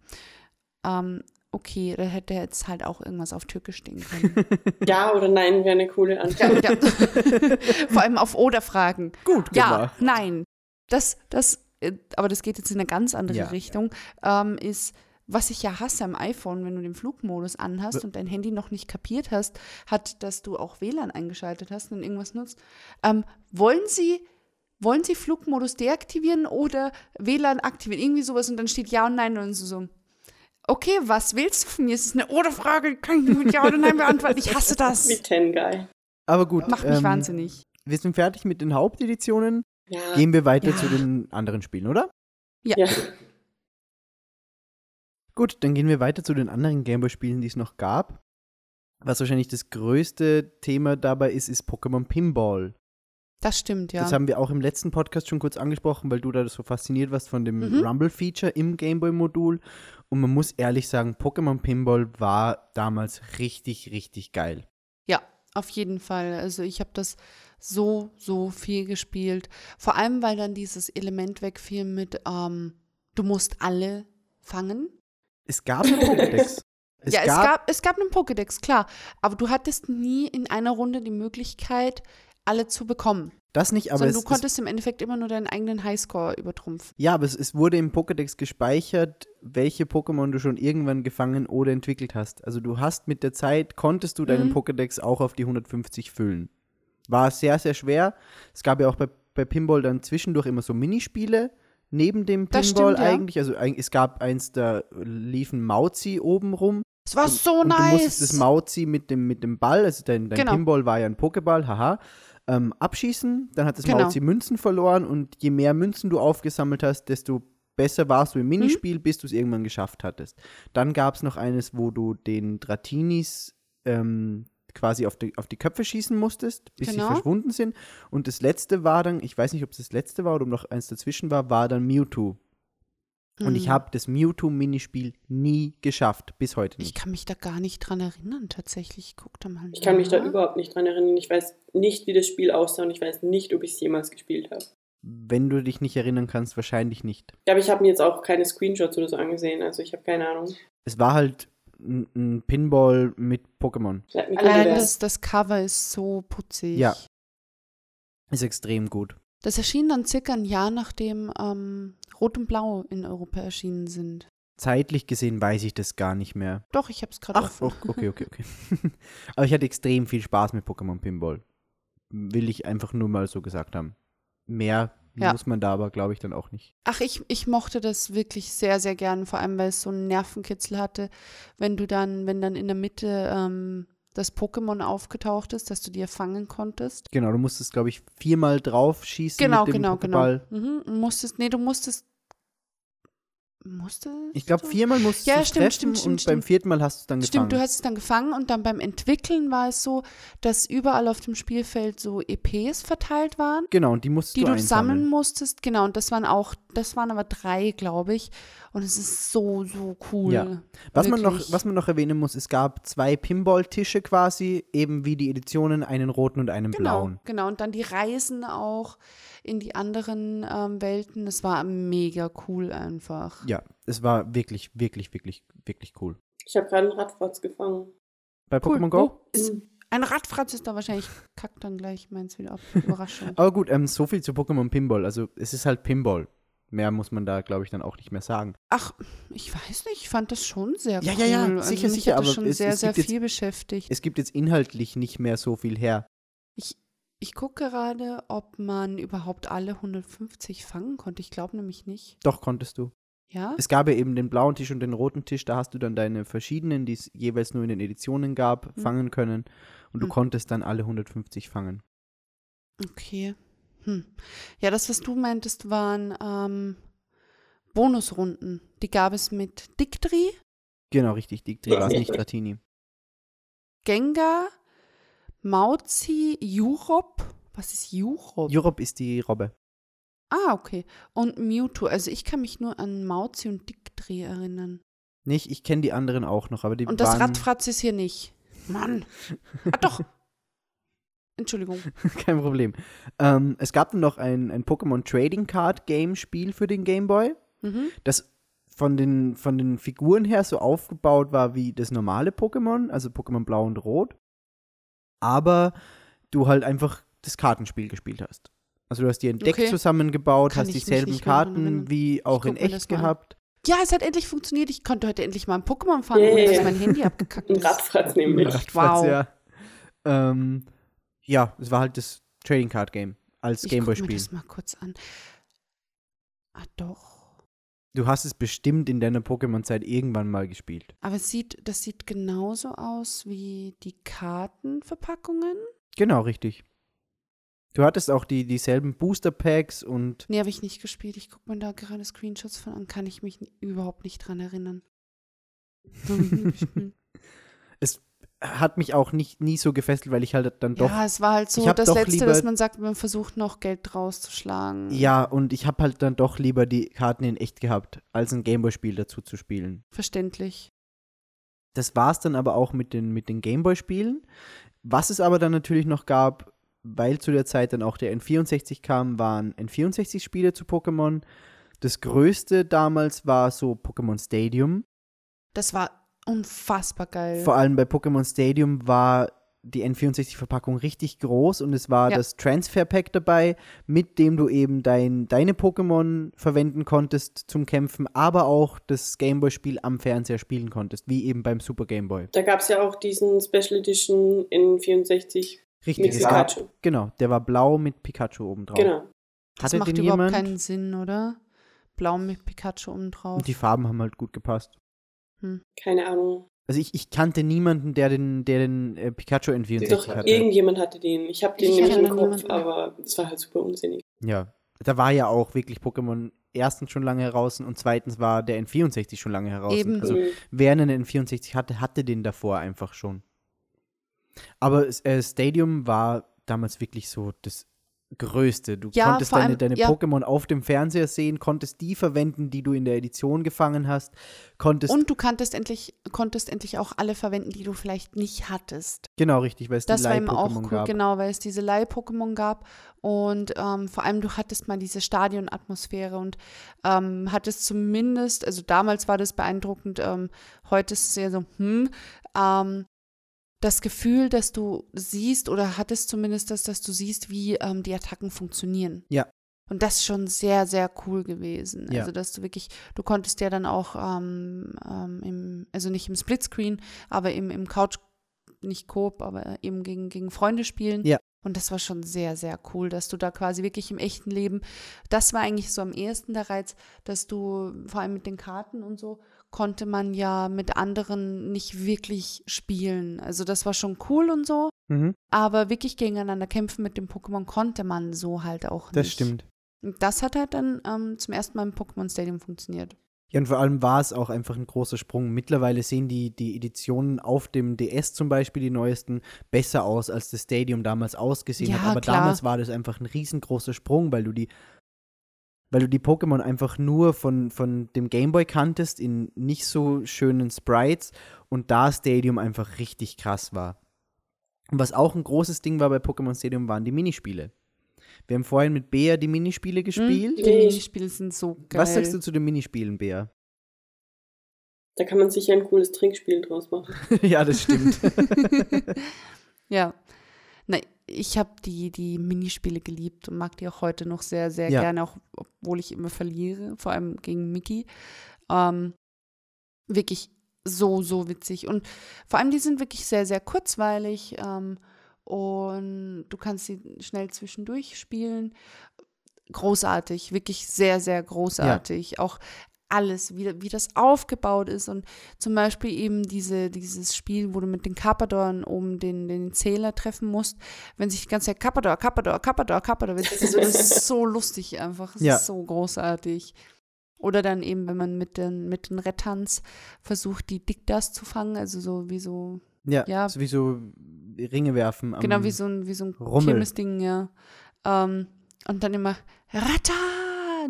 Ähm, okay, da hätte jetzt halt auch irgendwas auf Türkisch stehen können. Ja oder nein wäre eine coole Ja, Antwort. ja. Vor allem auf Oder-Fragen. Gut Ja, gemacht. nein. Das, das, äh, aber das geht jetzt in eine ganz andere Ja. Richtung, ähm, ist, was ich ja hasse am iPhone, wenn du den Flugmodus anhast und dein Handy noch nicht kapiert hast, hat, dass du auch WLAN eingeschaltet hast und irgendwas nutzt. Ähm, wollen Sie, wollen Sie Flugmodus deaktivieren oder WLAN aktivieren? Irgendwie sowas und dann steht Ja und Nein und so. Okay, was willst du von mir? Es ist eine Oder-Frage, die kann ich nur mit Ja oder Nein beantworten. Ich hasse das. Wie Tengai. Aber gut. Macht mich ähm, wahnsinnig. Wir sind fertig mit den Haupteditionen. Ja. Gehen wir weiter Ja. zu den anderen Spielen, oder? ja. Gut, dann gehen wir weiter zu den anderen Gameboy-Spielen, die es noch gab. Was wahrscheinlich das größte Thema dabei ist, ist Pokémon Pinball. Das stimmt, ja. Das haben wir auch im letzten Podcast schon kurz angesprochen, weil du da so fasziniert warst von dem Mhm. Rumble-Feature im Gameboy-Modul. Und man muss ehrlich sagen, Pokémon Pinball war damals richtig, richtig geil. Ja, auf jeden Fall. Also ich habe das so, so viel gespielt. Vor allem, weil dann dieses Element wegfiel mit, ähm, du musst alle fangen. Es gab einen Pokédex. Es ja, gab, es gab, es gab einen Pokédex, klar. Aber du hattest nie in einer Runde die Möglichkeit, alle zu bekommen. das nicht, aber sondern es, du es, konntest im Endeffekt immer nur deinen eigenen Highscore übertrumpfen. ja, aber es, es wurde im Pokédex gespeichert, welche Pokémon du schon irgendwann gefangen oder entwickelt hast. Also du hast mit der Zeit, konntest du deinen Mhm. Pokédex auch auf die 150 füllen. War sehr, sehr schwer. Es gab ja auch bei, bei Pinball dann zwischendurch immer so Minispiele neben dem Pinball stimmt, ja. eigentlich. Also eig- es gab eins, da liefen Mauzi oben rum. Es war so und du nice. musstest das Mauzi mit dem, mit dem Ball, also dein, dein Genau. Pinball war ja ein Pokéball, haha, ähm, abschießen. Dann hat das Genau. Mauzi Münzen verloren und je mehr Münzen du aufgesammelt hast, desto besser warst du im Minispiel, Mhm. bis du es irgendwann geschafft hattest. Dann gab es noch eines, wo du den Dratinis ähm, quasi auf die, auf die Köpfe schießen musstest, bis Genau. sie verschwunden sind. Und das letzte war dann, ich weiß nicht, ob es das letzte war oder ob noch eins dazwischen war, war dann Mewtwo. Und ich Hm. habe das Mewtwo-Minispiel nie geschafft, bis heute Ich nicht. kann mich da gar nicht dran erinnern, tatsächlich. Guck da mal. Ich kann mich da überhaupt nicht dran erinnern. Ich weiß nicht, wie das Spiel aussah und ich weiß nicht, ob ich es jemals gespielt habe. Wenn du dich nicht erinnern kannst, wahrscheinlich nicht. Ja, aber ich habe mir jetzt auch keine Screenshots oder so angesehen, also ich habe keine Ahnung. Es war halt ein, Pinball mit Pokémon. Allein das, das Cover ist so putzig. Ja. Ist extrem gut. Das erschien dann circa ein Jahr, nachdem ähm, Rot und Blau in Europa erschienen sind. Zeitlich gesehen weiß ich das gar nicht mehr. Doch, ich habe es gerade Ach, offen. oh, okay, okay, okay. Aber ich hatte extrem viel Spaß mit Pokémon Pinball. Will ich einfach nur mal so gesagt haben. Mehr Ja. muss man da aber, glaube ich, dann auch nicht. Ach, ich, ich mochte das wirklich sehr, sehr gern, vor allem weil es so einen Nervenkitzel hatte, wenn du dann, wenn dann in der Mitte ähm, das Pokémon aufgetaucht ist, dass du dir fangen konntest. Genau, du musstest, glaube ich, viermal drauf schießen Genau, mit dem genau, Pokéball. genau. Mhm, und musstest, nee, du musstest, musstest Ich glaube, du? viermal musstest Ja, du es stimmt, treffen stimmt, stimmt, und beim stimmt. vierten Mal hast du es dann gefangen. Stimmt, du hast es dann gefangen und dann beim Entwickeln war es so, dass überall auf dem Spielfeld so EPs verteilt waren, genau, und die musstest die du du einsammeln. sammeln musstest. Genau, und das waren auch, das waren aber drei, glaube ich. Und es ist so, so cool. Ja. Was man, noch, was man noch erwähnen muss, es gab zwei Pinball-Tische quasi, eben wie die Editionen, einen roten und einen Genau, blauen. genau. Und dann die Reisen auch in die anderen ähm, Welten. Das war mega cool einfach. Ja, es war wirklich, wirklich, wirklich, wirklich cool. Ich habe gerade einen Radfratz gefangen. Bei Cool. Pokémon Go? Oh, ist, ein Radfratz ist da wahrscheinlich, kackt dann gleich meins wieder ab. Überraschung. Aber gut, ähm, so viel zu Pokémon Pinball. Also, es ist halt Pinball. Mehr muss man da, glaube ich, dann auch nicht mehr sagen. Ach, ich weiß nicht, ich fand das schon sehr Ja, cool. ja, ja, also sicher, mich sicher, hat das aber schon es- sehr, es sehr gibt jetzt- viel beschäftigt. Es gibt jetzt inhaltlich nicht mehr so viel her. Ich, ich gucke gerade, ob man überhaupt alle 150 fangen konnte. Ich glaube nämlich nicht. Doch, konntest du. Ja? Es gab ja eben den blauen Tisch und den roten Tisch. Da hast du dann deine verschiedenen, die es jeweils nur in den Editionen gab, Hm. fangen können. Und du Hm. konntest dann alle 150 fangen. Okay. Hm. Ja, das, was du meintest, waren ähm, Bonusrunden. Die gab es mit Dictri, Genau, richtig. Die war es nicht Ratini. Gengar, Mauzi, Jurop. Was ist Jurop? Europe ist die Robbe. ah, okay. Und Mewtwo. Also ich kann mich nur an Mauzi und Dictri erinnern. Nicht, ich kenne die anderen auch noch, aber die Und das Radfratz ist hier nicht. Mann. Ah, doch. Entschuldigung. kein Problem. Ähm, es gab dann noch ein, ein Pokémon Trading Card Game Spiel für den Game Boy, Mhm. das von den, von den Figuren her so aufgebaut war wie das normale Pokémon, also Pokémon Blau und Rot. Aber du halt einfach das Kartenspiel gespielt hast. Also du hast dir ein Deck Okay. zusammengebaut, Kann hast dieselben Karten wie auch in echt gehabt. Ja, es hat endlich funktioniert. Ich konnte heute endlich mal ein Pokémon fangen, Yeah. ohne dass mein Handy abgekackt Ein ist. Radfratz nämlich. Radfratz, Wow. Ja. Ähm, ja, es war halt das Trading Card Game als Ich guck mir Gameboy-Spiel. das mal kurz an. Ah, doch. Du hast es bestimmt in deiner Pokémon-Zeit irgendwann mal gespielt. Aber es sieht, das sieht genauso aus wie die Kartenverpackungen. Genau, richtig. Du hattest auch die, dieselben Booster-Packs und Nee, habe ich nicht gespielt. Ich gucke mir da gerade Screenshots von an. Kann ich mich überhaupt nicht dran erinnern. Es hat mich auch nicht, nie so gefesselt, weil ich halt dann doch. ja, es war halt so das Letzte, lieber- dass man sagt, man versucht noch Geld rauszuschlagen. Ja, und ich habe halt dann doch lieber die Karten in echt gehabt, als ein Gameboy-Spiel dazu zu spielen. Verständlich. Das war's dann aber auch mit den, mit den Gameboy-Spielen. Was es aber dann natürlich noch gab, weil zu der Zeit dann auch der N64 kam, waren N64-Spiele zu Pokémon. Das größte damals war so Pokémon Stadium. Das war unfassbar geil. Vor allem bei Pokémon Stadium war die N64-Verpackung richtig groß und es war Ja. das Transfer-Pack dabei, mit dem du eben dein, deine Pokémon verwenden konntest zum Kämpfen, aber auch das Gameboy-Spiel am Fernseher spielen konntest, wie eben beim Super Gameboy. Da gab es ja auch diesen Special Edition in 64 Richtig, mit Pikachu. Genau, der war blau mit Pikachu oben drauf. Genau. das Hatte macht den überhaupt jemand? keinen Sinn, oder? Blau mit Pikachu oben drauf. Und die Farben haben halt gut gepasst. Keine Ahnung. Also ich, ich kannte niemanden, der den, der den äh, Pikachu N64 Doch, hatte. irgendjemand hatte den. Ich habe den Ich nämlich im Kopf, niemanden. aber es war halt super unsinnig. Ja, da war ja auch wirklich Pokémon erstens schon lange heraus und zweitens war der N64 schon lange heraus. Eben. Also Mhm. wer einen N64 hatte, hatte den davor einfach schon. Aber äh, Stadium war damals wirklich so das Größte. Du Ja, konntest deine, allem- deine ja. Pokémon auf dem Fernseher sehen, konntest die verwenden, die du in der Edition gefangen hast, konntest Und du kanntest endlich, konntest endlich auch alle verwenden, die du vielleicht nicht hattest. genau richtig, weil es Das die war eben auch Leih-Pokémon cool, gab. genau, weil es diese Leih-Pokémon gab und ähm, vor allem du hattest mal diese Stadionatmosphäre und ähm, hattest zumindest, also damals war das beeindruckend, ähm, heute ist es eher so, hm, ähm, das Gefühl, dass du siehst oder hattest zumindest das, dass du siehst, wie ähm, die Attacken funktionieren. Ja. Und das ist schon sehr, sehr cool gewesen. Ja. Also, dass du wirklich, du konntest ja dann auch ähm, ähm, im, also nicht im Splitscreen, aber im, im Couch, nicht Coop, aber eben gegen, gegen Freunde spielen. Ja. Und das war schon sehr, sehr cool, dass du da quasi wirklich im echten Leben, das war eigentlich so am ehesten der Reiz, dass du vor allem mit den Karten und so, konnte man ja mit anderen nicht wirklich spielen. Also das war schon cool und so, Mhm, aber wirklich gegeneinander kämpfen mit dem Pokémon konnte man so halt auch nicht. das stimmt. Und das hat halt dann ähm, zum ersten Mal im Pokémon Stadium funktioniert. Ja, und vor allem war es auch einfach ein großer Sprung. Mittlerweile sehen die, die Editionen auf dem DS zum Beispiel, die neuesten, besser aus, als das Stadium damals ausgesehen Ja, hat. Aber klar. damals war das einfach ein riesengroßer Sprung, weil du die, weil du die Pokémon einfach nur von, von dem Gameboy kanntest in nicht so schönen Sprites und da Stadium einfach richtig krass war. Und was auch ein großes Ding war bei Pokémon Stadium, waren die Minispiele. Wir haben vorhin mit Bea die Minispiele gespielt. Die. Minispiele sind so geil. Was sagst du zu den Minispielen, Bea? Da kann man sicher ein cooles Trinkspiel draus machen. ja, das stimmt. ja. Na, ich habe die, die Minispiele geliebt und mag die auch heute noch sehr, sehr Ja. gerne, auch obwohl ich immer verliere, vor allem gegen Mickey. Ähm, wirklich so, so witzig. Und vor allem, die sind wirklich sehr, sehr kurzweilig ähm, und du kannst sie schnell zwischendurch spielen. Großartig, wirklich sehr, sehr großartig. Auch alles, wie, wie das aufgebaut ist und zum Beispiel eben diese, dieses Spiel, wo du mit den Carpadorn oben den, den Zähler treffen musst, wenn sich die ganze Zeit Carpador, Carpador, Carpador, Carpador, das ist, so, lustig einfach, das Ja. ist so großartig. Oder dann eben, wenn man mit den, mit den Rettans versucht, die Diktas zu fangen, also so wie so, Ja, Ja. so wie so Ringe werfen. Genau wie so ein, wie so ein Rummel. Kirmesding, ja. Ähm, und dann immer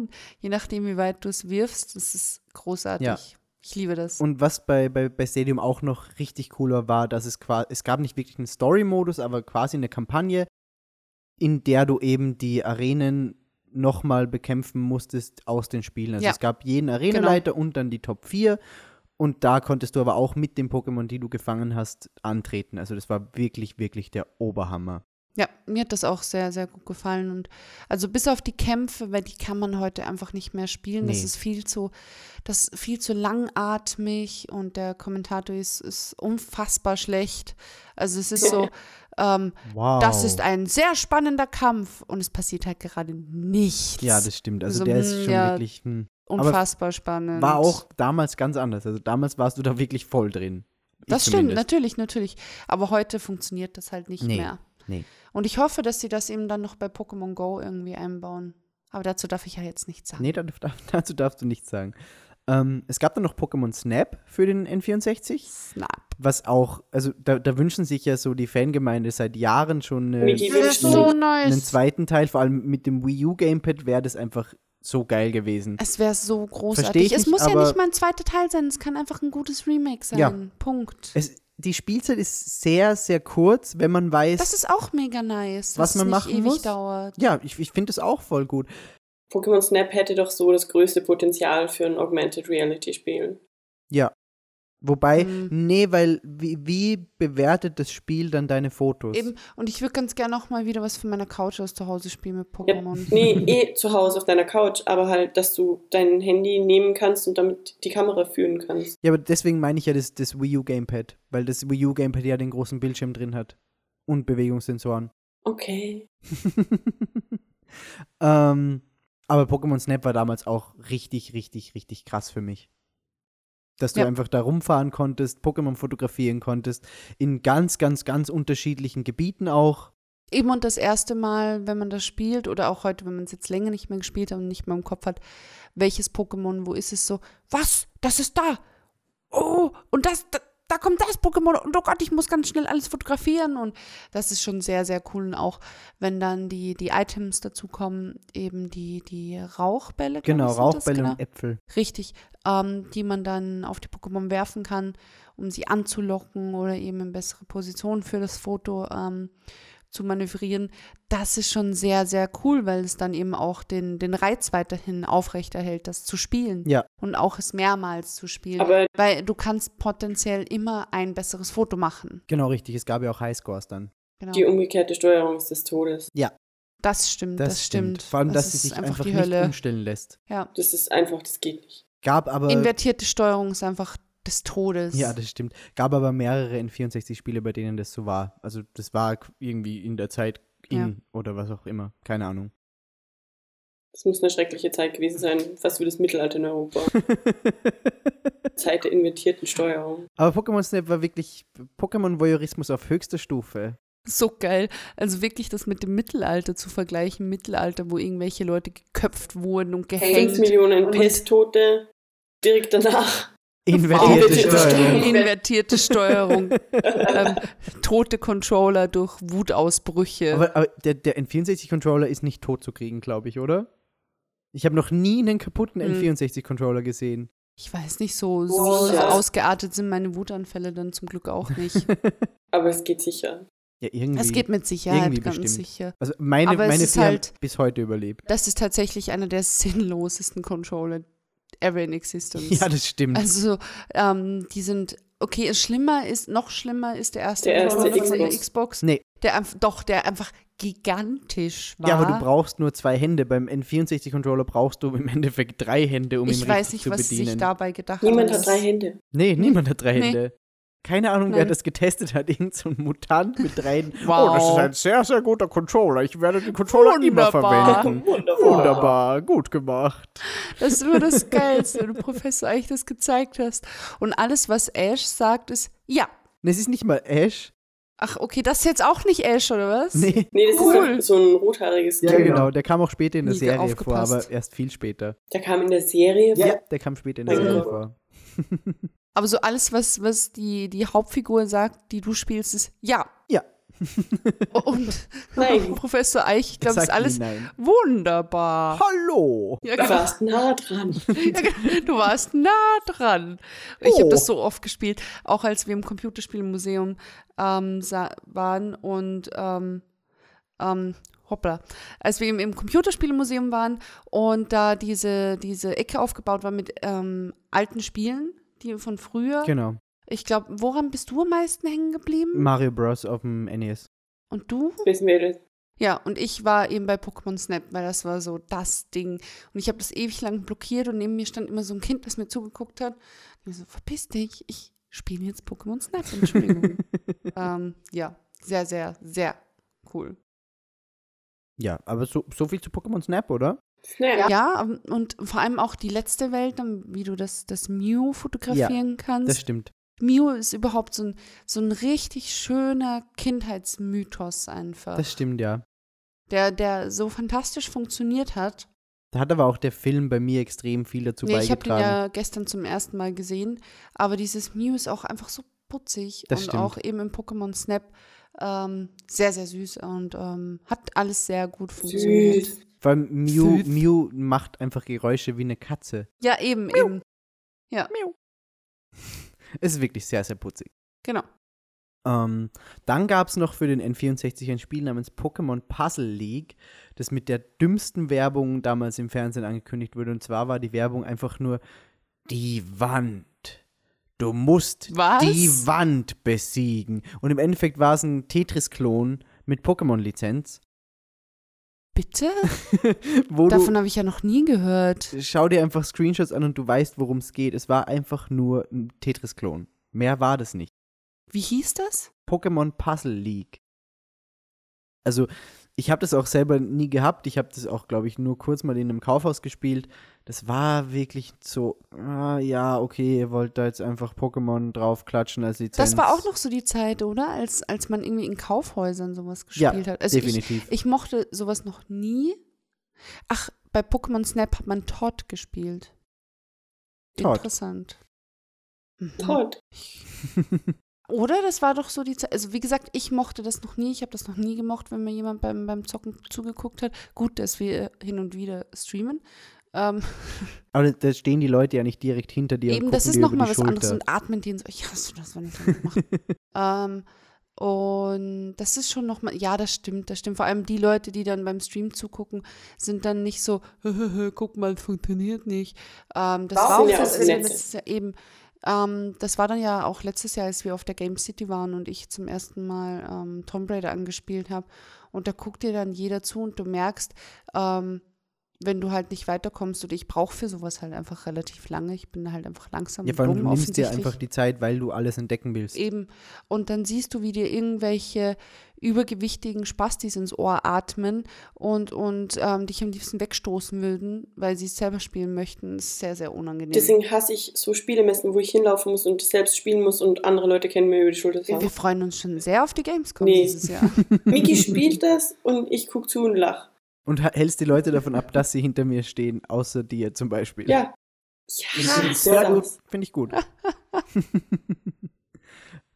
Rattan! Je nachdem, wie weit du es wirfst, das ist großartig. Ja. Ich liebe das. Und was bei, bei, bei Stadium auch noch richtig cooler war, dass es quasi, es gab nicht wirklich einen Story-Modus, aber quasi eine Kampagne, in der du eben die Arenen nochmal bekämpfen musstest aus den Spielen. Also Ja. es gab jeden Arenaleiter und dann die Top 4 und da konntest du aber auch mit den Pokémon, die du gefangen hast, antreten. Also das war wirklich, wirklich der Oberhammer. Ja, mir hat das auch sehr, sehr gut gefallen. Und also bis auf die Kämpfe, weil die kann man heute einfach nicht mehr spielen. Das Nee. ist viel zu, das ist viel zu langatmig und der Kommentator ist, ist unfassbar schlecht. Also es ist so, ähm, Wow. das ist ein sehr spannender Kampf und es passiert halt gerade nichts. Ja, das stimmt. Also So, der ist hm, schon ja. wirklich. Hm. Unfassbar spannend. War auch damals ganz anders. Also damals warst du da wirklich voll drin. Ich Das stimmt, zumindest. natürlich, natürlich. Aber heute funktioniert das halt nicht Nee, mehr. Nee. Und ich hoffe, dass sie das eben dann noch bei Pokémon Go irgendwie einbauen. Aber dazu darf ich ja jetzt nichts sagen. Nee, da- da- dazu darfst du nichts sagen. Ähm, es gab dann noch Pokémon Snap für den N64, Snap. was auch, also da, da wünschen sich ja so die Fangemeinde seit Jahren schon du so einen nice. zweiten Teil, vor allem mit dem Wii U Gamepad wäre das einfach so geil gewesen. Es wäre so großartig. ich Es nicht, muss ja nicht mal ein zweiter Teil sein. Es kann einfach ein gutes Remake sein. Ja. Punkt. Es, die Spielzeit ist sehr, sehr kurz, wenn man weiß. Das ist auch mega nice. Was dass man es machen ewig muss? dauert. ja, ich, ich finde es auch voll gut. Pokémon Snap hätte doch so das größte Potenzial für ein Augmented Reality Spiel. Ja. Wobei, Hm. nee, weil wie, wie bewertet das Spiel dann deine Fotos? Eben, und ich würde ganz gerne auch mal wieder was von meiner Couch aus zu Hause spielen mit Ja, Pokémon. nee, eh zu Hause auf deiner Couch, aber halt, dass du dein Handy nehmen kannst und damit die Kamera führen kannst. Ja, aber deswegen meine ich ja das, das Wii U Gamepad, weil das Wii U Gamepad ja den großen Bildschirm drin hat. Und Bewegungssensoren. Okay. ähm, aber Pokémon Snap war damals auch richtig, richtig, richtig krass für mich. Dass du Ja. einfach da rumfahren konntest, Pokémon fotografieren konntest, in ganz, ganz, ganz unterschiedlichen Gebieten auch. Eben und das erste Mal, wenn man das spielt, oder auch heute, wenn man es jetzt länger nicht mehr gespielt hat und nicht mehr im Kopf hat, welches Pokémon, wo ist es so, was? Das ist da! Oh, und das, da, da kommt das Pokémon und oh Gott, ich muss ganz schnell alles fotografieren und das ist schon sehr, sehr cool. Und auch wenn dann die, die Items dazu kommen, eben die, die Rauchbälle. Genau, Rauchbälle genau. und Äpfel. Richtig, ähm, die man dann auf die Pokémon werfen kann, um sie anzulocken oder eben in bessere Position für das Foto ähm, zu manövrieren. Das ist schon sehr, sehr cool, weil es dann eben auch den, den Reiz weiterhin aufrechterhält, das zu spielen. Ja. Und auch es mehrmals zu spielen. Aber weil du kannst potenziell immer ein besseres Foto machen. Genau, richtig. Es gab ja auch Highscores dann. Genau. die umgekehrte Steuerung ist des Todes. das stimmt, das, stimmt. Vor allem, das dass sie sich einfach, einfach, die nicht Hölle. umstellen lässt. Ja. Das ist einfach, das geht nicht. Gab aber. Invertierte Steuerung ist einfach des Todes. Ja, das stimmt. Gab aber mehrere N64-Spiele, bei denen das so war. Also das war irgendwie in der Zeit in Ja. oder was auch immer. Keine Ahnung. Das muss eine schreckliche Zeit gewesen sein, fast wie das Mittelalter in Europa. Zeit der invertierten Steuerung. aber Pokémon Snap war wirklich Pokémon-Voyeurismus auf höchster Stufe. So geil. Also wirklich das mit dem Mittelalter zu vergleichen. Mittelalter, wo irgendwelche Leute geköpft wurden und gehängt. Millionen und- Pesttote direkt danach. Invertierte Invertierte Steuerung. Invertierte Steuerung. ähm, tote Controller durch Wutausbrüche. Aber, aber der, der N64-Controller ist nicht tot zu kriegen, glaube ich, oder? Ich habe noch nie einen kaputten Hm. N64-Controller gesehen. ich weiß nicht, so, so, Ja. ausgeartet sind meine Wutanfälle dann zum Glück auch nicht. Aber es geht sicher. Ja, irgendwie. Es geht mit Sicherheit irgendwie ganz bestimmt. sicher. also meine, Aber meine ist vier halt- bis heute überlebt. Das ist tatsächlich einer der sinnlosesten Controller ever in existence. Ja, das stimmt. Also, ähm, die sind, okay, es schlimmer ist, noch schlimmer ist der erste, Der erste Controller von der Xbox. Xbox. Nee. Der doch, der einfach gigantisch war. ja, aber du brauchst nur zwei Hände. Beim N64-Controller brauchst du im Endeffekt drei Hände, um ihn Ich richtig weiß nicht, zu was sie sich bedienen. dabei gedacht Niemand hat drei Hände. Nee, niemand hat drei Nee. Hände. Keine Ahnung, wer Nein. das getestet hat. Irgend so ein Mutant mit drei Händen. Wow. Oh, das ist ein sehr, sehr guter Controller. Ich werde den Controller immer Wunderbar. verwenden. Wunderbar. Wunderbar, gut gemacht. Das war das Geilste, wenn du Professor eigentlich das gezeigt hast. Und alles, was Ash sagt, ist ja. Es ist nicht mal Ash. Ach, okay, das ist jetzt auch nicht Ash, oder was? Nee. Nee, das Cool. ist so ein rothaariges Ja, Kind. genau. Der kam auch später in der Nie Serie vor, aufgepasst. aber erst viel später. Der kam in der Serie. Ja, der kam später in der Ja. Serie vor. Aber so alles, was, was die, die Hauptfigur sagt, die du spielst, ist ja. Ja. Und Nein. Professor Eich, ich glaube, ist alles wunderbar. Hallo. Ja, Du genau. warst nah dran. Ja, genau. Du warst nah dran. Ich Oh. habe das so oft gespielt, auch als wir im Computerspielmuseum ähm, sa- waren und ähm, ähm, hoppla, als wir im, im Computerspielmuseum waren und da diese, diese Ecke aufgebaut war mit ähm, alten Spielen, die von früher. Genau. Ich glaube, woran bist du am meisten hängen geblieben? Mario Bros. auf dem NES. Und du? Wir das? Ja, und ich war eben bei Pokémon Snap, weil das war so das Ding. Und ich habe das ewig lang blockiert und neben mir stand immer so ein Kind, das mir zugeguckt hat. Und ich so, verpiss dich, ich spiele jetzt Pokémon Snap, Entschuldigung. ähm, ja, sehr, sehr, sehr cool. Ja, aber so, so viel zu Pokémon Snap, oder? Snap. Ja, ähm, und vor allem auch die letzte Welt, wie du das, das Mew fotografieren Das kannst. stimmt. Mew ist überhaupt so ein, so ein richtig schöner Kindheitsmythos einfach. Das stimmt, ja. der, der so fantastisch funktioniert hat. Da hat aber auch der Film bei mir extrem viel dazu Nee, ich habe den beigetragen. ja gestern zum ersten Mal gesehen, aber dieses Mew ist auch einfach so putzig Das und stimmt. auch eben im Pokémon Snap ähm, sehr, sehr süß und ähm, hat alles sehr gut funktioniert. Süß. Allem Mew, Süß. Mew macht einfach Geräusche wie eine Katze. Ja, eben, eben. Ja, Es ist wirklich sehr, sehr putzig. genau. Ähm, dann gab es noch für den N64 ein Spiel namens Pokémon Puzzle League, das mit der dümmsten Werbung damals im Fernsehen angekündigt wurde. Und zwar war die Werbung einfach nur die Wand. Du musst Was? die Wand besiegen. Und im Endeffekt war es ein Tetris-Klon mit Pokémon-Lizenz. Bitte? Davon habe ich ja noch nie gehört. schau dir einfach Screenshots an und du weißt, worum es geht. Es war einfach nur ein Tetris-Klon. Mehr war das nicht. Wie hieß das? Pokémon Puzzle League. Also, ich habe das auch selber nie gehabt. Ich habe das auch, glaube ich, nur kurz mal in einem Kaufhaus gespielt. Das war wirklich so, ah, ja, okay, ihr wollt da jetzt einfach Pokémon draufklatschen als Lizenz. Das war auch noch so die Zeit, oder? Als, als man irgendwie in Kaufhäusern sowas ja, gespielt hat. Also ich, definitiv. ich mochte sowas noch nie. Ach, bei Pokémon Snap hat man Todd gespielt. Todd. Interessant. Mhm. Todd. Oder das war doch so die Zeit. Also wie gesagt, ich mochte das noch nie. Ich habe das noch nie gemocht, wenn mir jemand beim, beim Zocken zugeguckt hat. Gut, dass wir hin und wieder streamen. Ähm, Aber da- stehen die Leute ja nicht direkt hinter dir eben, und das ist dir noch über mal die was Schulter. anderes und atmen die und so. Ich hasse das, wenn ich das mache. ähm, und das ist schon noch mal, ja, das stimmt, das stimmt. Vor allem die Leute, die dann beim Stream zugucken, sind dann nicht so, guck mal, funktioniert nicht. Ähm, das Das war auch ja das letztes Jahr eben. Ähm, das war dann ja auch letztes Jahr, als wir auf der Game City waren und ich zum ersten Mal ähm, Tomb Raider angespielt habe. Und da guckt dir dann jeder zu und du merkst, ähm, wenn du halt nicht weiterkommst oder ich brauche für sowas halt einfach relativ lange. Ich bin halt einfach langsam ja, vor allem, dumm du nimmst dir einfach die Zeit, weil du alles entdecken willst. Eben. Und dann siehst du, wie dir irgendwelche übergewichtigen Spastis ins Ohr atmen und, und ähm, dich am liebsten wegstoßen würden, weil sie es selber spielen möchten. Das ist sehr, sehr unangenehm. Deswegen hasse ich so Spielemessen, wo ich hinlaufen muss und selbst spielen muss und andere Leute kennen mir über die Schulter wir, freuen uns schon sehr auf die Gamescom Nee. dieses Jahr. Miki spielt das und ich gucke zu und lach. Und hältst die Leute davon ab, dass sie hinter mir stehen, außer dir zum Beispiel. Ja. Ja, Sehr gut, finde ich gut.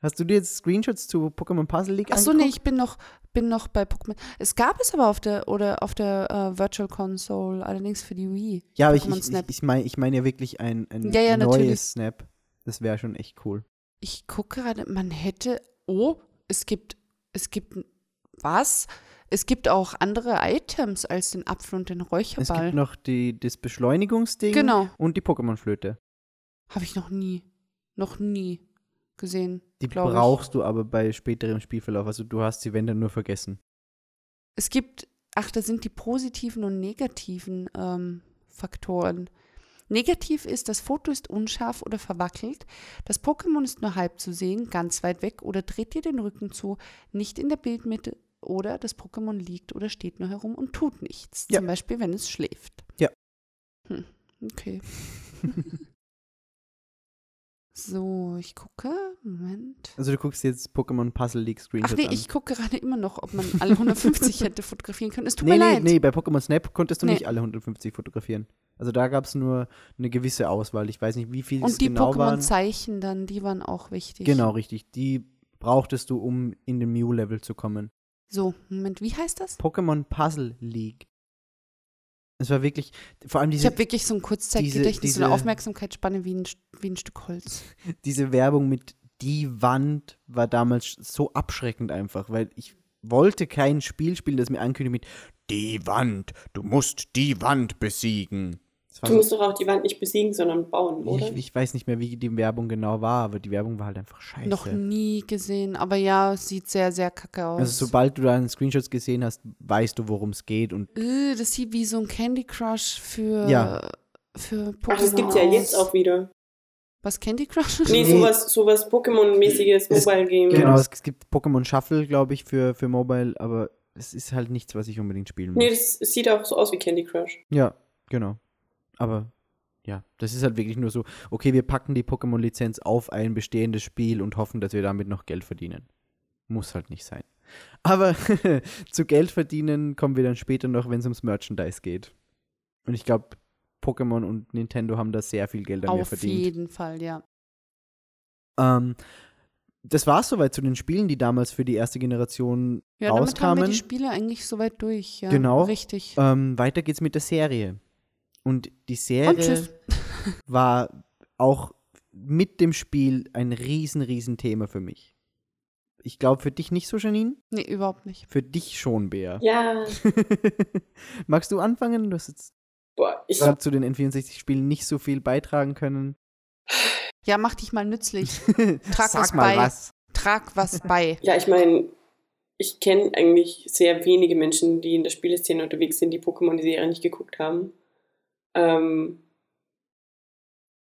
Hast du dir jetzt Screenshots zu Pokémon Puzzle League Ach so, nee, ich bin noch, bin noch bei Pokémon. Es gab es aber auf der, oder auf der äh, Virtual Console, allerdings für die Wii. Ja, aber ich, ich, Snap. ich, ich meine ich mein ja wirklich ein, ein Ja, ja, natürlich. neues Snap. Das wäre schon echt cool. Ich gucke gerade, man hätte, oh, es gibt, es gibt, was? Es gibt auch andere Items als den Apfel und den Es Räucherball. gibt noch die, das Beschleunigungsding Genau, und die Pokémon-Flöte. habe ich noch nie, noch nie gesehen. Die glaub ich. brauchst du aber bei späterem Spielverlauf. Also du hast sie, wenn dann, nur vergessen. Es gibt, ach, da sind die positiven und negativen ähm, Faktoren. Negativ ist, das Foto ist unscharf oder verwackelt. Das Pokémon ist nur halb zu sehen, ganz weit weg oder dreht dir den Rücken zu, nicht in der Bildmitte oder das Pokémon liegt oder steht nur herum und tut nichts. Ja. Zum Beispiel, wenn es schläft. Ja. Hm, okay. so, ich gucke. Moment. Also du guckst jetzt Pokémon Puzzle League Ach Screenshots nee, an. ich gucke gerade immer noch, ob man alle 150 hätte fotografieren können. Es tut nee, mir nee, leid. nee, bei Pokémon Snap konntest du Nee. nicht alle 150 fotografieren. Also da gab es nur eine gewisse Auswahl. Ich weiß nicht, wie viel es Und die genau waren. Pokémon-Zeichen dann, die waren auch wichtig. Genau, richtig. Die brauchtest du, um in den Mew-Level zu kommen. So, Moment, wie heißt das? Pokémon Puzzle League. Es war wirklich, vor allem Ich diese, habe wirklich so ein Kurzzeitgedächtnis, diese- so eine Aufmerksamkeitsspanne wie ein, wie ein Stück Holz. diese Werbung mit die Wand war damals so abschreckend einfach, weil ich wollte kein Spiel spielen, das mir ankündigt mit die Wand, du musst die Wand besiegen. Du musst doch auch die Wand nicht besiegen, sondern bauen, oder? ich, ich weiß nicht mehr, wie die Werbung genau war, aber die Werbung war halt einfach scheiße. Noch nie gesehen, aber ja, es sieht sehr, sehr kacke aus. Also sobald du da einen Screenshots gesehen hast, weißt du, worum es geht und Äh, das sieht wie so ein Candy Crush für, Ja. für Pokémon Ach, das gibt's ja jetzt auch wieder. Was, Candy Crush? Nee, Nee. sowas, sowas Pokémon-mäßiges Es- Mobile-Game. genau, es, es gibt Pokémon Shuffle, glaube ich, für, für Mobile, aber es ist halt nichts, was ich unbedingt spielen muss. Nee, das, es sieht auch so aus wie Candy Crush. Ja, genau. Aber ja, das ist halt wirklich nur so, okay, wir packen die Pokémon-Lizenz auf ein bestehendes Spiel und hoffen, dass wir damit noch Geld verdienen. Muss halt nicht sein. Aber zu Geld verdienen kommen wir dann später noch, wenn es ums Merchandise geht. Und ich glaube, Pokémon und Nintendo haben da sehr viel Geld an mir Auf verdient. jeden Fall, ja. Ähm, das war es soweit zu den Spielen, die damals für die erste Generation Ja, damit haben wir rauskamen. die Spiele eigentlich soweit durch. Ja, Genau. Richtig. Ähm, weiter geht's mit der Serie. Und die Und Serie tschüss. war auch mit dem Spiel ein riesen, riesen Thema für mich. Ich glaube, für dich nicht so, Janine. Nee, überhaupt nicht. Für dich schon, Bea. Ja, Magst du anfangen? Du hast jetzt boah, ich, gerade zu den N64-Spielen nicht so viel beitragen können. Ja, mach dich mal nützlich. Trag Sag was mal bei. was. Trag was bei. ja, ich meine, ich kenne eigentlich sehr wenige Menschen, die in der Spieleszene unterwegs sind, die Pokémon die Serie nicht geguckt haben. Ähm,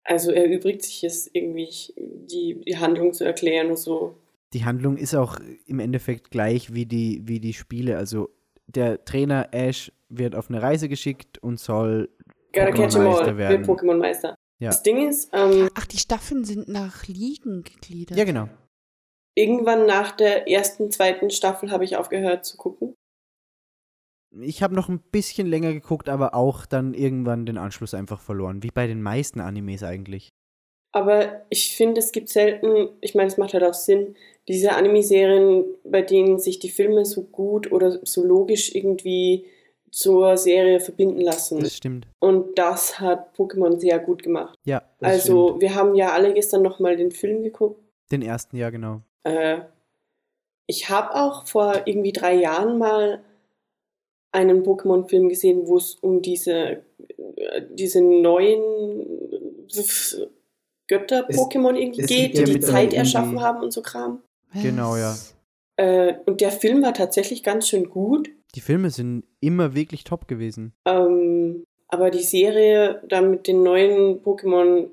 also erübrigt sich es irgendwie, die, die Handlung zu erklären und so. Die Handlung ist auch im Endeffekt gleich wie die, wie die Spiele. Also der Trainer Ash wird auf eine Reise geschickt und soll Gotta catch 'em Pokémon-Meister all, werden. wird Pokémon-Meister. Ja. Das Ding ist, ähm, Ach, die Staffeln sind nach Ligen gegliedert. Ja, genau. irgendwann nach der ersten, zweiten Staffel habe ich aufgehört zu gucken. Ich habe noch ein bisschen länger geguckt, aber auch dann irgendwann den Anschluss einfach verloren. Wie bei den meisten Animes eigentlich. Aber ich finde, es gibt selten, ich meine, es macht halt auch Sinn, diese Anime-Serien, bei denen sich die Filme so gut oder so logisch irgendwie zur Serie verbinden lassen. Das stimmt. Und das hat Pokémon sehr gut gemacht. Ja, das Also, stimmt. wir haben ja alle gestern nochmal den Film geguckt. Den ersten, ja, genau. Äh, ich habe auch vor irgendwie drei Jahren mal einen Pokémon-Film gesehen, wo es um diese, äh, diese neuen Götter-Pokémon irgendwie geht, die die Zeit erschaffen haben und so Kram. Genau, ja. Äh, und der Film war tatsächlich ganz schön gut. Die Filme sind immer wirklich top gewesen. Ähm, aber die Serie dann mit den neuen Pokémon,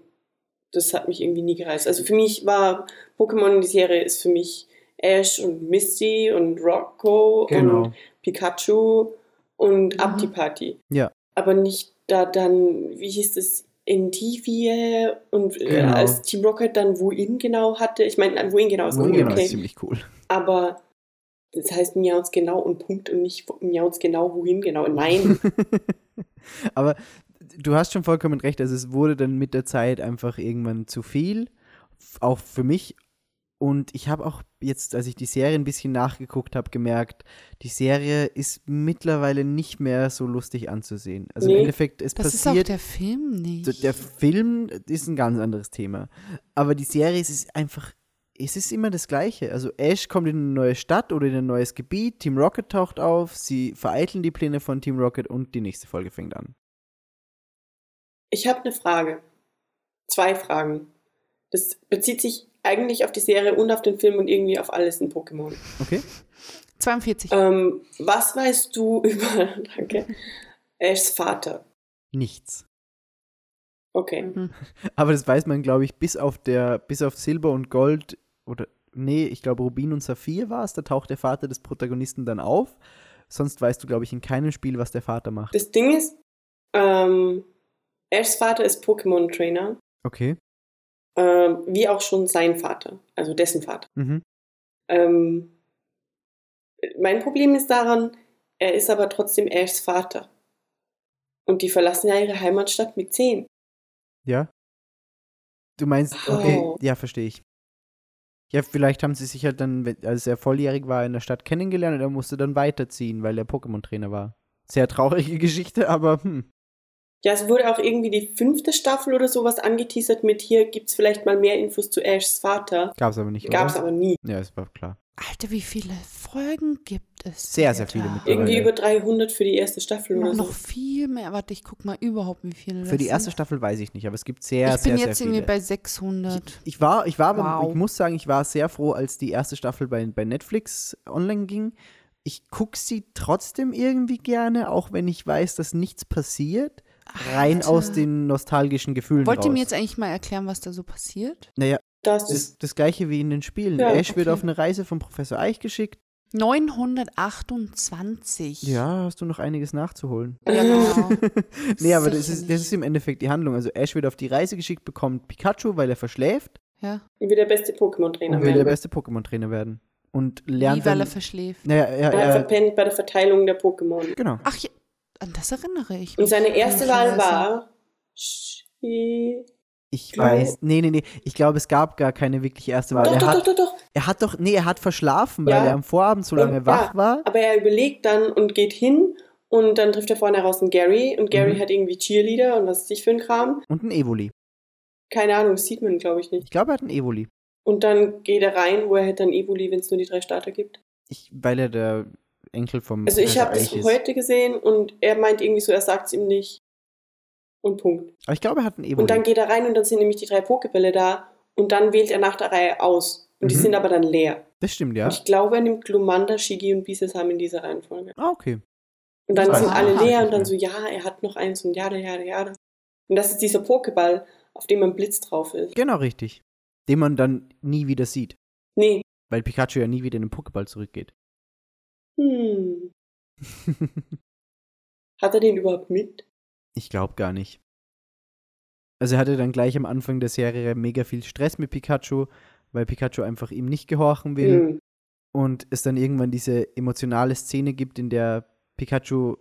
das hat mich irgendwie nie gereizt. Also für mich war Pokémon, die Serie ist für mich Ash und Misty und Rocco Genau. und Pikachu und Mhm. Apti-Party. Ja. Aber nicht da dann, wie hieß das, Endivie und äh, Genau. als Team Rocket dann wohin genau hatte. Ich meine, wohin genau ist Wohin genau, okay. ist ziemlich cool. Aber das heißt Miauts genau und Punkt und nicht Miauts genau, wohin genau. Nein. Aber du hast schon vollkommen recht. Also es wurde dann mit der Zeit einfach irgendwann zu viel. Auch für mich. Und ich habe auch jetzt, als ich die Serie ein bisschen nachgeguckt habe, gemerkt, die Serie ist mittlerweile nicht mehr so lustig anzusehen. Also im Nee. Endeffekt, es Das ist auch passiert. der Film nicht. Der Film ist ein ganz anderes Thema. Aber die Serie es ist einfach, es ist immer das Gleiche. Also Ash kommt in eine neue Stadt oder in ein neues Gebiet, Team Rocket taucht auf, sie vereiteln die Pläne von Team Rocket und die nächste Folge fängt an. Ich habe eine Frage. Zwei Fragen. Das bezieht sich eigentlich auf die Serie und auf den Film und irgendwie auf alles in Pokémon. Okay? 42. Ähm, was weißt du über, danke, Ashs Vater? Nichts. Okay. Aber das weiß man, glaube ich, bis auf der, bis auf Silber und Gold oder nee, ich glaube Rubin und Saphir war es, da taucht der Vater des Protagonisten dann auf. Sonst weißt du, glaube ich, in keinem Spiel, was der Vater macht. Das Ding ist, ähm, Ashs Vater ist Pokémon-Trainer, Okay. Ähm, wie auch schon sein Vater, also dessen Vater. Mhm. Ähm, mein Problem ist daran, er ist aber trotzdem Ashs Vater. Und die verlassen ja ihre Heimatstadt mit 10. Ja. Du meinst, okay, Oh. ja, verstehe ich. Ja, vielleicht haben sie sich halt dann, als er volljährig war, in der Stadt kennengelernt und er musste dann weiterziehen, weil er Pokémon-Trainer war. Sehr traurige Geschichte, aber hm. Ja, es wurde auch irgendwie die fünfte Staffel oder sowas angeteasert mit hier gibt's vielleicht mal mehr Infos zu Ashs Vater. Gab's aber nicht. Gab's oder? aber nie. Ja, es war klar. Alter, wie viele Folgen gibt es? Sehr, sehr viele mittlerweile. Irgendwie über 300 für die erste Staffel Noch, oder so. noch viel mehr. Warte, ich guck mal überhaupt, wie viele Für die erste sind. Staffel weiß ich nicht, aber es gibt sehr, Ich sehr, bin sehr jetzt viele. irgendwie bei 600. Ich war, ich war, aber Wow. ich muss sagen, ich war sehr froh, als die erste Staffel bei, bei Netflix online ging. Ich gucke sie trotzdem irgendwie gerne, auch wenn ich weiß, dass nichts passiert. Rein Alter. aus den nostalgischen Gefühlen Wollt ihr raus. mir jetzt eigentlich mal erklären, was da so passiert? naja, Das das ist das gleiche wie in den Spielen. Ja, Ash wird okay. auf eine Reise von Professor Eich geschickt. 928. Ja, hast du noch einiges nachzuholen. Ja, genau. nee, aber das ist, das ist im Endeffekt die Handlung. Also Ash wird auf die Reise geschickt, bekommt Pikachu, weil er verschläft ja. wie der beste Pokémon-Trainer und will der werden. beste Pokémon-Trainer werden. Und lernt Wie, weil dann, er verschläft. naja, er, Er er, verpennt bei der Verteilung der Pokémon. genau. Ach, ja. An das erinnere ich mich. Und seine erste Wahl war. Ich weiß, nee, nee, nee, ich glaube, es gab gar keine wirkliche erste Wahl. Doch, er, doch, hat, doch, doch, doch. er hat doch, nee, er hat verschlafen, weil Ja. er am Vorabend so lange Und- wach ja, war. Aber er überlegt dann und geht hin und dann trifft er vorne heraus einen Gary und Gary Mhm. hat irgendwie Cheerleader und was ist sich für ein Kram. Und ein Evoli. Keine Ahnung, das sieht man, glaube ich, nicht. Ich glaube, er hat ein Evoli. Und dann geht er rein, wo er hätte dann Evoli, wenn es nur die drei Starter gibt. Ich, weil er der Enkel vom Also ich habe das heute gesehen und er meint irgendwie so, er sagt es ihm nicht. Und Punkt. Aber ich glaube, er hat ein Evoli. Und dann geht er rein und dann sind nämlich die drei Pokebälle da und dann wählt er nach der Reihe aus. Und die Mhm. sind aber dann leer. das stimmt, ja. Und ich glaube, er nimmt Glumanda, Shigi und Bisasam in dieser Reihenfolge. Ah, okay. Und dann Das sind alle leer und dann so, ja, er hat noch eins und jada, jada, jada. Und das ist dieser Pokéball, auf dem ein Blitz drauf ist. Genau richtig. Den man dann nie wieder sieht. Nee. Weil Pikachu ja nie wieder in den Pokéball zurückgeht. Hm. Hat er den überhaupt mit? ich glaube gar nicht. Also er hatte dann gleich am Anfang der Serie mega viel Stress mit Pikachu, weil Pikachu einfach ihm nicht gehorchen will. Hm. und es dann irgendwann diese emotionale Szene gibt, in der Pikachu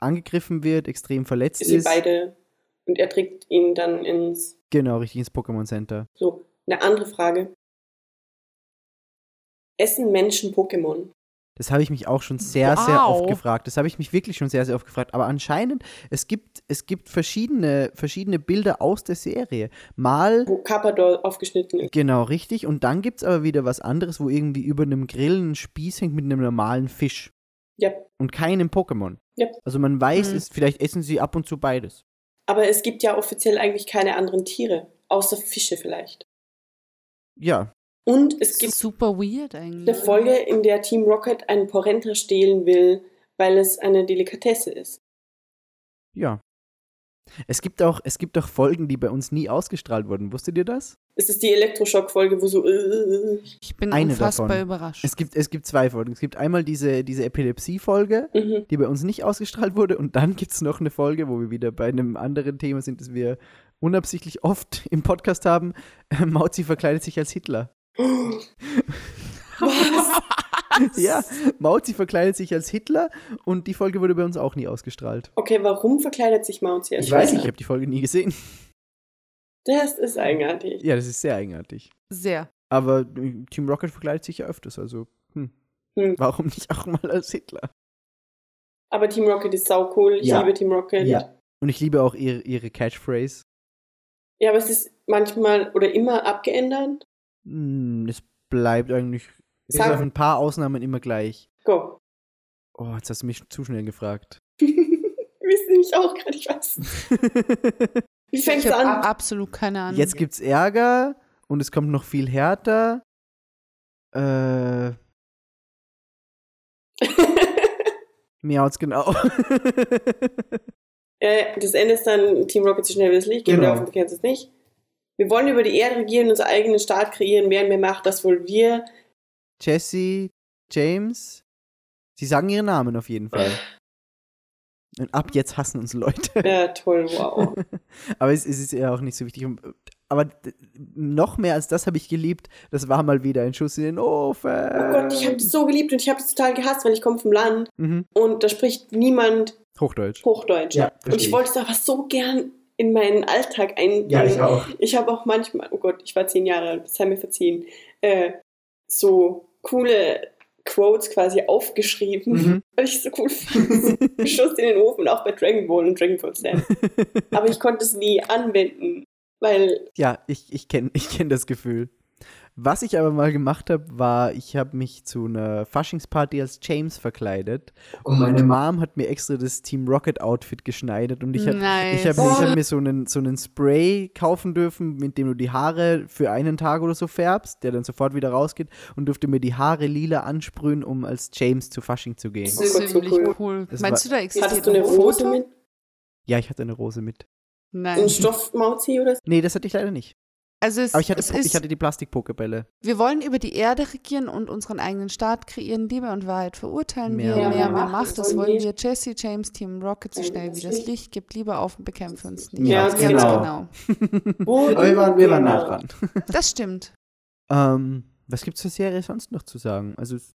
angegriffen wird, extrem verletzt Sie ist. beide. Und er trägt ihn dann ins. Genau, richtig ins Pokémon Center. So, eine andere Frage. Essen Menschen Pokémon? Das habe ich mich auch schon sehr, sehr Wow. oft gefragt. Das habe ich mich wirklich schon sehr, sehr oft gefragt. Aber anscheinend, es gibt, es gibt verschiedene, verschiedene Bilder aus der Serie. Mal, Wo Carpador aufgeschnitten ist. genau, richtig. Und dann gibt es aber wieder was anderes, wo irgendwie über einem Grill ein Spieß hängt mit einem normalen Fisch. Ja. Und keinem Pokémon. Ja. Also man weiß, Mhm. es, vielleicht essen sie ab und zu beides. Aber es gibt ja offiziell eigentlich keine anderen Tiere. Außer Fische vielleicht. Ja, Und es gibt Super weird eigentlich. eine Folge, in der Team Rocket einen Porenta stehlen will, weil es eine Delikatesse ist. Ja. Es gibt auch, es gibt auch Folgen, die bei uns nie ausgestrahlt wurden. Wusstet ihr das? Es ist die Elektroschock-Folge, wo so. Äh, Ich bin Eine unfassbar davon. überrascht. Es gibt, es gibt zwei Folgen. Es gibt einmal diese, diese Epilepsie-Folge, mhm. die bei uns nicht ausgestrahlt wurde. Und dann gibt es noch eine Folge, wo wir wieder bei einem anderen Thema sind, das wir unabsichtlich oft im Podcast haben. Äh, Mauzi verkleidet sich als Hitler. Was? Ja, Mauzi verkleidet sich als Hitler und die Folge wurde bei uns auch nie ausgestrahlt. Okay, warum verkleidet sich Mounty als Ich weiß nicht, ich Hitler? habe die Folge nie gesehen. Das ist eigenartig. Ja, das ist sehr eigenartig. Sehr. Aber äh, Team Rocket verkleidet sich ja öfters, also hm. Hm. warum nicht auch mal als Hitler? Aber Team Rocket ist sau cool. Ich Ja. liebe Team Rocket. Ja. Und ich liebe auch ihre, ihre Catchphrase. Ja, aber es ist manchmal oder immer abgeändert. Hm, es bleibt eigentlich bis auf ein paar Ausnahmen immer gleich. Go. Oh, jetzt hast du mich zu schnell gefragt. Wissen mich auch gerade, ich weiß. Wie fängt's Ich habe an? absolut keine Ahnung. Jetzt gibt's Ärger und es kommt noch viel härter. Äh, miauts genau. äh, das Ende ist dann Team Rocket so schnell wie das Licht. Gehen Genau. wir auf, du kennst es nicht. Wir wollen über die Erde regieren, unseren eigenen Staat kreieren. Wer mehr macht, das wohl wir. Jesse, James. Sie sagen ihre Namen auf jeden Fall. Und ab jetzt hassen uns Leute. Ja, toll, wow. Aber es, es ist ja auch nicht so wichtig. Und- Aber noch mehr als das habe ich geliebt. Das war mal wieder ein Schuss in den Ofen. Oh Gott, ich habe das so geliebt und ich habe das total gehasst, weil ich komme vom Land Mhm. und da spricht niemand Hochdeutsch. Hochdeutsch. Ja, und ich. wollte es aber so gern in meinen Alltag einbringen. auch. Ich habe auch manchmal, oh Gott, ich war zehn Jahre alt, sei mir verziehen, äh, so coole Quotes quasi aufgeschrieben, Mhm. weil ich es so cool fand. Schuss in den Ofen, auch bei Dragon Ball und Dragon Ball Z. Aber ich konnte es nie anwenden, weil, Ja, ich, ich kenne ich kenn das Gefühl. Was ich aber mal gemacht habe, war, ich habe mich zu einer Faschingsparty als James verkleidet. Und meine Mom hat mir extra das Team Rocket Outfit geschneidert. Und ich habe nice. hab, hab mir so einen, so einen Spray kaufen dürfen, mit dem du die Haare für einen Tag oder so färbst, der dann sofort wieder rausgeht. Und durfte mir die Haare lila ansprühen, um als James zu Fasching zu gehen. Oh Gott, so Ziemlich cool. cool. Das Meinst du, da existiert hattest du eine ein Rose Foto? mit? Ja, ich hatte eine Rose mit. Nein. Ein Stoffmauzi oder so? Nee, das hatte ich leider nicht. Also es, Aber ich hatte, es ist, ich hatte die Plastikpokebälle. wir wollen über die Erde regieren und unseren eigenen Staat kreieren. Liebe und Wahrheit verurteilen Mehr wir. Mehr, mehr Macht, das wollen wir. Jesse, James, Team Rocket, so schnell wie das Licht. Gibt lieber auf und bekämpfe uns nicht. Ja, Ganz genau. Wo Aber wir waren, wir waren nah dran. Das stimmt. Ähm, was gibt's zur Serie sonst noch zu sagen? Also, es-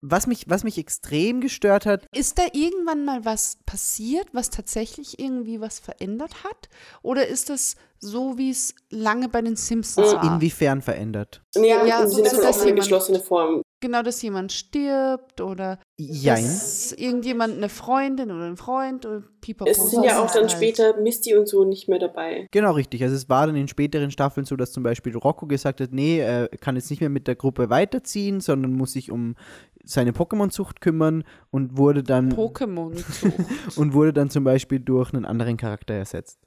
Was mich, was mich extrem gestört hat, Ist da irgendwann mal was passiert, was tatsächlich irgendwie was verändert hat? Oder ist das so, wie es lange bei den Simpsons war? inwiefern verändert. Nee, Ja, im so dass von das auch eine jemand- geschlossene Form. Genau, dass jemand stirbt oder Jein. dass irgendjemand eine Freundin oder ein Freund oder Pipapo. Es sind ja auch dann halt. später Misty und so nicht mehr dabei. Genau, richtig. Also es war dann in späteren Staffeln so, dass zum Beispiel Rocco gesagt hat, nee, er kann jetzt nicht mehr mit der Gruppe weiterziehen, sondern muss sich um seine Pokémon-Zucht kümmern und wurde dann Pokémon. und wurde dann zum Beispiel durch einen anderen Charakter ersetzt.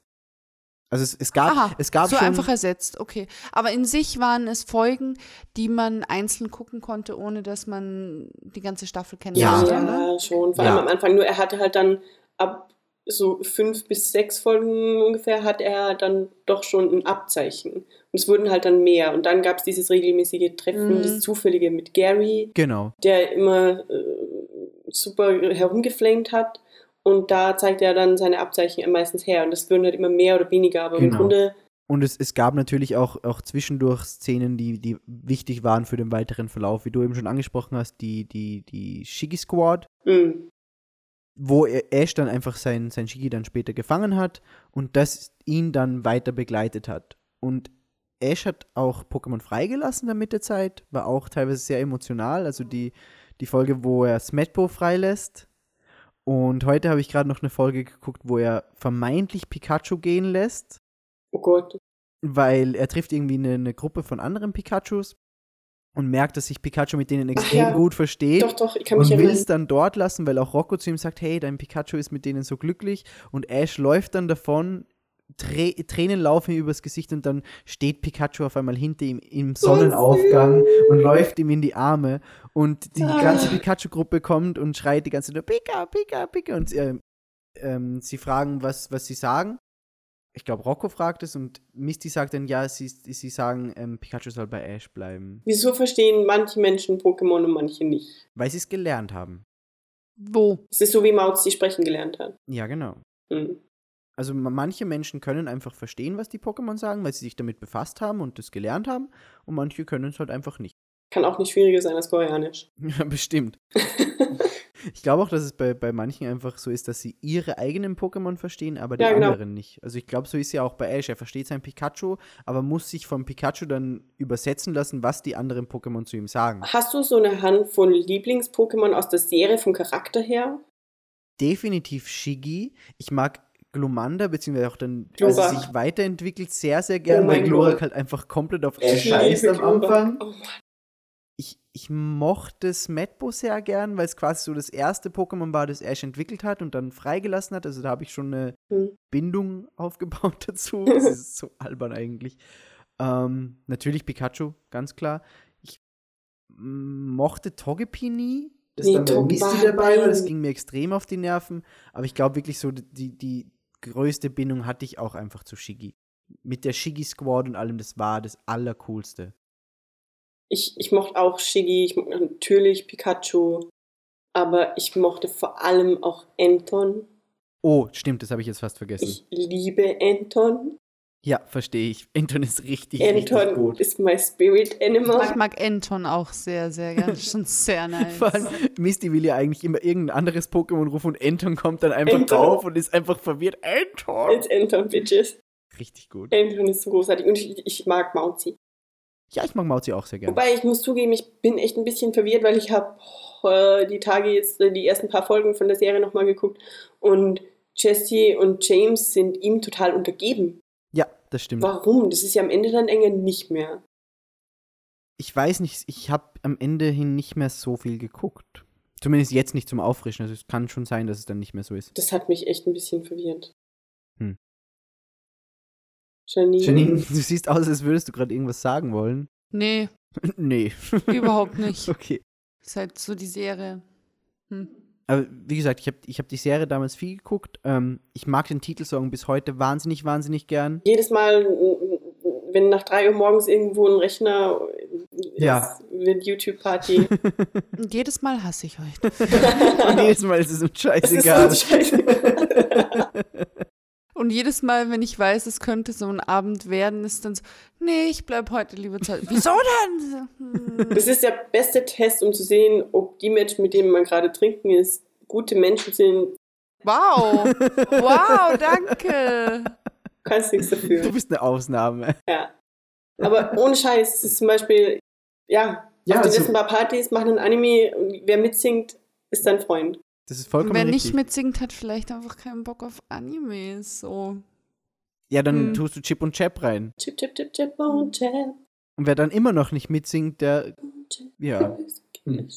Also es, es gab, Aha, es gab so schon, einfach ersetzt, okay. Aber in sich waren es Folgen, die man einzeln gucken konnte, ohne dass man die ganze Staffel Ja. kennenlernt, Ja, oder? schon. Vor Ja. allem am Anfang. Nur er hatte halt dann ab so fünf bis sechs Folgen ungefähr hat er dann doch schon ein Abzeichen. Und es wurden halt dann mehr. Und dann gab es dieses regelmäßige Treffen, Mhm. das Zufällige mit Gary, genau, der immer äh, super herumgeflamed hat. Und da zeigt er dann seine Abzeichen meistens her. Und das wurden halt immer mehr oder weniger. Aber im Genau. Grunde, Und es, es gab natürlich auch, auch zwischendurch Szenen, die, die wichtig waren für den weiteren Verlauf. Wie du eben schon angesprochen hast, die, die, die Shiggy Squad, mh, wo er- Ash dann einfach sein, sein Shiggy dann später gefangen hat und das ihn dann weiter begleitet hat. Und Ash hat auch Pokémon freigelassen dann mit der Zeit, war auch teilweise sehr emotional. Also die, die Folge, wo er Smetbo freilässt. Und heute habe ich gerade noch eine Folge geguckt, wo er vermeintlich Pikachu gehen lässt oh Gott. weil er trifft irgendwie eine, eine Gruppe von anderen Pikachus und merkt, dass sich Pikachu mit denen extrem ja. gut versteht Doch, doch, ich kann und mich will erinnern. es dann dort lassen, weil auch Rocco zu ihm sagt, hey, dein Pikachu ist mit denen so glücklich und Ash läuft dann davon, Trä Tränen laufen ihm übers Gesicht und dann steht Pikachu auf einmal hinter ihm im Sonnenaufgang und läuft ihm in die Arme und die Ah. ganze Pikachu-Gruppe kommt und schreit die ganze Zeit, Pika, Pika, Pika und ähm, ähm, sie fragen, was, was sie sagen. Ich glaube, Rocco fragt es und Misty sagt dann, ja, sie, sie sagen, ähm, Pikachu soll bei Ash bleiben, Wieso verstehen manche Menschen Pokémon und manche nicht? weil sie es gelernt haben. Wo? Es ist so, wie Mauzi sprechen gelernt hat. Ja, genau. Hm. Also ma- manche Menschen können einfach verstehen, was die Pokémon sagen, weil sie sich damit befasst haben und das gelernt haben. Und manche können es halt einfach nicht. Kann auch nicht schwieriger sein als Koreanisch. Ja, bestimmt. Ich glaube auch, dass es bei, bei manchen einfach so ist, dass sie ihre eigenen Pokémon verstehen, aber die Ja, genau. anderen nicht. Also ich glaube, so ist ja auch bei Ash. Er versteht sein Pikachu, aber muss sich vom Pikachu dann übersetzen lassen, was die anderen Pokémon zu ihm sagen. Hast du so eine Handvoll Lieblings-Pokémon aus der Serie vom Charakter her? Definitiv Shiggy. Ich mag Glumanda, beziehungsweise auch dann, Glurak. als es sich weiterentwickelt, sehr, sehr gern, Oh weil Glurak Gott. halt einfach komplett auf Ash scheißt am. Anfang. Oh Mann. Ich, ich mochte Smetbo sehr gern, weil es quasi so das erste Pokémon war, das Ash entwickelt hat und dann freigelassen hat. Also da habe ich schon eine Hm. Bindung aufgebaut dazu. Das ist so albern eigentlich. Ähm, natürlich Pikachu, ganz klar. Ich mochte Togepi nie. Das Nee, dann Misty war- dabei war, das ging mir extrem auf die Nerven. Aber ich glaube wirklich so, die, die größte Bindung hatte ich auch einfach zu Shiggy. Mit der Shiggy Squad und allem, das war das Allercoolste. Ich, ich mochte auch Shiggy, ich mochte natürlich Pikachu, aber ich mochte vor allem auch Anton. Oh, stimmt, das habe ich jetzt fast vergessen. Ich liebe Anton. Ja, verstehe ich. Anton ist richtig, richtig Anton gut. ist my spirit Ich animal. mag Anton auch sehr, sehr gern. Das ist Schon sehr nice. Vor allem, Misty will ja eigentlich immer irgendein anderes Pokémon rufen und Anton kommt dann einfach Anton. drauf und ist einfach verwirrt. Anton! It's Anton, Bitches. Richtig gut. Anton ist so großartig und ich, ich mag Mauzi. Ja, ich mag Mauzi auch sehr gerne. Wobei ich muss zugeben, ich bin echt ein bisschen verwirrt, weil ich habe äh, die Tage jetzt äh, die ersten paar Folgen von der Serie nochmal geguckt und Jessie und James sind ihm total untergeben. Ja, das stimmt. Warum? Das ist ja am Ende dann enger nicht mehr. Ich weiß nicht, ich habe am Ende hin nicht mehr so viel geguckt. Zumindest jetzt nicht zum Auffrischen. Also es kann schon sein, dass es dann nicht mehr so ist. Das hat mich echt ein bisschen verwirrt. Hm. Janine. Janine, du siehst aus, als würdest du gerade irgendwas sagen wollen. Nee, nee. überhaupt nicht. okay. Ist halt so die Serie. Hm. Aber wie gesagt, ich habe ich hab die Serie damals viel geguckt. Ähm, ich mag den Titelsong bis heute wahnsinnig, wahnsinnig gern. Jedes Mal, wenn nach drei Uhr morgens irgendwo ein Rechner Ja. ist, wird YouTube-Party. Und jedes Mal hasse ich euch. Und jedes Mal ist es uns Das ist scheißegal. Und jedes Mal, wenn ich weiß, es könnte so ein Abend werden, ist dann so, nee, ich bleib heute lieber zu Hause. Wieso denn? Hm. Das ist der beste Test, um zu sehen, ob die Menschen, mit denen man gerade trinken ist, gute Menschen sind. Wow. Wow, danke. Du kannst nichts Du dafür. bist eine Ausnahme. Ja. Aber ohne Scheiß, es ist zum Beispiel, ja, Ja, auf den also- letzten paar Partys machen ein Anime und wer mitsingt, ist dein Freund. Das ist vollkommen Wer richtig. nicht mitsingt, hat vielleicht einfach keinen Bock auf Animes. So. ja, dann Hm. tust du Chip und Chap rein. Chip, chip, chip, chip und chap. Und wer dann immer noch nicht mitsingt, der, ja. Hm.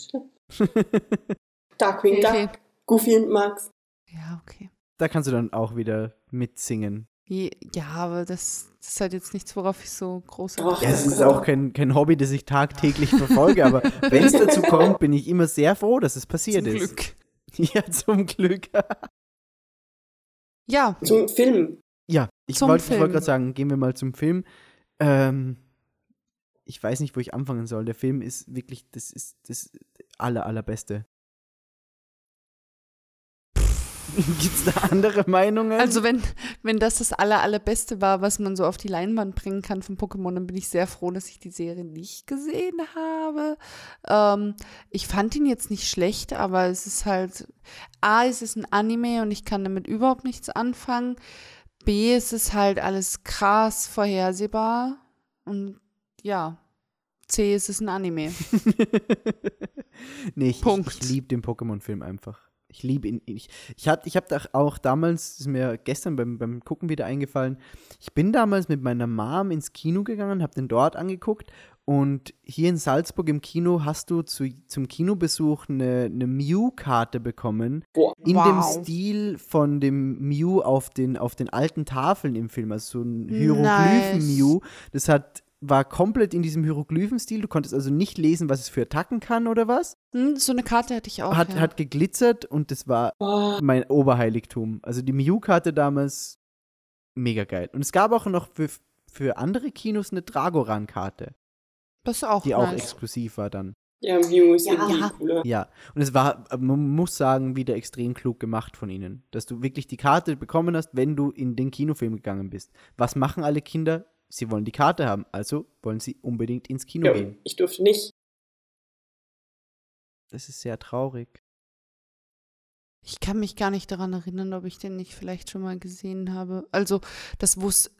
Darkwing okay. Duck, Goofy und Max. Ja, okay. da kannst du dann auch wieder mitsingen. Ja, aber das, das ist halt jetzt nichts, worauf ich so groß Doch. Ja, es ist auch kein, kein Hobby, das ich tagtäglich verfolge, aber wenn es dazu kommt, bin ich immer sehr froh, dass es passiert Zum ist. Glück. Ja, zum Glück. Ja, Zum Film. Ja, ich Zum wollte wollt gerade sagen, gehen wir mal zum Film. Ähm, ich weiß nicht, wo ich anfangen soll. Der Film ist wirklich, das ist das aller, allerbeste. Gibt es da andere Meinungen? also wenn, wenn das das aller, allerbeste war, was man so auf die Leinwand bringen kann von Pokémon, dann bin ich sehr froh, dass ich die Serie nicht gesehen habe. Ähm, ich fand ihn jetzt nicht schlecht, aber es ist halt, A, es ist ein Anime und ich kann damit überhaupt nichts anfangen. B, es ist halt alles krass vorhersehbar. Und ja, C, es ist ein Anime. nee, ich, Punkt. ich, ich liebe den Pokémon-Film einfach. Ich liebe ihn. Ich, ich habe ich hab da auch damals, ist mir gestern beim, beim Gucken wieder eingefallen, ich bin damals mit meiner Mom ins Kino gegangen, habe den dort angeguckt und hier in Salzburg im Kino hast du zu, zum Kinobesuch eine, eine Mew-Karte bekommen. Boah. In Wow. dem Stil von dem Mew auf den, auf den alten Tafeln im Film, also so ein Hieroglyphen-Mew. Das hat, war komplett in diesem Hieroglyphen-Stil. Du konntest also nicht lesen, was es für Attacken kann oder was. Hm, so eine Karte hatte ich auch. hat, ja. hat geglitzert und das war Boah. mein Oberheiligtum. Also die Mew-Karte damals mega geil. Und es gab auch noch für, für andere Kinos eine Dragoran-Karte, das ist auch die auch nice. exklusiv war dann. Ja, Mew ist Ja. Ja. cooler. Ja, und es war, man muss sagen, wieder extrem klug gemacht von ihnen, dass du wirklich die Karte bekommen hast, wenn du in den Kinofilm gegangen bist. Was machen alle Kinder? Sie wollen die Karte haben, also wollen sie unbedingt ins Kino Ja, gehen. ich durfte nicht. Das ist sehr traurig. Ich kann mich gar nicht daran erinnern, ob ich den nicht vielleicht schon mal gesehen habe. Also, das wusste.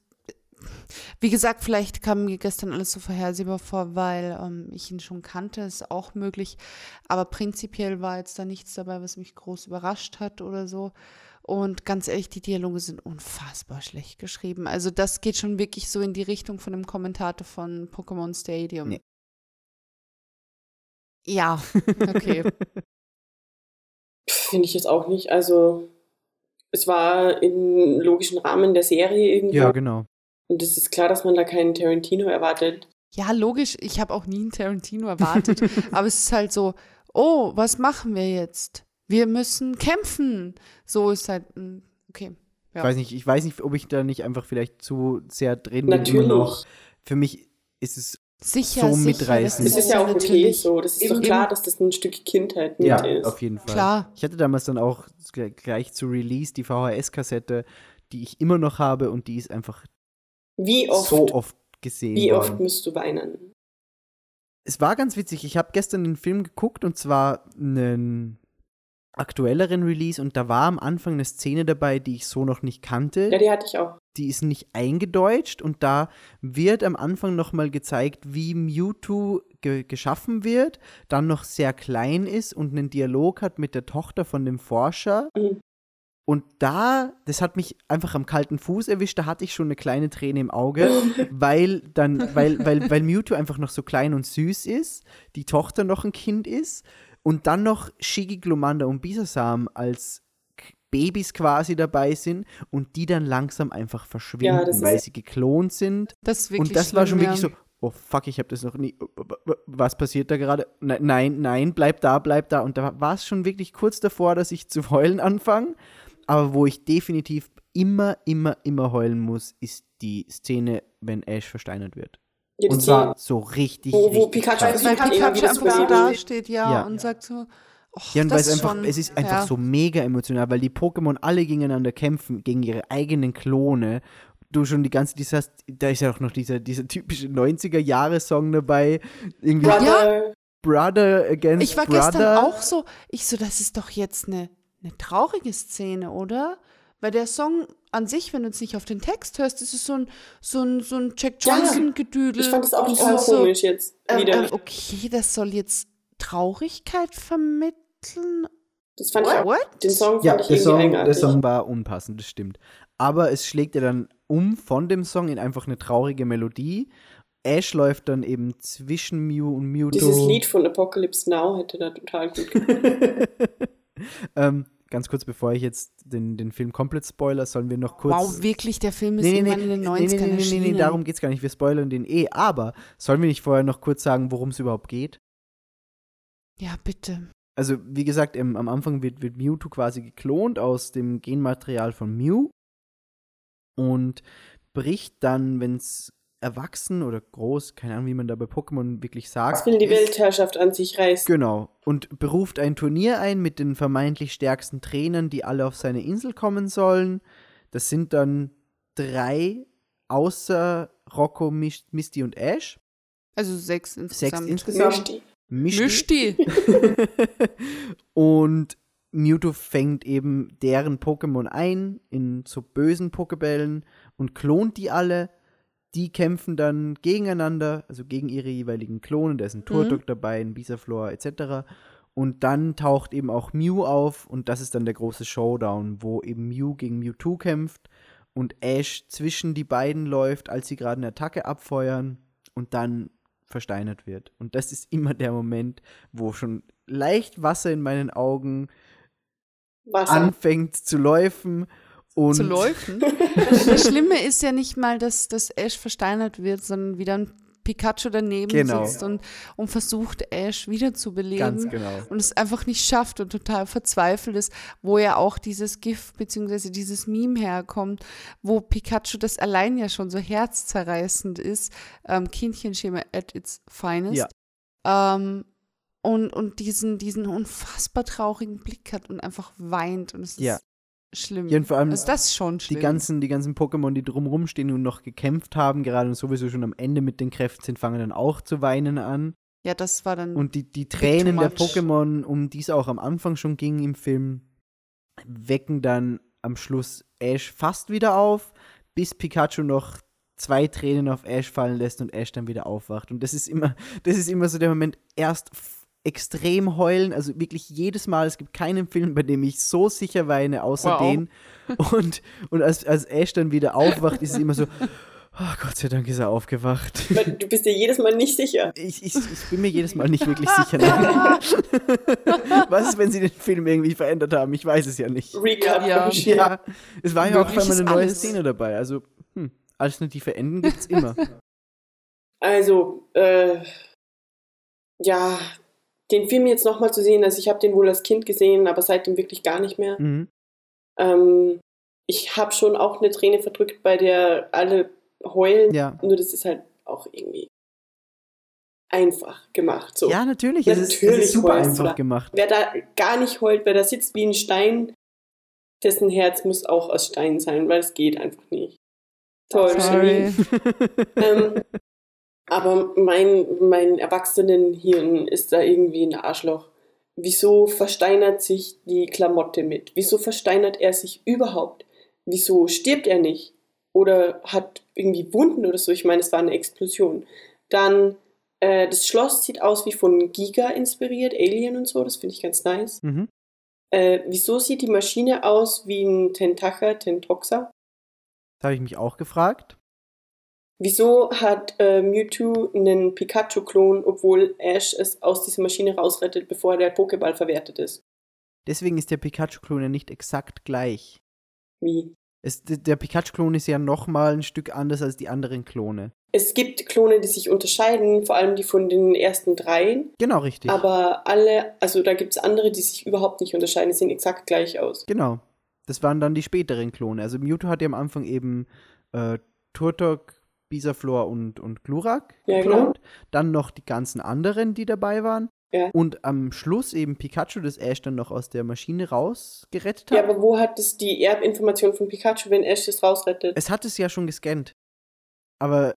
Wie gesagt, vielleicht kam mir gestern alles so vorhersehbar vor, weil ähm, ich ihn schon kannte, ist auch möglich. Aber prinzipiell war jetzt da nichts dabei, was mich groß überrascht hat oder so. Und ganz ehrlich, die Dialoge sind unfassbar schlecht geschrieben. Also, das geht schon wirklich so in die Richtung von dem Kommentator von Pokémon Stadium. Nee. Ja, okay. Finde ich jetzt auch nicht. Also, es war im logischen Rahmen der Serie irgendwo. Ja, genau. Und es ist klar, dass man da keinen Tarantino erwartet. Ja, logisch. Ich habe auch nie einen Tarantino erwartet. aber es ist halt so, oh, was machen wir jetzt? Wir müssen kämpfen. So ist halt, mm, okay. Ich weiß nicht, ich weiß nicht, ob ich da nicht einfach vielleicht zu sehr drin bin. Natürlich. Noch. Für mich ist es Sicher, So sicher, mitreißend. Es ist ja auch okay natürlich so. Das ist doch klar, dass das ein Stück Kindheit mit ja ist. auf jeden Fall. Klar. Ich hatte damals dann auch gl- gleich zu Release die VHS-Kassette, die ich immer noch habe und die ist einfach Wie oft, so oft gesehen wie oft worden. musst du weinen? Es war ganz witzig. Ich habe gestern den Film geguckt und zwar einen aktuelleren Release und da war am Anfang eine Szene dabei, die ich so noch nicht kannte. Ja, die hatte ich auch. die ist nicht eingedeutscht und da wird am Anfang nochmal gezeigt, wie Mewtwo ge geschaffen wird, dann noch sehr klein ist und einen Dialog hat mit der Tochter von dem Forscher. Mhm. Und da, das hat mich einfach am kalten Fuß erwischt, da hatte ich schon eine kleine Träne im Auge, weil dann, weil, weil, weil Mewtwo einfach noch so klein und süß ist, die Tochter noch ein Kind ist und dann noch Shigi, Glomanda und Bisasam als K- Babys quasi dabei sind und die dann langsam einfach verschwinden, ist- weil sie geklont sind. Das Und das war schon wirklich ja. so, oh fuck, ich habe das noch nie, was passiert da gerade? Ne- Nein, nein, bleib da, bleib da. Und da war es schon wirklich kurz davor, dass ich zu heulen anfange. Aber wo ich definitiv immer, immer, immer heulen muss, ist die Szene, wenn Ash versteinert wird. Ja, Und zwar so richtig, Wo- wo richtig Pikachu krass. Weil Pikachu einfach so beleben. dasteht, ja, Ja. und sagt so, Och, Ja, und weil das es einfach, schon, es ist einfach ja. so mega emotional, weil die Pokémon alle gegeneinander kämpfen, gegen ihre eigenen Klone. Du schon die ganze, das heißt, da ist ja auch noch dieser, dieser typische 90er-Jahre-Song dabei. Irgendwie Brother, Brother against Ich war Brother. gestern auch so, ich so, das ist doch jetzt eine, eine traurige Szene, oder? Weil der Song an sich, wenn du jetzt nicht auf den Text hörst, ist es so ein, so ein, so ein Jack Ja, Johnson-Gedüdel. ich fand das auch total so, komisch jetzt Ähm, wieder. ähm, okay, das soll jetzt Traurigkeit vermitteln. das fand ich auch. What? Den Song fand Ja, ich der Song, der eigenartig. Song war unpassend, das stimmt. Aber es schlägt ja dann um von dem Song in einfach eine traurige Melodie. Ash läuft dann eben zwischen Mew und Mewtwo. Dieses Lied von Apocalypse Now hätte da total gut gepasst. ähm, ganz kurz, bevor ich jetzt den, den Film komplett spoiler, sollen wir noch kurz. Wow, wirklich, der Film ist Nee, nee, nee, in den nee, 90ern nee, nee, nee, nee, erschienen. darum geht's gar nicht. Wir spoilern den eh. Aber sollen wir nicht vorher noch kurz sagen, worum es überhaupt geht? Ja, bitte. Also, wie gesagt, im, am Anfang wird, wird Mewtwo quasi geklont aus dem Genmaterial von Mew und bricht dann, wenn es erwachsen oder groß, keine Ahnung, wie man da bei Pokémon wirklich sagt. Das will die ist- Weltherrschaft an sich reißen. Genau. Und beruft ein Turnier ein mit den vermeintlich stärksten Trainern, die alle auf seine Insel kommen sollen. Das sind dann drei außer Rocco, Mis- Misty und Ash. Also sechs insgesamt. insgesamt. Mischt Misty. Mischti. und Mewtwo fängt eben deren Pokémon ein in so bösen Pokebällen und klont die alle. Die kämpfen dann gegeneinander, also gegen ihre jeweiligen Klone. Da ist ein Turtok dabei, ein Bisaflor etc. Und dann taucht eben auch Mew auf und das ist dann der große Showdown, wo eben Mew gegen Mewtwo kämpft und Ash zwischen die beiden läuft, als sie gerade eine Attacke abfeuern und dann versteinert wird. Und das ist immer der Moment, wo schon leicht Wasser in meinen Augen Wasser. anfängt zu laufen. Und zu laufen. das Schlimme ist ja nicht mal, dass, dass Ash versteinert wird, sondern wieder ein Pikachu daneben Genau. sitzt und, und versucht, Ash wiederzubeleben. Genau. Und es einfach nicht schafft und total verzweifelt ist, wo ja auch dieses GIF bzw. dieses Meme herkommt, wo Pikachu das allein ja schon so herzzerreißend ist. Ähm, Kindchenschema at its finest. Ähm, und, und diesen, diesen unfassbar traurigen Blick hat und einfach weint. Und es ist Ja. Schlimm. Ja, vor allem also das ist schon schlimm. die ganzen, die ganzen Pokémon, die drumherum stehen und noch gekämpft haben, gerade und sowieso schon am Ende mit den Kräften sind, fangen dann auch zu weinen an. ja, das war dann. Und die, die Tränen der. Pokémon, um die es auch am Anfang schon ging im Film, wecken dann am Schluss Ash fast wieder auf, bis Pikachu noch zwei Tränen auf Ash fallen lässt und Ash dann wieder aufwacht. Und das ist immer, das ist immer so der Moment, erst extrem heulen, also wirklich jedes Mal, es gibt keinen Film, bei dem ich so sicher weine, außer Wow. den. Und, und als, als Ash dann wieder aufwacht, ist es immer so, oh Gott sei Dank ist er aufgewacht. Du bist dir jedes Mal nicht sicher. Ich, ich, ich bin mir jedes Mal nicht wirklich sicher. Was ist, wenn sie den Film irgendwie verändert haben? Ich weiß es ja nicht. Recap. Ja. Ja, es war ja auch einmal eine neue alles. Szene dabei. Also, hm, alternative Enden gibt's immer. Also, äh, ja, den Film jetzt nochmal zu sehen, also ich habe den wohl als Kind gesehen, aber seitdem wirklich gar nicht mehr. Mhm. Ähm, ich habe schon auch eine Träne verdrückt, bei der alle heulen. Ja. Nur das ist halt auch irgendwie einfach gemacht. So. Ja, natürlich. Es ist, es Natürlich ist super einfach da. gemacht. Wer da gar nicht heult, wer da sitzt wie ein Stein, dessen Herz muss auch aus Stein sein, weil es geht einfach nicht. Toll, Sorry. Ähm, aber mein, mein Erwachsenenhirn ist da irgendwie ein Arschloch. Wieso versteinert sich die Klamotte mit? Wieso versteinert er sich überhaupt? Wieso stirbt er nicht? Oder hat irgendwie Wunden oder so? Ich meine, es war eine Explosion. Dann, äh, das Schloss sieht aus wie von Giga inspiriert, Alien und so, das finde ich ganz nice. Mhm. Äh, wieso sieht die Maschine aus wie ein Tentacher, Tentoxa? Das habe ich mich auch gefragt. Wieso hat äh, Mewtwo einen Pikachu-Klon, obwohl Ash es aus dieser Maschine rausrettet, bevor der Pokéball verwertet ist? Deswegen ist der Pikachu-Klon ja nicht exakt gleich. Wie? Es, der Pikachu-Klon ist ja nochmal ein Stück anders als die anderen Klone. Es gibt Klone, die sich unterscheiden, vor allem die von den ersten dreien. Genau, richtig. Aber alle, also da gibt es andere, die sich überhaupt nicht unterscheiden, die sehen exakt gleich aus. Genau. Das waren dann die späteren Klone. Also Mewtwo hat ja am Anfang eben äh, Turtok, Bisaflor und, und Glurak Ja, geklont. Dann noch die ganzen anderen, die dabei waren. Ja. Und am Schluss eben Pikachu, das Ash dann noch aus der Maschine rausgerettet hat. Ja, aber wo hat es die Erbinformation von Pikachu, wenn Ash das rausrettet? es hat es ja schon gescannt. Aber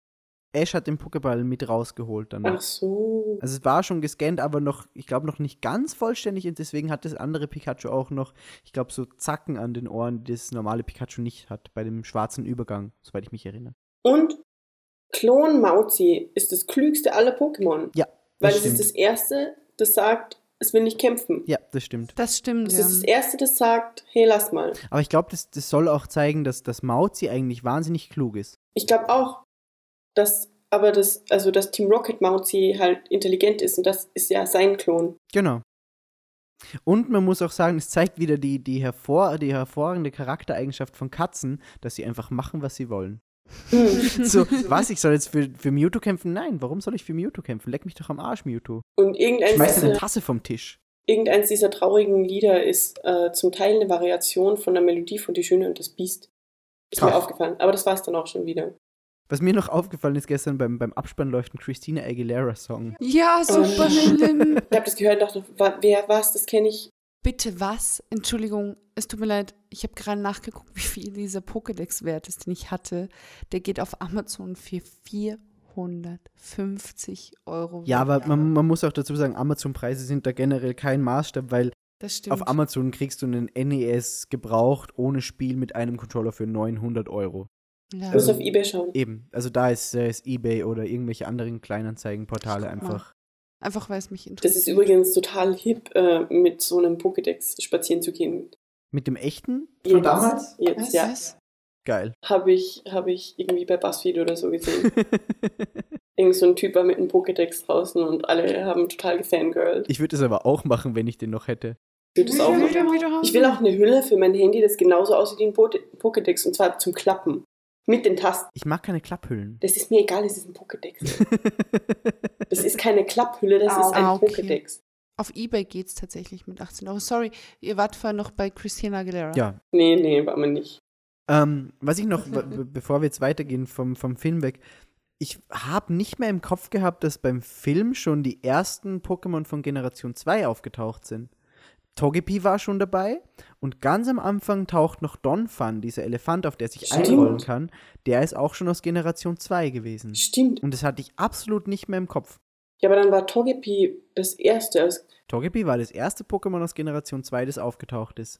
Ash hat den Pokéball mit rausgeholt dann. Ach so. Also es war schon gescannt, aber noch, ich glaube, noch nicht ganz vollständig und deswegen hat das andere Pikachu auch noch, ich glaube, so Zacken an den Ohren, die das normale Pikachu nicht hat, bei dem schwarzen Übergang, soweit ich mich erinnere. Und Klon Mauzi ist das klügste aller Pokémon. Ja, Weil das es ist das erste, das sagt, es will nicht kämpfen. Ja, das stimmt. Das stimmt, Es ja. ist das erste, das sagt, hey, lass mal. Aber ich glaube, das, das soll auch zeigen, dass das Mauzi eigentlich wahnsinnig klug ist. Ich glaube auch, dass aber das, also dass Team Rocket Mauzi halt intelligent ist und das ist ja sein Klon. Genau. Und man muss auch sagen, es zeigt wieder die, die, hervor, die hervorragende Charaktereigenschaft von Katzen, dass sie einfach machen, was sie wollen. So, was, ich soll jetzt für, für Mewtwo kämpfen? Nein, warum soll ich für Mewtwo kämpfen? Leck mich doch am Arsch, Mewtwo. Und irgendeins, Schmeiß eine dieser, Tasse vom Tisch. irgendeins dieser traurigen Lieder ist äh, zum Teil eine Variation von der Melodie von Die Schöne und das Biest. Ist mir Krass. aufgefallen. Aber das war es dann auch schon wieder. Was mir noch aufgefallen ist gestern beim, beim Abspann läuft ein Christina Aguilera-Song. Ja, super Oh. schlimm. Ich habe das gehört und dachte, wer war's? Das kenne ich. Bitte was? Entschuldigung, es tut mir leid. Ich habe gerade nachgeguckt, wie viel dieser Pokédex-Wert ist, den ich hatte. Der geht auf Amazon für 450 Euro. Ja, aber man, man muss auch dazu sagen, Amazon-Preise sind da generell kein Maßstab, weil das stimmt. auf Amazon kriegst du einen NES gebraucht ohne Spiel mit einem Controller für 900 Euro. ja. Ich muss auf Ebay schauen. Eben, also da ist, ist eBay oder irgendwelche anderen Kleinanzeigenportale einfach. Einfach weil es mich interessiert. Das ist übrigens total hip, äh, mit so einem Pokédex spazieren zu gehen. Mit dem echten? Jetzt, Jetzt, Was ja. ist? Geil. Habe ich, hab ich irgendwie bei BuzzFeed oder so gesehen. Irgend so ein Typ war mit einem Pokédex draußen und alle haben total gefangirlt. ich würde es aber auch machen, wenn ich den noch hätte. Ich würde das auch will machen. Ich will auch eine Hülle für mein Handy, das genauso aussieht wie ein Po- Pokédex und zwar zum Klappen. Mit den Tasten. Ich mag keine Klapphüllen. Das ist mir egal, es ist ein Pokédex. Das ist keine Klapphülle, das ist ein Ah, okay. Pokédex. Auf Ebay geht es tatsächlich mit 18 Euro. Sorry, ihr wart vorher noch bei Christina Aguilera. ja. Nee, nee, war man nicht. Ähm, was ich noch, bevor wir jetzt weitergehen vom, vom Film weg, ich habe nicht mehr im Kopf gehabt, dass beim Film schon die ersten Pokémon von Generation 2 aufgetaucht sind. Togepi war schon dabei und ganz am Anfang taucht noch Donphan, dieser Elefant, auf der sich Stimmt. einrollen kann. Der ist auch schon aus Generation 2 gewesen. Stimmt. Und das hatte ich absolut nicht mehr im Kopf. Ja, aber dann war Togepi das erste. Togepi war das erste Pokémon aus Generation 2, das aufgetaucht ist.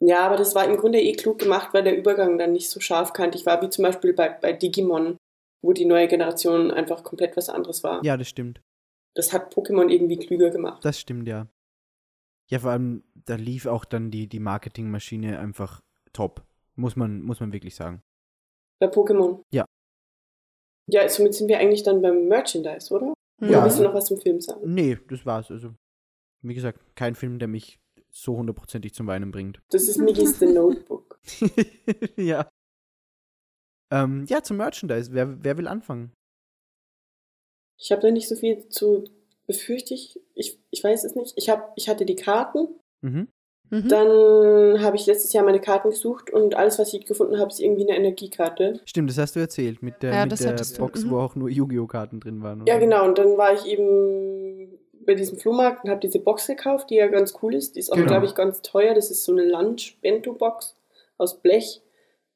Ja, aber das war im Grunde eh klug gemacht, weil der Übergang dann nicht so scharfkantig war, wie zum Beispiel bei, bei Digimon, wo die neue Generation einfach komplett was anderes war. Ja, das stimmt. Das hat Pokémon irgendwie klüger gemacht. Das stimmt, ja. Ja, vor allem, da lief auch dann die, die Marketingmaschine einfach top. Muss man, muss man wirklich sagen. Bei Pokémon. Ja. Ja, somit sind wir eigentlich dann beim Merchandise, oder? Hm. Oder Ja. willst du noch was zum Film sagen? Nee, das war's. Also, wie gesagt, kein Film, der mich so hundertprozentig zum Weinen bringt. Das ist Miggy's The Notebook. ja. Ähm, ja, zum Merchandise. Wer, wer will anfangen? Ich habe da nicht so viel zu befürchte ich. Ich, ich weiß es nicht. Ich, hab, ich hatte die Karten. Mhm. Mhm. Dann habe ich letztes Jahr meine Karten gesucht und alles, was ich gefunden habe, ist irgendwie eine Energiekarte. Stimmt, das hast du erzählt mit der, Ja, mit das der hattest du, Box, mhm. wo auch nur Yu-Gi-Oh! Karten drin waren. Ja, oder? genau. Und dann war ich eben bei diesem Flohmarkt und habe diese Box gekauft, die ja ganz cool ist. Die ist auch, Genau. glaube ich, ganz teuer. Das ist so eine Lunch-Bento-Box aus Blech.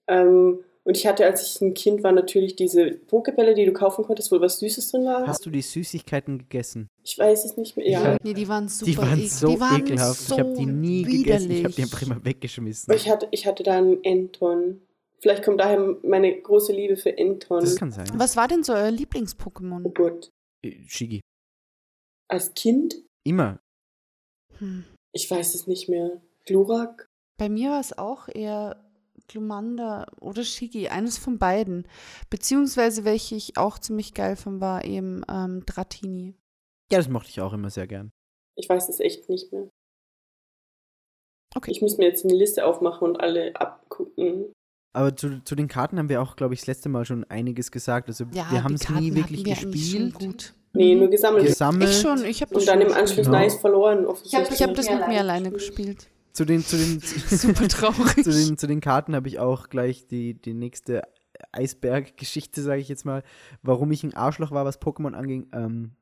Ähm, und ich hatte, als ich ein Kind war, natürlich diese Pokebälle, die du kaufen konntest, wo was Süßes drin war. Hast du die Süßigkeiten gegessen? Ich weiß es nicht mehr. Ja. Nee, die waren super die waren ekel- so die waren ekelhaft. So ich habe die nie gegessen. Ich habe widerlich. die einfach immer weggeschmissen. Ich hatte, ich hatte da einen Enton. Vielleicht kommt daher meine große Liebe für Enton. Das kann sein. Was war denn so euer Oh Lieblings-Pokémon? Gott. Äh, Shigi. Als Kind? Immer. Hm. Ich weiß es nicht mehr. Glurak? Bei mir war es auch eher Glumanda oder Shigi, eines von beiden. Beziehungsweise welche ich auch ziemlich geil fand, war eben ähm, Dratini. Ja, das mochte ich auch immer sehr gern. Ich weiß es echt nicht mehr. Okay. Ich muss mir jetzt eine Liste aufmachen und alle abgucken. Aber zu, zu den Karten haben wir auch, glaube ich, das letzte Mal schon einiges gesagt. Also Ja, wir haben es nie wirklich wir gespielt. Gut. Nee, nur gesammelt. Gesammelt. Ich schon, ich habe und dann schon im Anschluss gespielt. Genau. nice verloren. Ich habe hab das mit mir alleine gespielt. Zu den, zu den, Super traurig. zu den, zu den Karten habe ich auch gleich die, die nächste Eisberg-Geschichte, sage ich jetzt mal, warum ich ein Arschloch war, was Pokémon anging. Ähm,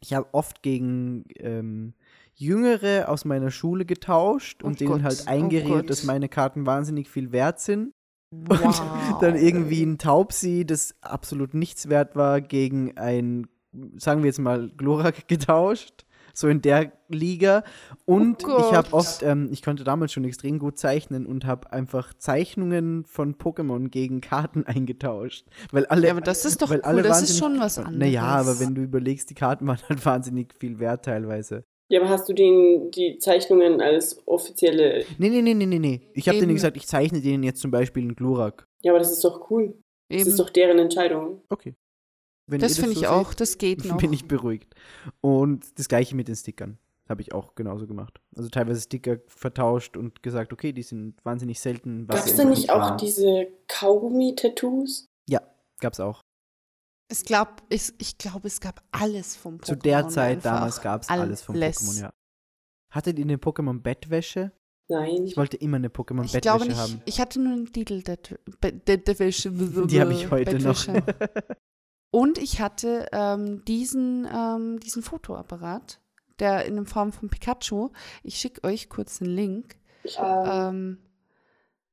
ich habe oft gegen ähm, Jüngere aus meiner Schule getauscht und Oh denen Gott, halt oh eingeredet, Gott. dass meine Karten wahnsinnig viel wert sind. Wow. Dann irgendwie ein Taubsi, das absolut nichts wert war, gegen ein, sagen wir jetzt mal, Glurak getauscht. So in der Liga. Und ich habe oft, ähm, ich konnte damals schon extrem gut zeichnen und habe einfach Zeichnungen von Pokémon gegen Karten eingetauscht. Weil alle, Ja, aber das ist doch weil cool, alle das ist schon was Naja, aber anderes. wenn du überlegst, die Karten waren halt wahnsinnig viel wert teilweise. Ja, aber hast du den, die Zeichnungen als offizielle. Nee, nee, nee, nee, nee, nee. Ich habe denen gesagt, ich zeichne denen jetzt zum Beispiel einen Glurak. Ja, aber das ist doch cool. Das Eben. ist doch deren Entscheidung. Okay. Wenn das finde ich so auch, seht, das geht noch. bin ich beruhigt. Und das gleiche mit den Stickern. Habe ich auch genauso gemacht. Also teilweise Sticker vertauscht und gesagt, okay, die sind wahnsinnig selten. Gab es einfach nicht auch waren. diese Kaugummi-Tattoos? Ja, gab's auch. Ich glaube, ich, ich glaub, es gab alles vom Pokémon. Zu der Zeit einfach. damals gab's alles vom. Pokémon, ja. Hattet ihr eine Pokémon-Bettwäsche? Nein. Ich wollte immer eine Ich glaube Pokémon-Bettwäsche nicht. haben. Ich hatte nur einen Titel der Be- der- der Wäsche. Die habe ich heute noch. Und ich hatte ähm, diesen, ähm, diesen Fotoapparat, der in der Form von Pikachu. Ich schicke euch kurz den Link. Ich, Ähm,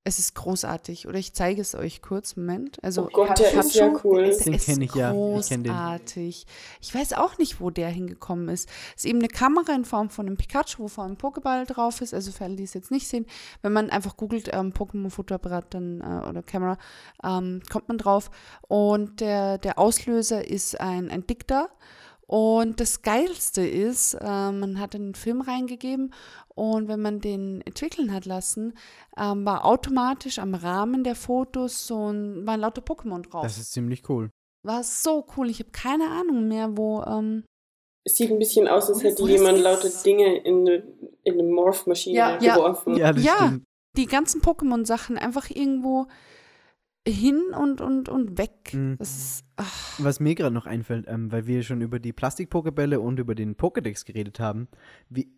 es ist großartig. Oder ich zeige es euch kurz. Moment. Also Oh Gott, der ist ja cool. Es Den ist kenn ich ja. Ich kenn den. großartig. Ich weiß auch nicht, wo der hingekommen ist. Es ist eben eine Kamera in Form von einem Pikachu, wo vorne ein Pokéball drauf ist. Also für alle, die es jetzt nicht sehen, wenn man einfach googelt ähm, Pokémon-Fotoapparat dann äh, oder Kamera, ähm, kommt man drauf. Und der, der Auslöser ist ein, ein Dikter. Und das Geilste ist, äh, man hat einen Film reingegeben und wenn man den entwickeln hat lassen, ähm, war automatisch am Rahmen der Fotos so ein, waren lauter Pokémon drauf. Das ist ziemlich cool. war so cool. Ich habe keine Ahnung mehr, wo. Ähm, es sieht ein bisschen aus, als hätte jemand lauter? Dinge in eine, in eine Morph-Maschine Ja, ja. geworfen. Ja, das Ja. stimmt. die ganzen Pokémon-Sachen einfach irgendwo hin und, und, und weg. Mhm. Ist. Was mir gerade noch einfällt, ähm, weil wir schon über die Plastik-Pokebälle und über den Pokédex geredet haben, wie,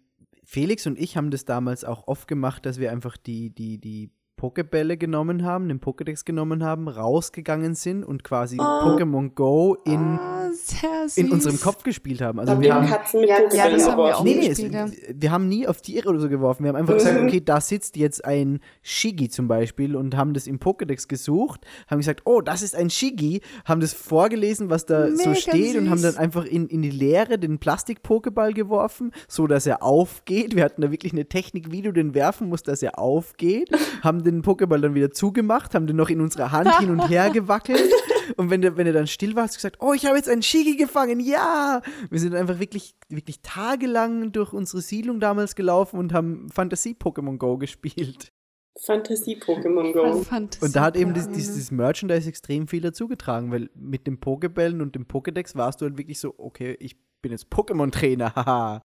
Felix und ich haben das damals auch oft gemacht, dass wir einfach die, die, die Pokebälle genommen haben, den Pokédex genommen haben, rausgegangen sind und quasi Oh. Pokémon Go in, süß. in unserem Kopf gespielt haben. Also wir haben, Katzen mit Ja, das haben wir auch. Nee, nee, es, wir haben nie auf Tiere oder so geworfen. Wir haben einfach gesagt, Mhm. okay, da sitzt jetzt ein Shigi zum Beispiel und haben das im Pokédex gesucht, haben gesagt, oh, das ist ein Shigi, haben das vorgelesen, was da so Mega steht und haben süß. dann einfach in, in die Leere den Plastik-Pokéball geworfen, so dass er aufgeht. Wir hatten da wirklich eine Technik, wie du den werfen musst, dass er aufgeht, haben den Pokéball dann wieder zugemacht, haben den noch in unserer Hand hin und her gewackelt und wenn der, wenn er dann still war, hast du gesagt, oh, ich habe jetzt einen Shigi gefangen, ja! Wir sind einfach wirklich, wirklich tagelang durch unsere Siedlung damals gelaufen und haben Fantasie-Pokémon Go gespielt. Fantasie-Pokémon Go. Fantasie Und da hat eben Pokémon. dieses Merchandise extrem viel dazugetragen, weil mit den Pokebällen und dem Pokédex warst du halt wirklich so, okay, ich bin jetzt Pokémon-Trainer, haha.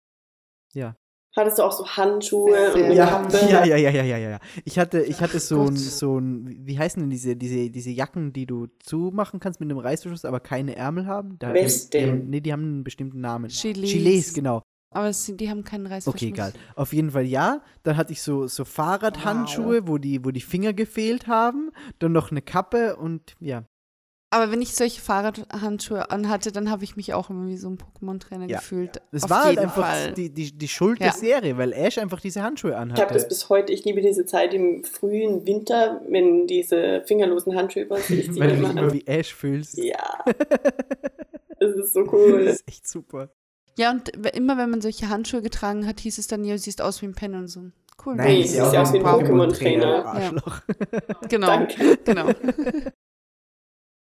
Ja. Hattest du auch so Handschuhe Sehr, und Ja, ja, ja, ja, ja, ja, ja. Ich hatte, ich hatte so ein, so ein, wie heißen denn diese, diese, diese Jacken, die du zumachen kannst mit einem Reißverschluss, aber keine Ärmel haben? Da, Westen. Die, die haben, nee, die haben einen bestimmten Namen. Gilets. Gilets, genau. Aber es die haben keinen Reißverschluss. Okay, egal. Auf jeden Fall ja. Dann hatte ich so, so Fahrradhandschuhe, wo, die, wo die Finger gefehlt haben. Dann noch eine Kappe und ja. Aber wenn ich solche Fahrradhandschuhe anhatte, dann habe ich mich auch immer wie so ein Pokémon-Trainer Ja. gefühlt. Das Auf war halt einfach Fall. die, die, die Schuld Ja. der Serie, weil Ash einfach diese Handschuhe Ich habe das anhatte. bis heute. Ich liebe diese Zeit im frühen Winter, wenn diese fingerlosen Handschuhe über. Ich ziehe Weil du dich immer wie Ash fühlst. Ja. Das ist so Das cool. ist echt super. Ja, und immer wenn man solche Handschuhe getragen hat, hieß es dann, ja, du siehst aus wie ein Pen und so. Cool. Nein, Nee, sieht aus wie ein Pokémon-Trainer. Arschloch. Genau, Danke. genau.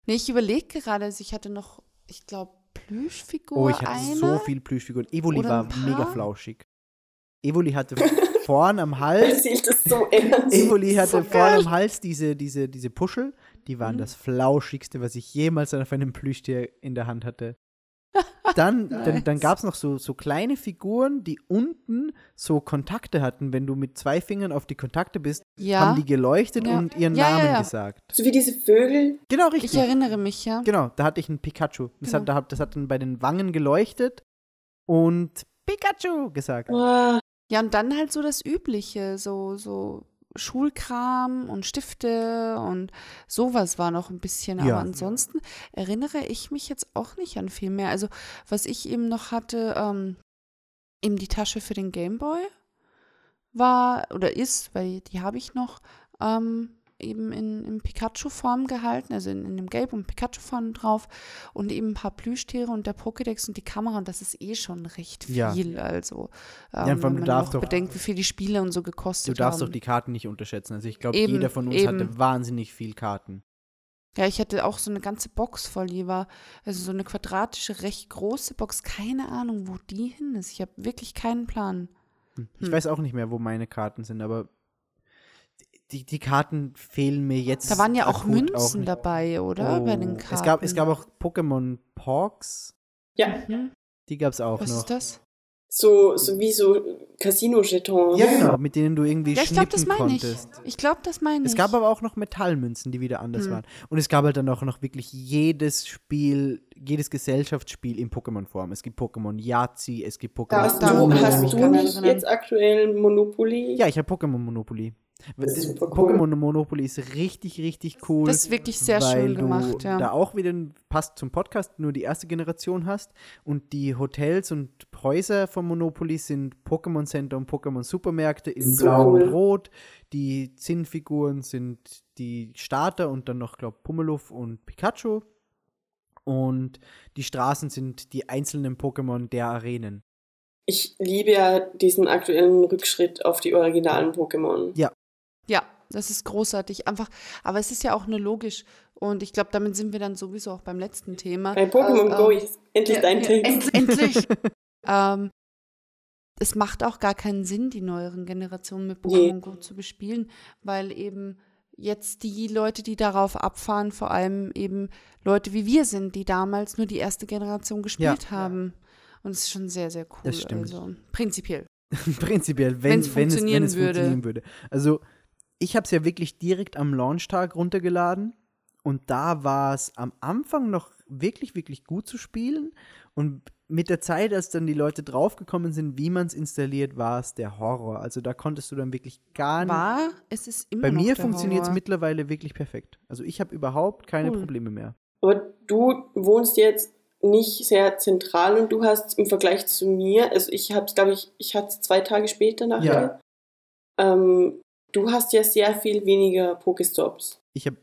nee, ich überlege gerade, also ich hatte noch, ich glaube, Plüschfigur Oh, ich hatte eine. so viel Plüschfiguren. Evoli war mega flauschig. Evoli hatte vorn am Hals so ernst. Evoli hatte So vorne geil. am Hals diese, diese, diese Puschel. Die waren Mhm. das flauschigste, was ich jemals auf einem Plüschtier in der Hand hatte. Dann, dann, dann Nice. gab es noch so, so kleine Figuren, die unten so Kontakte hatten. Wenn du mit zwei Fingern auf die Kontakte bist, Ja, haben die geleuchtet Ja. und ihren Ja, Namen gesagt. So wie diese Vögel. Genau, ich richtig. erinnere mich, ja. Genau, da hatte ich einen Pikachu. Das, Genau. hat- das hat dann bei den Wangen geleuchtet und Pikachu gesagt. Wow. Ja, und dann halt so das Übliche, so, so Schulkram und Stifte und sowas war noch ein bisschen. Aber Ja. ansonsten erinnere ich mich jetzt auch nicht an viel mehr. Also, was ich eben noch hatte, ähm, eben die Tasche für den Gameboy war oder ist, weil die habe ich noch, ähm, eben in, in Pikachu-Form gehalten, also in, in dem Gelb und Pikachu-Form drauf und eben ein paar Plüschtiere und der Pokédex und die Kamera und das ist eh schon recht viel. Ja. Also, ähm, Ja, wenn du man darfst auch doch- bedenkt, wie viel die Spiele und so gekostet Du darfst haben. doch die Karten nicht unterschätzen. Also ich glaube, jeder von uns eben. hatte wahnsinnig viel Karten. Ja, ich hatte auch so eine ganze Box voll, die war, also so eine quadratische, recht große Box, keine Ahnung, wo die hin ist. Ich habe wirklich keinen Plan. Ich Hm. weiß auch nicht mehr, wo meine Karten sind, aber die, die Karten fehlen mir jetzt. Da waren ja auch Münzen nicht. dabei, oder? Bei den Oh, Karten. Es gab, es gab auch Pokémon Pogs, Ja, Mhm. die gab es auch Was noch. ist das? so, so wie so Casino-Jetons. Ja, genau, mit denen du irgendwie Ja, ich glaube, das schnippen meine ich. konntest. Ich glaube, das meine ich. Es gab aber auch noch Metallmünzen, die wieder anders Hm. waren. Und es gab halt dann auch noch wirklich jedes Spiel, jedes Gesellschaftsspiel in Pokémon-Form. Es gibt Pokémon Yahtzee, es gibt Pokémon Hast du, ich hast du nicht jetzt aktuell Monopoly? Ja, ich habe Pokémon Monopoly. Das ist Das super cool. Pokémon Monopoly ist richtig, richtig cool. Das ist wirklich sehr weil schön du gemacht, ja. da auch wieder passt zum Podcast nur die erste Generation hast und die Hotels und Häuser von Monopoly sind Pokémon Center und Pokémon Supermärkte in So Blau cool. und Rot. Die Zinnfiguren sind die Starter und dann noch glaube Pummeluff und Pikachu und die Straßen sind die einzelnen Pokémon der Arenen. Ich liebe ja diesen aktuellen Rückschritt auf die originalen Pokémon. Ja, das ist großartig. Einfach, aber es ist ja auch nur logisch. Und ich glaube, damit sind wir dann sowieso auch beim letzten Thema. Bei Pokémon Ähm, Go ist endlich Ja, dein ja, Text. end- Endlich! ähm, es macht auch gar keinen Sinn, die neueren Generationen mit Pokémon Nee. Go zu bespielen, weil eben jetzt die Leute, die darauf abfahren, vor allem eben Leute wie wir sind, die damals nur die erste Generation gespielt haben. Und es ist schon sehr, sehr cool. Das stimmt. Also prinzipiell. Prinzipiell, wenn, Wenn's wenn, es, wenn funktionieren es würde. funktionieren würde. Also, ich habe es ja wirklich direkt am Launchtag runtergeladen und da war es am Anfang noch wirklich, wirklich gut zu spielen. Und mit der Zeit, als dann die Leute draufgekommen sind, wie man es installiert, war es der Horror. Also, da konntest du dann wirklich gar nicht. War, es ist immer Bei noch mir funktioniert es mittlerweile wirklich perfekt. Also, ich habe überhaupt keine Cool. Probleme mehr. Aber du wohnst jetzt nicht sehr zentral und du hast im Vergleich zu mir, also ich habe es, glaube ich, ich hatte es zwei Tage später nach Ja. Ähm, du hast ja sehr viel weniger Pokestops. Ich habe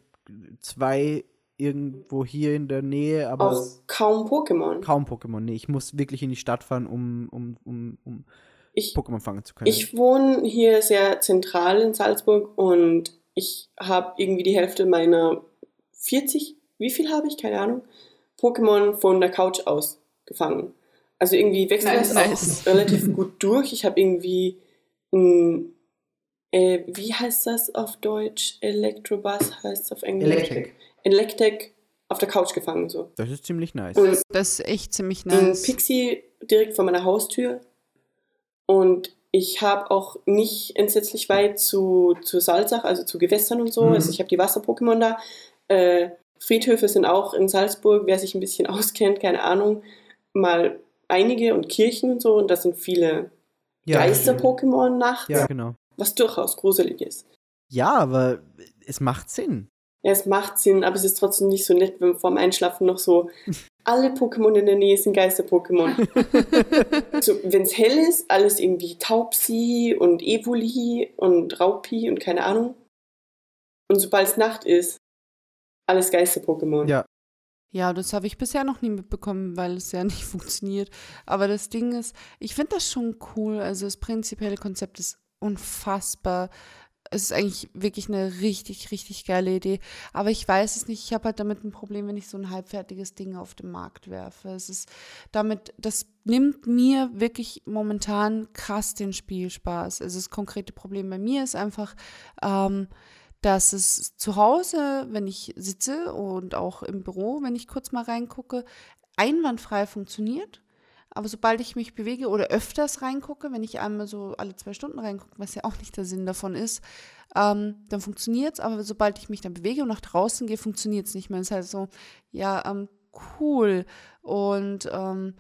zwei irgendwo hier in der Nähe, aber Auch kaum Pokémon. kaum Pokémon. Nee, ich muss wirklich in die Stadt fahren, um, um, um, um Ich, Pokémon fangen zu können. ich wohne hier sehr zentral in Salzburg und ich habe irgendwie die Hälfte meiner 40, wie viel habe ich? Keine Ahnung. Pokémon von der Couch aus gefangen. Also irgendwie wechselt Nice, das nice. auch relativ gut durch. Ich habe irgendwie ein, äh, wie heißt das auf Deutsch? Electrobus heißt es auf Englisch. Electric. Electric auf der Couch gefangen so. Das ist ziemlich nice. Und Das ist echt ziemlich ein nice. Pixie direkt vor meiner Haustür. Und ich habe auch nicht entsetzlich weit zu, zu Salzach, also zu Gewässern und so. Mhm. Also ich habe die Wasser-Pokémon da. Äh, Friedhöfe sind auch in Salzburg, wer sich ein bisschen auskennt, keine Ahnung, mal einige und Kirchen und so. Und das sind viele Geister-Pokémon nachts, Ja, genau. Was durchaus gruselig ist. Ja, aber es macht Sinn. Ja, es macht Sinn, aber es ist trotzdem nicht so nett, wenn vorm Einschlafen noch so alle Pokémon in der Nähe sind Geister-Pokémon. so, wenn es hell ist, alles irgendwie Taubsi und Evoli und Raupi und keine Ahnung. Und sobald es Nacht ist, alles Geister-Pokémon. Ja. Ja, das habe ich bisher noch nie mitbekommen, weil es ja nicht funktioniert. Aber das Ding ist, ich finde das schon cool. Also das prinzipielle Konzept ist unfassbar. Es ist eigentlich wirklich eine richtig, richtig geile Idee. Aber ich weiß es nicht. Ich habe halt damit ein Problem, wenn ich so ein halbfertiges Ding auf den Markt werfe. Es ist damit, das nimmt mir wirklich momentan krass den Spielspaß. Also das konkrete Problem bei mir ist einfach, ähm, dass es zu Hause, wenn ich sitze und auch im Büro, wenn ich kurz mal reingucke, einwandfrei funktioniert. Aber sobald ich mich bewege oder öfters reingucke, wenn ich einmal so alle zwei Stunden reingucke, was ja auch nicht der Sinn davon ist, ähm, dann funktioniert es. Aber sobald ich mich dann bewege und nach draußen gehe, funktioniert es nicht mehr. Es ist halt so, ja, ähm, cool. Und ähm,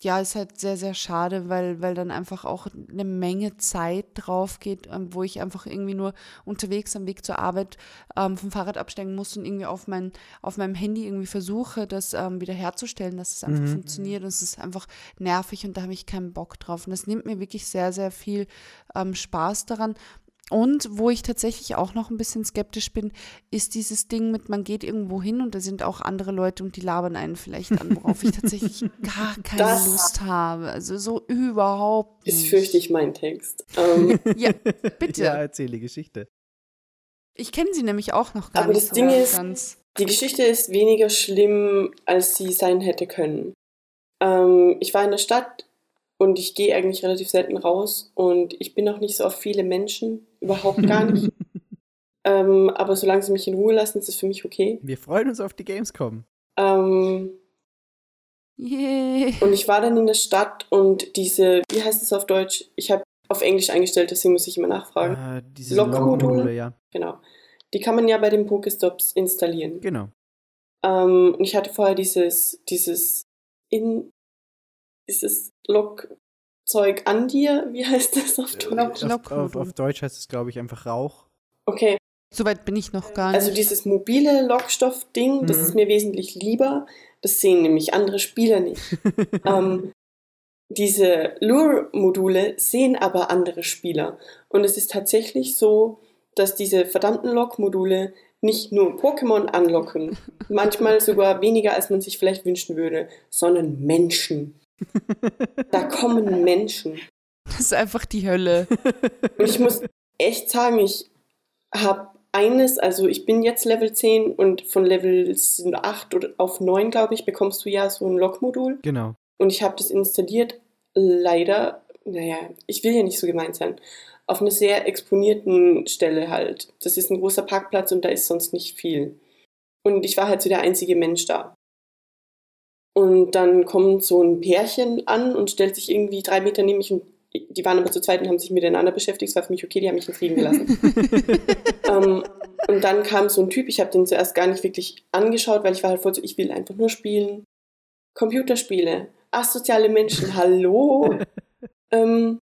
ja, ist halt sehr, sehr schade, weil, weil dann einfach auch eine Menge Zeit drauf geht, ähm, wo ich einfach irgendwie nur unterwegs am Weg zur Arbeit ähm, vom Fahrrad absteigen muss und irgendwie auf, mein, auf meinem Handy irgendwie versuche, das ähm, wieder herzustellen, dass es einfach Mhm. funktioniert. Und es ist einfach nervig und da habe ich keinen Bock drauf. Und das nimmt mir wirklich sehr, sehr viel ähm, Spaß daran. Und wo ich tatsächlich auch noch ein bisschen skeptisch bin, ist dieses Ding mit, man geht irgendwo hin und da sind auch andere Leute und die labern einen vielleicht an, worauf ich tatsächlich gar keine Das- Lust habe. Also so überhaupt nicht. Ist fürchte ich mein Text. Ähm, Ja, bitte. Ja, erzähl die Geschichte. Ich kenne sie nämlich auch noch gar Aber nicht das so Ding ist- ganz. die Geschichte ist weniger schlimm, als sie sein hätte können. Ähm, ich war in der Stadt und ich gehe eigentlich relativ selten raus und ich bin auch nicht so auf viele Menschen, überhaupt gar nicht. ähm, aber solange sie mich in Ruhe lassen, ist es für mich okay. Wir freuen uns auf die Gamescom. Ähm, Yay. und ich war dann in der Stadt und diese, wie heißt es auf Deutsch? Ich habe auf Englisch eingestellt, deswegen muss ich immer nachfragen. Äh, diese Lokmodule. Lokmodule, ja. Genau. Die kann man ja bei den Pokestops installieren. Genau. Ähm, und ich hatte vorher dieses, dieses in dieses Lokzeug an dir, wie heißt das auf Deutsch? Lok- Auf, auf, auf Deutsch heißt es, glaube ich, einfach Rauch. Okay, Soweit bin ich noch gar nicht. also dieses mobile Lockstoff-Ding, das Mhm. ist mir wesentlich lieber. Das sehen nämlich andere Spieler nicht. ähm, diese Lure-Module sehen aber andere Spieler. Und es ist tatsächlich so, dass diese verdammten Lock-Module nicht nur Pokémon anlocken, manchmal sogar weniger, als man sich vielleicht wünschen würde, sondern Menschen. Da kommen Menschen. das ist einfach die Hölle. Und ich muss echt sagen, ich habe eines, also ich bin jetzt Level 10 und von Level 8 oder auf 9, glaube ich, bekommst du ja so ein Lock-Modul. Genau. Und ich habe das installiert, leider, naja, ich will ja nicht so gemeint sein, auf einer sehr exponierten Stelle halt. Das ist ein großer Parkplatz und da ist sonst nicht viel. Und ich war halt so der einzige Mensch da. Und dann kommt so ein Pärchen an und stellt sich irgendwie drei Meter neben mich und die waren aber zu zweit und haben sich miteinander beschäftigt. Es war für mich okay, die haben mich in Frieden gelassen. ähm, und dann kam so ein Typ, ich habe den zuerst gar nicht wirklich angeschaut, weil ich war halt voll so, ich will einfach nur spielen. Computerspiele, asoziale Menschen, hallo. ähm,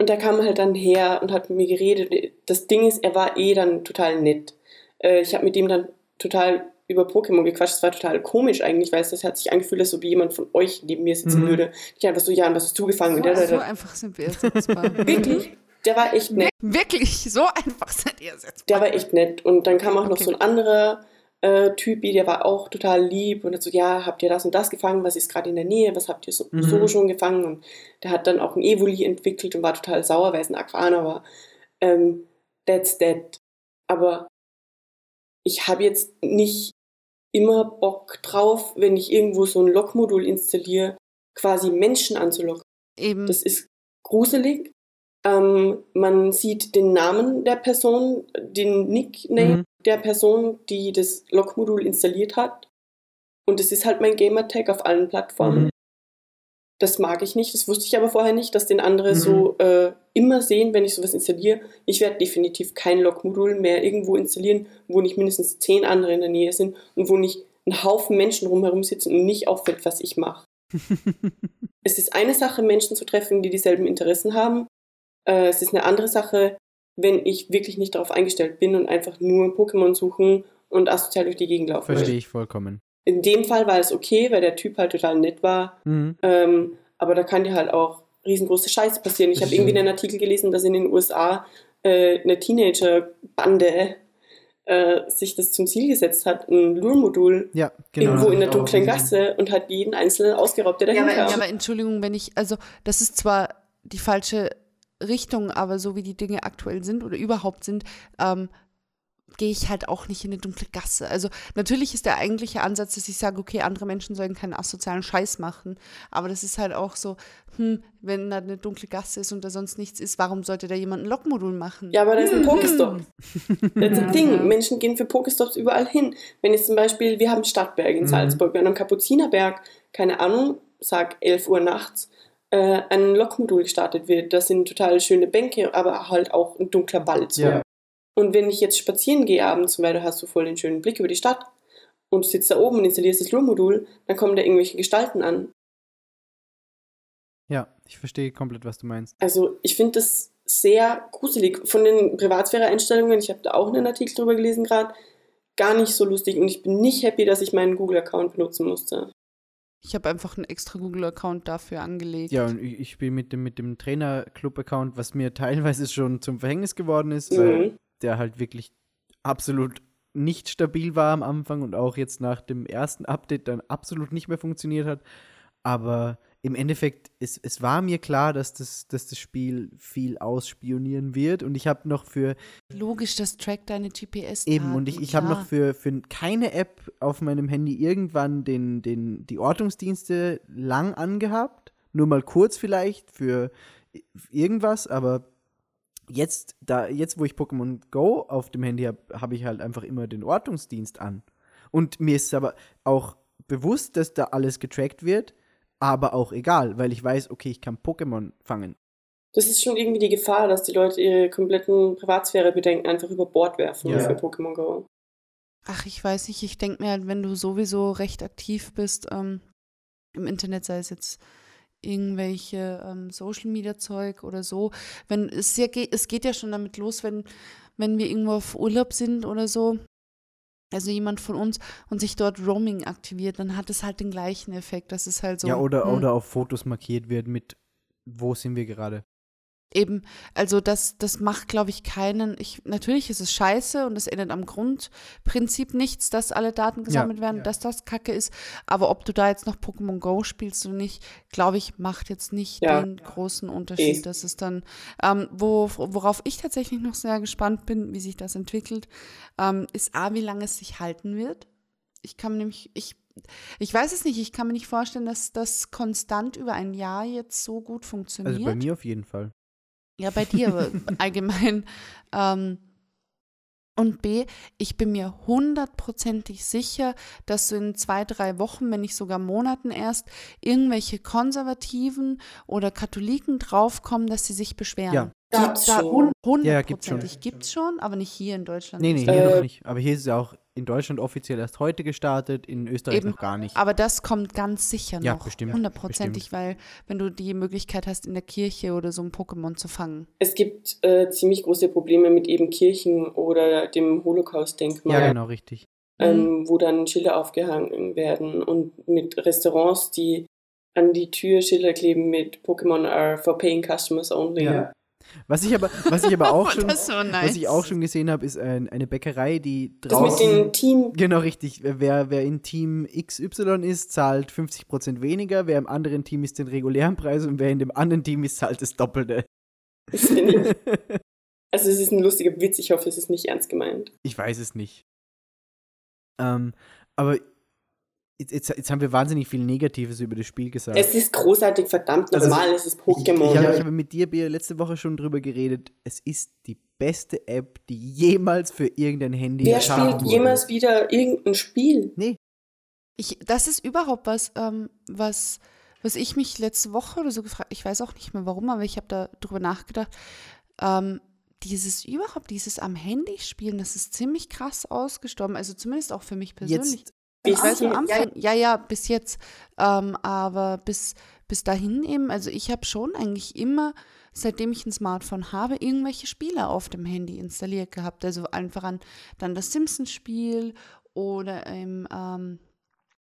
und da kam er halt dann her und hat mit mir geredet. Das Ding ist, er war eh dann total nett. Äh, ich habe mit ihm dann total über Pokémon gequatscht. Es war total komisch eigentlich, weil es das hat sich angefühlt, als ob jemand von euch neben mir sitzen Mhm. würde. Ich einfach so, ja, und was hast du gefangen? Und der, So, der, so der, einfach sind wir ersetzbar. wirklich, der war echt nett. Wirklich, so einfach seid ihr ersetzbar. Der war echt nett. Und dann kam auch noch Okay. so ein anderer äh, Typi, der war auch total lieb und hat so, ja, habt ihr das und das gefangen? Was ist gerade in der Nähe? Was habt ihr so, Mhm. so schon gefangen? Und der hat dann auch ein Evoli entwickelt und war total sauer, weil es ein Aquaner war. Ähm, that's that. Aber ich habe jetzt nicht immer Bock drauf, wenn ich irgendwo so ein Lockmodul installiere, quasi Menschen anzulocken. Eben. Das ist gruselig. Ähm, man sieht den Namen der Person, den Nickname Mhm. der Person, die das Lockmodul installiert hat. Und es ist halt mein Gamertag auf allen Plattformen. Mhm. Das mag ich nicht. Das wusste ich aber vorher nicht, dass den andere Mhm. so äh, immer sehen, wenn ich sowas installiere. Ich werde definitiv kein Lockmodul mehr irgendwo installieren, wo nicht mindestens zehn andere in der Nähe sind und wo nicht ein Haufen Menschen rumherum sitzen und nicht auffällt, was ich mache. Es ist eine Sache, Menschen zu treffen, die dieselben Interessen haben. Äh, es ist eine andere Sache, wenn ich wirklich nicht darauf eingestellt bin und einfach nur Pokémon suchen und asozial durch die Gegend laufen Verstehe ich vollkommen. In dem Fall war es okay, weil der Typ halt total nett war. Mhm. Ähm, aber da kann dir halt auch riesengroße Scheiße passieren. Ich habe irgendwie einen Artikel gelesen, dass in den USA äh, eine Teenager-Bande äh, sich das zum Ziel gesetzt hat, ein Lure-Modul Ja, genau. irgendwo in der dunklen. Gasse und hat jeden einzelnen ausgeraubt, der dahin aber, kam. ja, aber Entschuldigung, wenn ich, also das ist zwar die falsche Richtung, aber so wie die Dinge aktuell sind oder überhaupt sind, ähm, gehe ich halt auch nicht in eine dunkle Gasse. Also natürlich ist der eigentliche Ansatz, dass ich sage, okay, andere Menschen sollen keinen asozialen Scheiß machen, aber das ist halt auch so, hm, wenn da eine dunkle Gasse ist und da sonst nichts ist, warum sollte da jemand ein Lockmodul machen? Ja, aber da ist ein Pokestop. That's Ja. the thing. Menschen gehen für Pokestops überall hin. Wenn jetzt zum Beispiel, wir haben Stadtberg in Mhm. Salzburg, wir haben am Kapuzinerberg, keine Ahnung, sag 11 Uhr nachts, äh, ein Lokmodul gestartet wird. Das sind total schöne Bänke, aber halt auch ein dunkler Wald. So. Ja. Und wenn ich jetzt spazieren gehe abends, weil du hast so voll den schönen Blick über die Stadt und du sitzt da oben und installierst das Lure-Modul, dann kommen da irgendwelche Gestalten an. Ja, ich verstehe komplett, was du meinst. Also ich finde das sehr gruselig. Von den Privatsphäre-Einstellungen, ich habe da auch einen Artikel drüber gelesen gerade, gar nicht so lustig. Und ich bin nicht happy, dass ich meinen Google-Account benutzen musste. Ich habe einfach einen extra Google-Account dafür angelegt. Ja, und ich, ich spiele mit dem, mit dem Trainer-Club-Account, was mir teilweise schon zum Verhängnis geworden ist, weil Mhm. Der halt wirklich absolut nicht stabil war am Anfang und auch jetzt nach dem ersten Update dann absolut nicht mehr funktioniert hat. Aber im Endeffekt, es, es war mir klar, dass das, dass das Spiel viel ausspionieren wird. Und ich habe noch für Logisch, das trackt deine GPS. eben und ich, ich habe noch für, für keine App auf meinem Handy irgendwann den, den, die Ortungsdienste lang angehabt. Nur mal kurz vielleicht für irgendwas, aber jetzt, da, jetzt, wo ich Pokémon Go auf dem Handy habe, habe ich halt einfach immer den Ortungsdienst an. Und mir ist aber auch bewusst, dass da alles getrackt wird, aber auch egal, weil ich weiß, okay, ich kann Pokémon fangen. Das ist schon irgendwie die Gefahr, dass die Leute ihre kompletten Privatsphäre-Bedenken einfach über Bord werfen Ja. für Pokémon Go. Ach, ich weiß nicht, ich denke mir halt, wenn du sowieso recht aktiv bist ähm, im Internet, sei es jetzt irgendwelche ähm, Social Media Zeug oder so, wenn es ja geht, es geht ja schon damit los, wenn, wenn wir irgendwo auf Urlaub sind oder so, also jemand von uns und sich dort Roaming aktiviert, dann hat es halt den gleichen Effekt. Das ist halt so. ja, oder, hm. oder auf Fotos markiert wird mit, wo sind wir gerade. Eben, also das, das macht, glaube ich, keinen. Ich, natürlich ist es scheiße und es ändert am Grundprinzip nichts, dass alle Daten gesammelt werden, ja. dass das Kacke ist. Aber ob du da jetzt noch Pokémon Go spielst oder nicht, glaube ich, macht jetzt nicht Ja. den großen Unterschied. Eh. Das ist dann, ähm, wo, worauf ich tatsächlich noch sehr gespannt bin, wie sich das entwickelt, ähm, ist A, wie lange es sich halten wird. Ich kann mir nämlich, ich, ich weiß es nicht, ich kann mir nicht vorstellen, dass das konstant über ein Jahr jetzt so gut funktioniert. Also bei mir auf jeden Fall. Ja, bei dir allgemein. Ähm, und B, ich bin mir hundertprozentig sicher, dass du in zwei, drei Wochen, wenn nicht sogar Monaten erst, irgendwelche Konservativen oder Katholiken draufkommen, dass sie sich beschweren. Ja. Gibt's da schon. hun- Ja, gibt's schon. hundertprozentig gibt's schon, aber nicht hier in Deutschland. Nee, nee, nicht. hier Äh, noch nicht. Aber hier ist es ja auch in Deutschland offiziell erst heute gestartet, in Österreich Eben. noch gar nicht. Aber das kommt ganz sicher Ja, noch. bestimmt, Hundertprozentig, weil wenn du die Möglichkeit hast, in der Kirche oder so ein Pokémon zu fangen. Es gibt äh, ziemlich große Probleme mit eben Kirchen oder dem Holocaust-Denkmal, ja, genau, richtig. ähm, wo dann Schilder aufgehangen werden und mit Restaurants, die an die Tür Schilder kleben mit Pokémon are for paying customers only. Ja. Was ich aber, was ich aber auch schon, Das ist so nice. was ich auch schon gesehen habe, ist ein, eine Bäckerei, die Das mit draußen. dem Team, Genau, richtig. Wer, wer in Team XY ist, zahlt 50% weniger. Wer im anderen Team ist den regulären Preis und wer in dem anderen Team ist, zahlt das Doppelte. Also es ist ein lustiger Witz, ich hoffe, es ist nicht ernst gemeint. Ich weiß es nicht. Ähm, aber jetzt, jetzt, jetzt haben wir wahnsinnig viel Negatives über das Spiel gesagt. Es ist großartig, verdammt Also, normal, es ist Ich, Pokémon. ich, habe, ich habe mit dir, Bea, letzte Woche schon drüber geredet. Es ist die beste App, die jemals für irgendein Handy Wer spielt wurde. jemals wieder irgendein Spiel? Nee, Ich, das ist überhaupt was, ähm, was, was ich mich letzte Woche oder so gefragt, ich weiß auch nicht mehr warum, aber ich habe da drüber nachgedacht. Ähm, dieses überhaupt, dieses am Handy spielen, das ist ziemlich krass ausgestorben. Also zumindest auch für mich persönlich. jetzt. Ich weiß am Ja, Anfang, ja, ja, bis jetzt. Ähm, aber bis, bis dahin eben, also ich habe schon eigentlich immer, seitdem ich ein Smartphone habe, irgendwelche Spiele auf dem Handy installiert gehabt. Also einfach an dann das Simpsons-Spiel oder im ähm,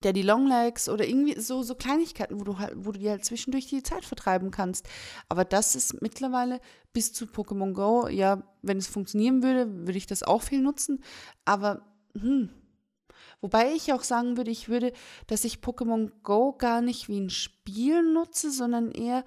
Daddy Longlegs oder irgendwie so, so Kleinigkeiten, wo du halt, wo du dir halt zwischendurch die Zeit vertreiben kannst. Aber das ist mittlerweile bis zu Pokémon Go, ja, wenn es funktionieren würde, würde ich das auch viel nutzen. Aber hm. Wobei ich auch sagen würde, ich würde, dass ich Pokémon Go gar nicht wie ein Spiel nutze, sondern eher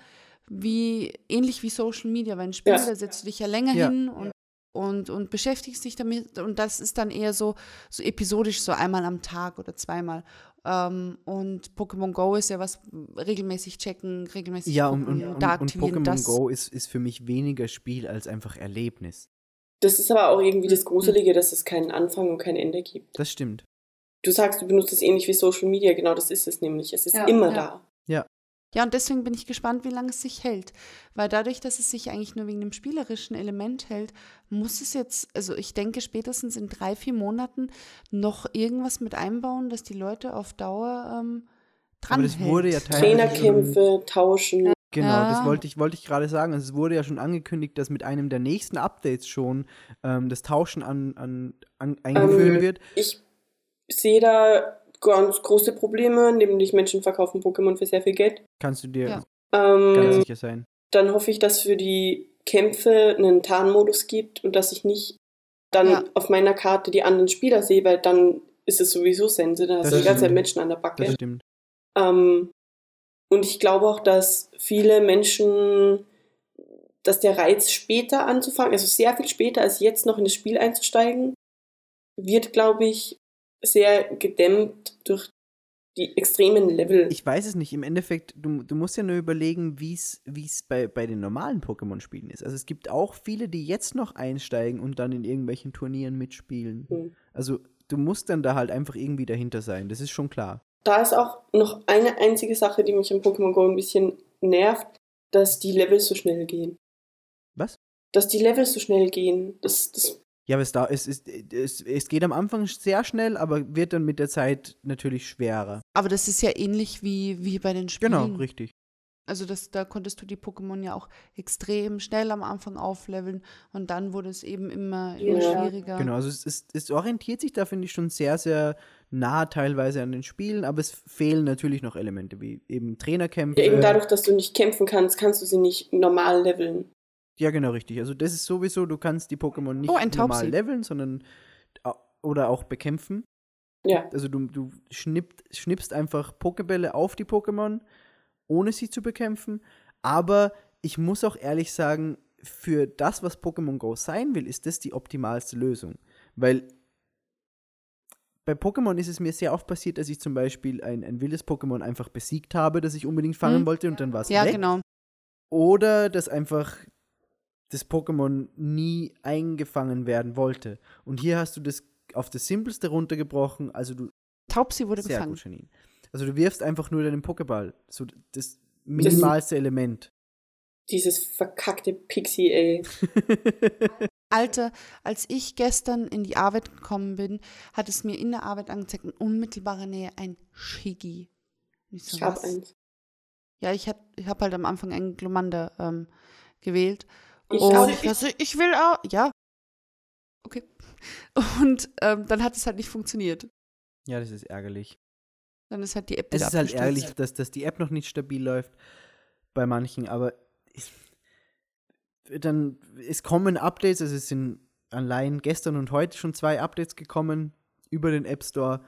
wie ähnlich wie Social Media. Weil ein Spiel, Ja. da setzt du dich ja länger Ja. hin und, und, und beschäftigst dich damit. Und das ist dann eher so, so episodisch, so einmal am Tag oder zweimal. Ähm, und Pokémon Go ist ja was regelmäßig checken, regelmäßig Ja, und, gucken, und, und, da und aktivieren. Pokémon das, Go ist, ist für mich weniger Spiel als einfach Erlebnis. Das ist aber auch irgendwie Mhm. das Gruselige, dass es keinen Anfang und kein Ende gibt. Das stimmt. Du sagst, du benutzt es ähnlich wie Social Media, genau das ist es nämlich. Es ist Ja, immer ja. da. Ja, und deswegen bin ich gespannt, wie lange es sich hält. Weil dadurch, dass es sich eigentlich nur wegen dem spielerischen Element hält, muss es jetzt, also ich denke spätestens in drei, vier Monaten noch irgendwas mit einbauen, dass die Leute auf Dauer ähm, dran Aber das wurde ja teilweise schon, Trainerkämpfe, Tauschen. Genau, Ja. das wollte ich, wollte ich gerade sagen. Also es wurde ja schon angekündigt, dass mit einem der nächsten Updates schon ähm, das Tauschen an, an, an eingeführt Ähm, wird. Ich sehe da ganz große Probleme, nämlich Menschen verkaufen Pokémon für sehr viel Geld. Kannst du dir Ja. ganz Ähm, sicher sein. dann hoffe ich, dass für die Kämpfe einen Tarnmodus gibt und dass ich nicht dann Ja. auf meiner Karte die anderen Spieler sehe, weil dann ist es sowieso Sense, da hast Das du die ganze Zeit. Menschen an der Das Backe. stimmt. Ähm, und ich glaube auch, dass viele Menschen, dass der Reiz später anzufangen, also sehr viel später als jetzt noch in das Spiel einzusteigen, wird, glaube ich, sehr gedämmt durch die extremen Level. Ich weiß es nicht. Im Endeffekt, du, du musst ja nur überlegen, wie es bei, bei den normalen Pokémon-Spielen ist. Also es gibt auch viele, die jetzt noch einsteigen und dann in irgendwelchen Turnieren mitspielen. Hm. Also du musst dann da halt einfach irgendwie dahinter sein. Das ist schon klar. Da ist auch noch eine einzige Sache, die mich an Pokémon Go ein bisschen nervt, dass die Level so schnell gehen. Was? Dass die Level so schnell gehen. Das, das, Ja, aber es, da, es, ist, es, es geht am Anfang sehr schnell, aber wird dann mit der Zeit natürlich schwerer. Aber das ist ja ähnlich wie, wie bei den Spielen. Genau, richtig. Also das, da konntest du die Pokémon ja auch extrem schnell am Anfang aufleveln und dann wurde es eben immer, immer Ja. schwieriger. Genau, also es, es, es orientiert sich da, finde ich, schon sehr, sehr nah teilweise an den Spielen, aber es fehlen natürlich noch Elemente, wie eben Trainerkämpfe. ja, eben dadurch, dass du nicht kämpfen kannst, kannst du sie nicht normal leveln. Ja, genau, richtig. Also das ist sowieso, du kannst die Pokémon nicht Oh, ein normal leveln, sondern oder auch bekämpfen. Ja. Also du, du schnippt, schnippst einfach Pokébälle auf die Pokémon, ohne sie zu bekämpfen. Aber ich muss auch ehrlich sagen, für das, was Pokémon Go sein will, ist das die optimalste Lösung. Weil bei Pokémon ist es mir sehr oft passiert, dass ich zum Beispiel ein, ein wildes Pokémon einfach besiegt habe, das ich unbedingt fangen Hm. wollte und dann war es Ja, weg. genau. Oder dass einfach das Pokémon nie eingefangen werden wollte. Und hier hast du das auf das Simpelste runtergebrochen. Also du Taubsi wurde sehr gefangen. gut, Janine. Also du wirfst einfach nur deinen Pokéball. So das minimalste Element. Dieses verkackte Pixie, ey. Alter, als ich gestern in die Arbeit gekommen bin, hat es mir in der Arbeit angezeigt, in unmittelbarer Nähe ein Shiggy. Und ich so, Ich hab was? eins. Ja, ich habe ich hab halt am Anfang einen Glomanda ähm, gewählt. Ich und hasse- ich, also, ich will auch, ja. Okay. Und ähm, dann hat es halt nicht funktioniert. ja, das ist ärgerlich. Dann ist halt die App Es ist halt ärgerlich, dass, dass die App noch nicht stabil läuft bei manchen, aber ich, dann, es kommen Updates, also es sind allein gestern und heute schon zwei Updates gekommen über den App Store.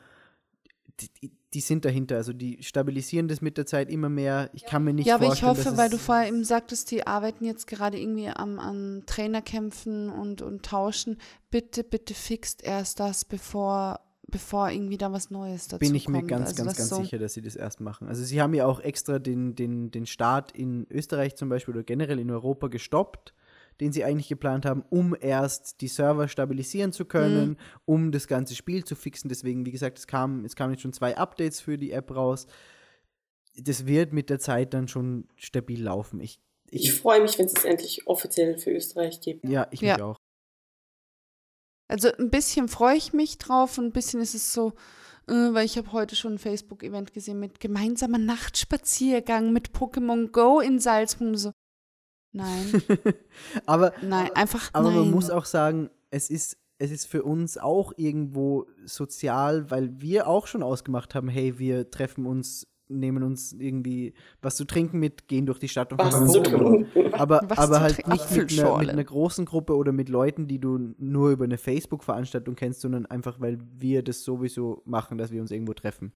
Die, die, die sind dahinter, also die stabilisieren das mit der Zeit immer mehr. Ich kann mir nicht Ja, aber ich vorstellen, hoffe, dass weil du vorher eben sagtest, die arbeiten jetzt gerade irgendwie am, an Trainerkämpfen und, und tauschen. Bitte, bitte fixt erst das, bevor, bevor irgendwie da was Neues dazu bin ich mir kommt. ganz, Also ganz, ganz so, sicher, dass sie das erst machen. Also sie haben ja auch extra den, den, den Start in Österreich zum Beispiel oder generell in Europa gestoppt, den sie eigentlich geplant haben, um erst die Server stabilisieren zu können, um das ganze Spiel zu fixen. Deswegen, wie gesagt, es kam, es kamen jetzt schon zwei Updates für die App raus. Das wird mit der Zeit dann schon stabil laufen. Ich, Ich ich, freue mich, wenn es es endlich offiziell für Österreich gibt. ja, ich Ja. mich auch. Also ein bisschen freue ich mich drauf und ein bisschen ist es so, äh, weil ich habe heute schon ein Facebook-Event gesehen mit gemeinsamer Nachtspaziergang mit Pokémon Go in Salzburg. So, nein, aber nein, einfach Aber nein. man muss auch sagen, es ist, es ist für uns auch irgendwo sozial, weil wir auch schon ausgemacht haben, hey, wir treffen uns, nehmen uns irgendwie was zu trinken mit, gehen durch die Stadt und Was zu tun. Aber, Was aber zu halt trinken? nicht mit einer, mit einer großen Gruppe oder mit Leuten, die du nur über eine Facebook-Veranstaltung kennst, sondern einfach, weil wir das sowieso machen, dass wir uns irgendwo treffen.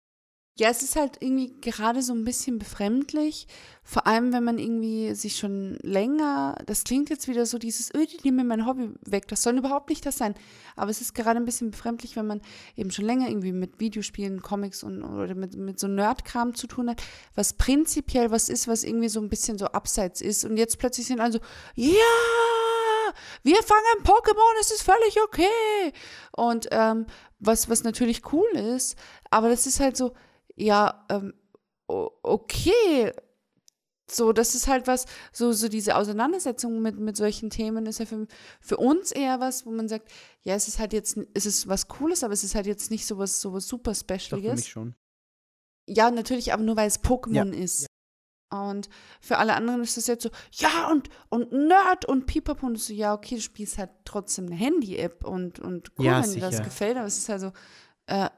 Ja, es ist halt irgendwie gerade so ein bisschen befremdlich, vor allem wenn man irgendwie sich schon länger, das klingt jetzt wieder so dieses, öh, die nehmen mir mein Hobby weg, das soll überhaupt nicht das sein, aber es ist gerade ein bisschen befremdlich, wenn man eben schon länger irgendwie mit Videospielen, Comics und oder mit, mit so Nerdkram zu tun hat, was prinzipiell was ist, was irgendwie so ein bisschen so abseits ist. Und jetzt plötzlich sind also, ja, wir fangen Pokémon, es ist völlig okay. Und ähm, was, was natürlich cool ist, aber das ist halt so, ja, ähm, okay. So, das ist halt was, so, so diese Auseinandersetzung mit, mit solchen Themen ist ja für, für uns eher was, wo man sagt, ja, es ist halt jetzt, es ist was Cooles, aber es ist halt jetzt nicht so was, so was super Doch für mich Specialiges. schon. Ja, natürlich, aber nur weil es Pokémon ist. Und für alle anderen ist das jetzt so, ja, und, und Nerd und Pipapo. Und so, ja, okay, du spielst halt trotzdem eine Handy-App und, und cool, Ja, wenn dir das gefällt. Aber es ist halt so, äh,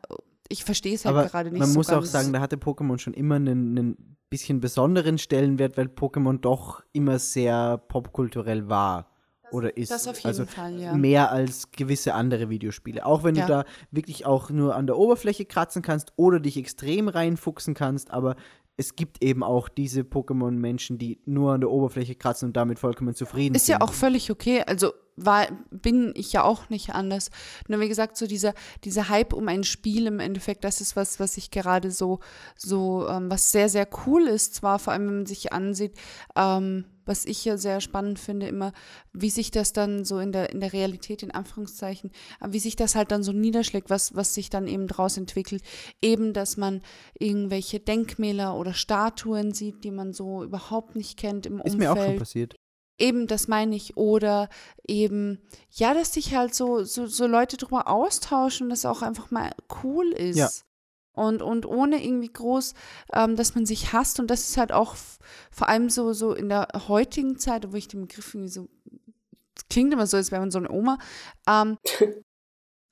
ich verstehe es halt Aber gerade nicht man so muss auch ganz. sagen, da hatte Pokémon schon immer einen, einen bisschen besonderen Stellenwert, weil Pokémon doch immer sehr popkulturell war. Oder ist. das auf jeden also Fall, ja. Mehr als gewisse andere Videospiele. Auch wenn Ja. du da wirklich auch nur an der Oberfläche kratzen kannst oder dich extrem reinfuchsen kannst, aber es gibt eben auch diese Pokémon-Menschen, die nur an der Oberfläche kratzen und damit vollkommen zufrieden Ist sind. ja auch völlig okay. Also war, bin ich ja auch nicht anders. Nur wie gesagt, so dieser, dieser Hype um ein Spiel im Endeffekt, das ist was, was ich gerade so, so ähm, was sehr, sehr cool ist. Zwar vor allem, wenn man sich ansieht, ähm, was ich ja sehr spannend finde, immer, wie sich das dann so in der, in der Realität, in Anführungszeichen, äh, wie sich das halt dann so niederschlägt, was, was sich dann eben draus entwickelt. Eben, dass man irgendwelche Denkmäler oder Statuen sieht, die man so überhaupt nicht kennt im ist Umfeld. mir auch schon passiert. Eben, das meine ich. Oder eben, ja, dass sich halt so, so, so Leute drüber austauschen und das auch einfach mal cool ist. Ja. Und, und ohne irgendwie groß, ähm, dass man sich hasst. Und das ist halt auch vor allem so, so in der heutigen Zeit, wo ich den Begriff irgendwie so, klingt immer so, als wäre man so eine Oma, ähm,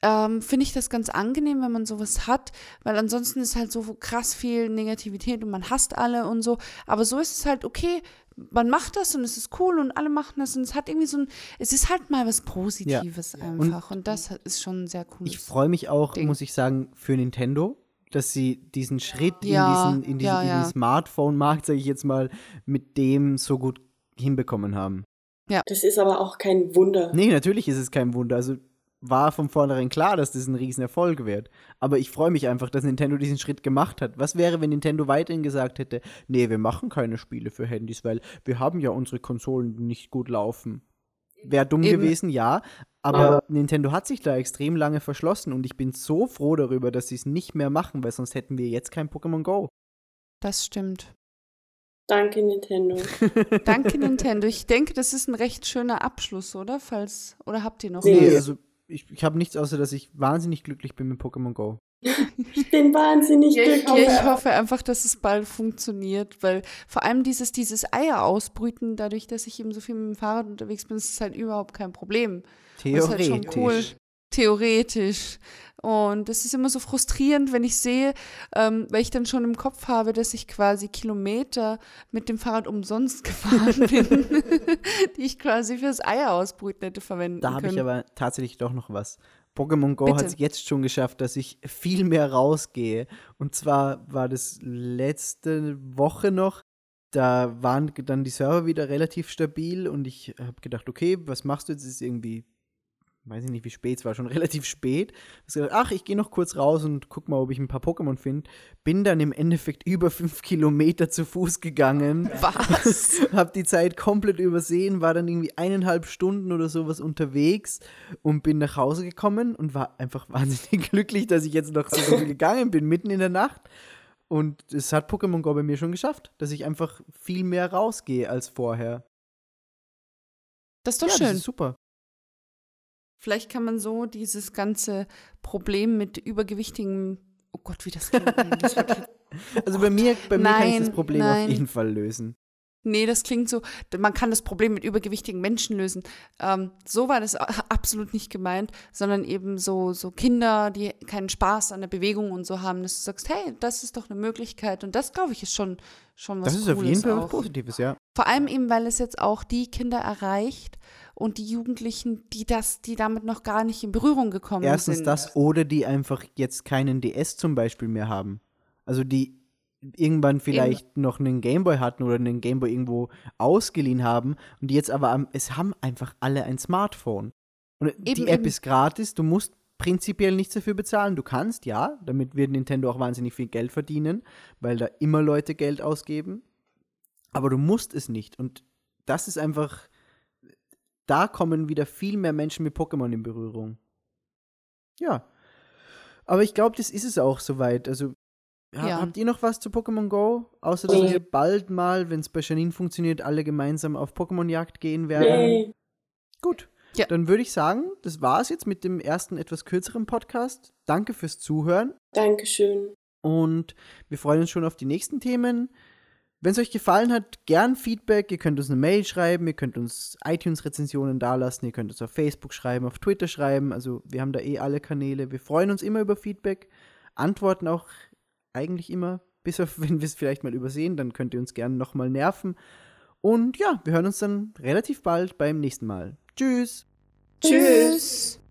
ähm, finde ich das ganz angenehm, wenn man sowas hat, weil ansonsten ist halt so krass viel Negativität und man hasst alle und so. Aber so ist es halt okay, man macht das und es ist cool und alle machen das und es hat irgendwie so ein, es ist halt mal was Positives einfach und, das ist schon sehr cool. Ich freue mich auch, Ding. muss ich sagen, für Nintendo, dass sie diesen Schritt Ja, in diesen, in diesen, ja, in ja. den Smartphone-Markt, sage ich jetzt mal, mit dem so gut hinbekommen haben. Das ist aber auch kein Wunder. Nee, natürlich ist es kein Wunder. Also war von vornherein klar, dass das ein Riesenerfolg wird. Aber ich freue mich einfach, dass Nintendo diesen Schritt gemacht hat. Was wäre, wenn Nintendo weiterhin gesagt hätte, nee, wir machen keine Spiele für Handys, weil wir haben ja unsere Konsolen, die nicht gut laufen. Wäre dumm Eben. gewesen, ja. Aber Nintendo hat sich da extrem lange verschlossen und ich bin so froh darüber, dass sie es nicht mehr machen, weil sonst hätten wir jetzt kein Pokémon Go. das stimmt. Danke, Nintendo. Danke, Nintendo. Ich denke, das ist ein recht schöner Abschluss, oder? Falls, oder habt ihr noch Nee. was? also ich, ich habe nichts außer, dass ich wahnsinnig glücklich bin mit Pokémon Go. Ich bin wahnsinnig Ja, ich, glücklich. ja, ich hoffe einfach, dass es bald funktioniert, weil vor allem dieses, dieses Eier ausbrüten, dadurch, dass ich eben so viel mit dem Fahrrad unterwegs bin, ist es halt überhaupt kein Problem. Halt Theoretisch. schon cool. Theoretisch. Und das ist immer so frustrierend, wenn ich sehe, ähm, weil ich dann schon im Kopf habe, dass ich quasi Kilometer mit dem Fahrrad umsonst gefahren bin, die ich quasi fürs Eier ausbrüten hätte verwenden Da habe können. ich aber tatsächlich doch noch was. Pokémon Go hat es jetzt schon geschafft, dass ich viel mehr rausgehe. Und zwar war das letzte Woche noch. Da waren dann die Server wieder relativ stabil und ich habe gedacht, okay, was machst du jetzt? Ist irgendwie, weiß ich nicht, wie spät, es war schon relativ spät. Ach, ich gehe noch kurz raus und guck mal, ob ich ein paar Pokémon finde. Bin dann im Endeffekt über fünf Kilometer zu Fuß gegangen. Was? hab die Zeit komplett übersehen, war dann irgendwie eineinhalb Stunden oder sowas unterwegs und bin nach Hause gekommen und war einfach wahnsinnig glücklich, dass ich jetzt noch so viel gegangen bin, mitten in der Nacht. Und es hat Pokémon Go bei mir schon geschafft, dass ich einfach viel mehr rausgehe als vorher. Das ist doch ja, schön. das ist super. Vielleicht kann man so dieses ganze Problem mit übergewichtigen, oh Gott, wie das klingt. das Also bei mir, bei mir kann ich das Nein, Problem nein. auf jeden Fall lösen. nee, das klingt so, man kann das Problem mit übergewichtigen Menschen lösen. Ähm, so war das absolut nicht gemeint, sondern eben so, so Kinder, die keinen Spaß an der Bewegung und so haben, dass du sagst, hey, das ist doch eine Möglichkeit. Und das, glaube ich, ist schon, schon was Das ist auf Cooles jeden Fall was auch. Positives, ja. Vor allem eben, weil es jetzt auch die Kinder erreicht und die Jugendlichen, die das, die damit noch gar nicht in Berührung gekommen Erstens sind. das oder die einfach jetzt keinen DS zum Beispiel mehr haben. Also die irgendwann vielleicht noch einen Gameboy hatten oder einen Gameboy irgendwo ausgeliehen haben und die jetzt aber am, es haben einfach alle ein Smartphone. Und die Eben, App eben. ist gratis, du musst prinzipiell nichts dafür bezahlen. Du kannst, ja, damit wird Nintendo auch wahnsinnig viel Geld verdienen, weil da immer Leute Geld ausgeben. Aber du musst es nicht. Und das ist einfach, da kommen wieder viel mehr Menschen mit Pokémon in Berührung. Ja. Aber ich glaube, das ist es auch soweit. Also, ha Ja. habt ihr noch was zu Pokémon Go? Außer, dass Nee. wir bald mal, wenn es bei Janine funktioniert, alle gemeinsam auf Pokémon-Jagd gehen werden. Yay. Gut. Ja. Dann würde ich sagen, das war's jetzt mit dem ersten etwas kürzeren Podcast. Danke fürs Zuhören Dankeschön. und wir freuen uns schon auf die nächsten Themen. Wenn es euch gefallen hat, gern Feedback. Ihr könnt uns eine Mail schreiben, ihr könnt uns iTunes-Rezensionen dalassen, ihr könnt uns auf Facebook schreiben, auf Twitter schreiben. Also wir haben da eh alle Kanäle. Wir freuen uns immer über Feedback, antworten auch eigentlich immer, bis auf wenn wir es vielleicht mal übersehen, dann könnt ihr uns gerne nochmal nerven. Und ja, wir hören uns dann relativ bald beim nächsten Mal. Tschüss! Tschüss.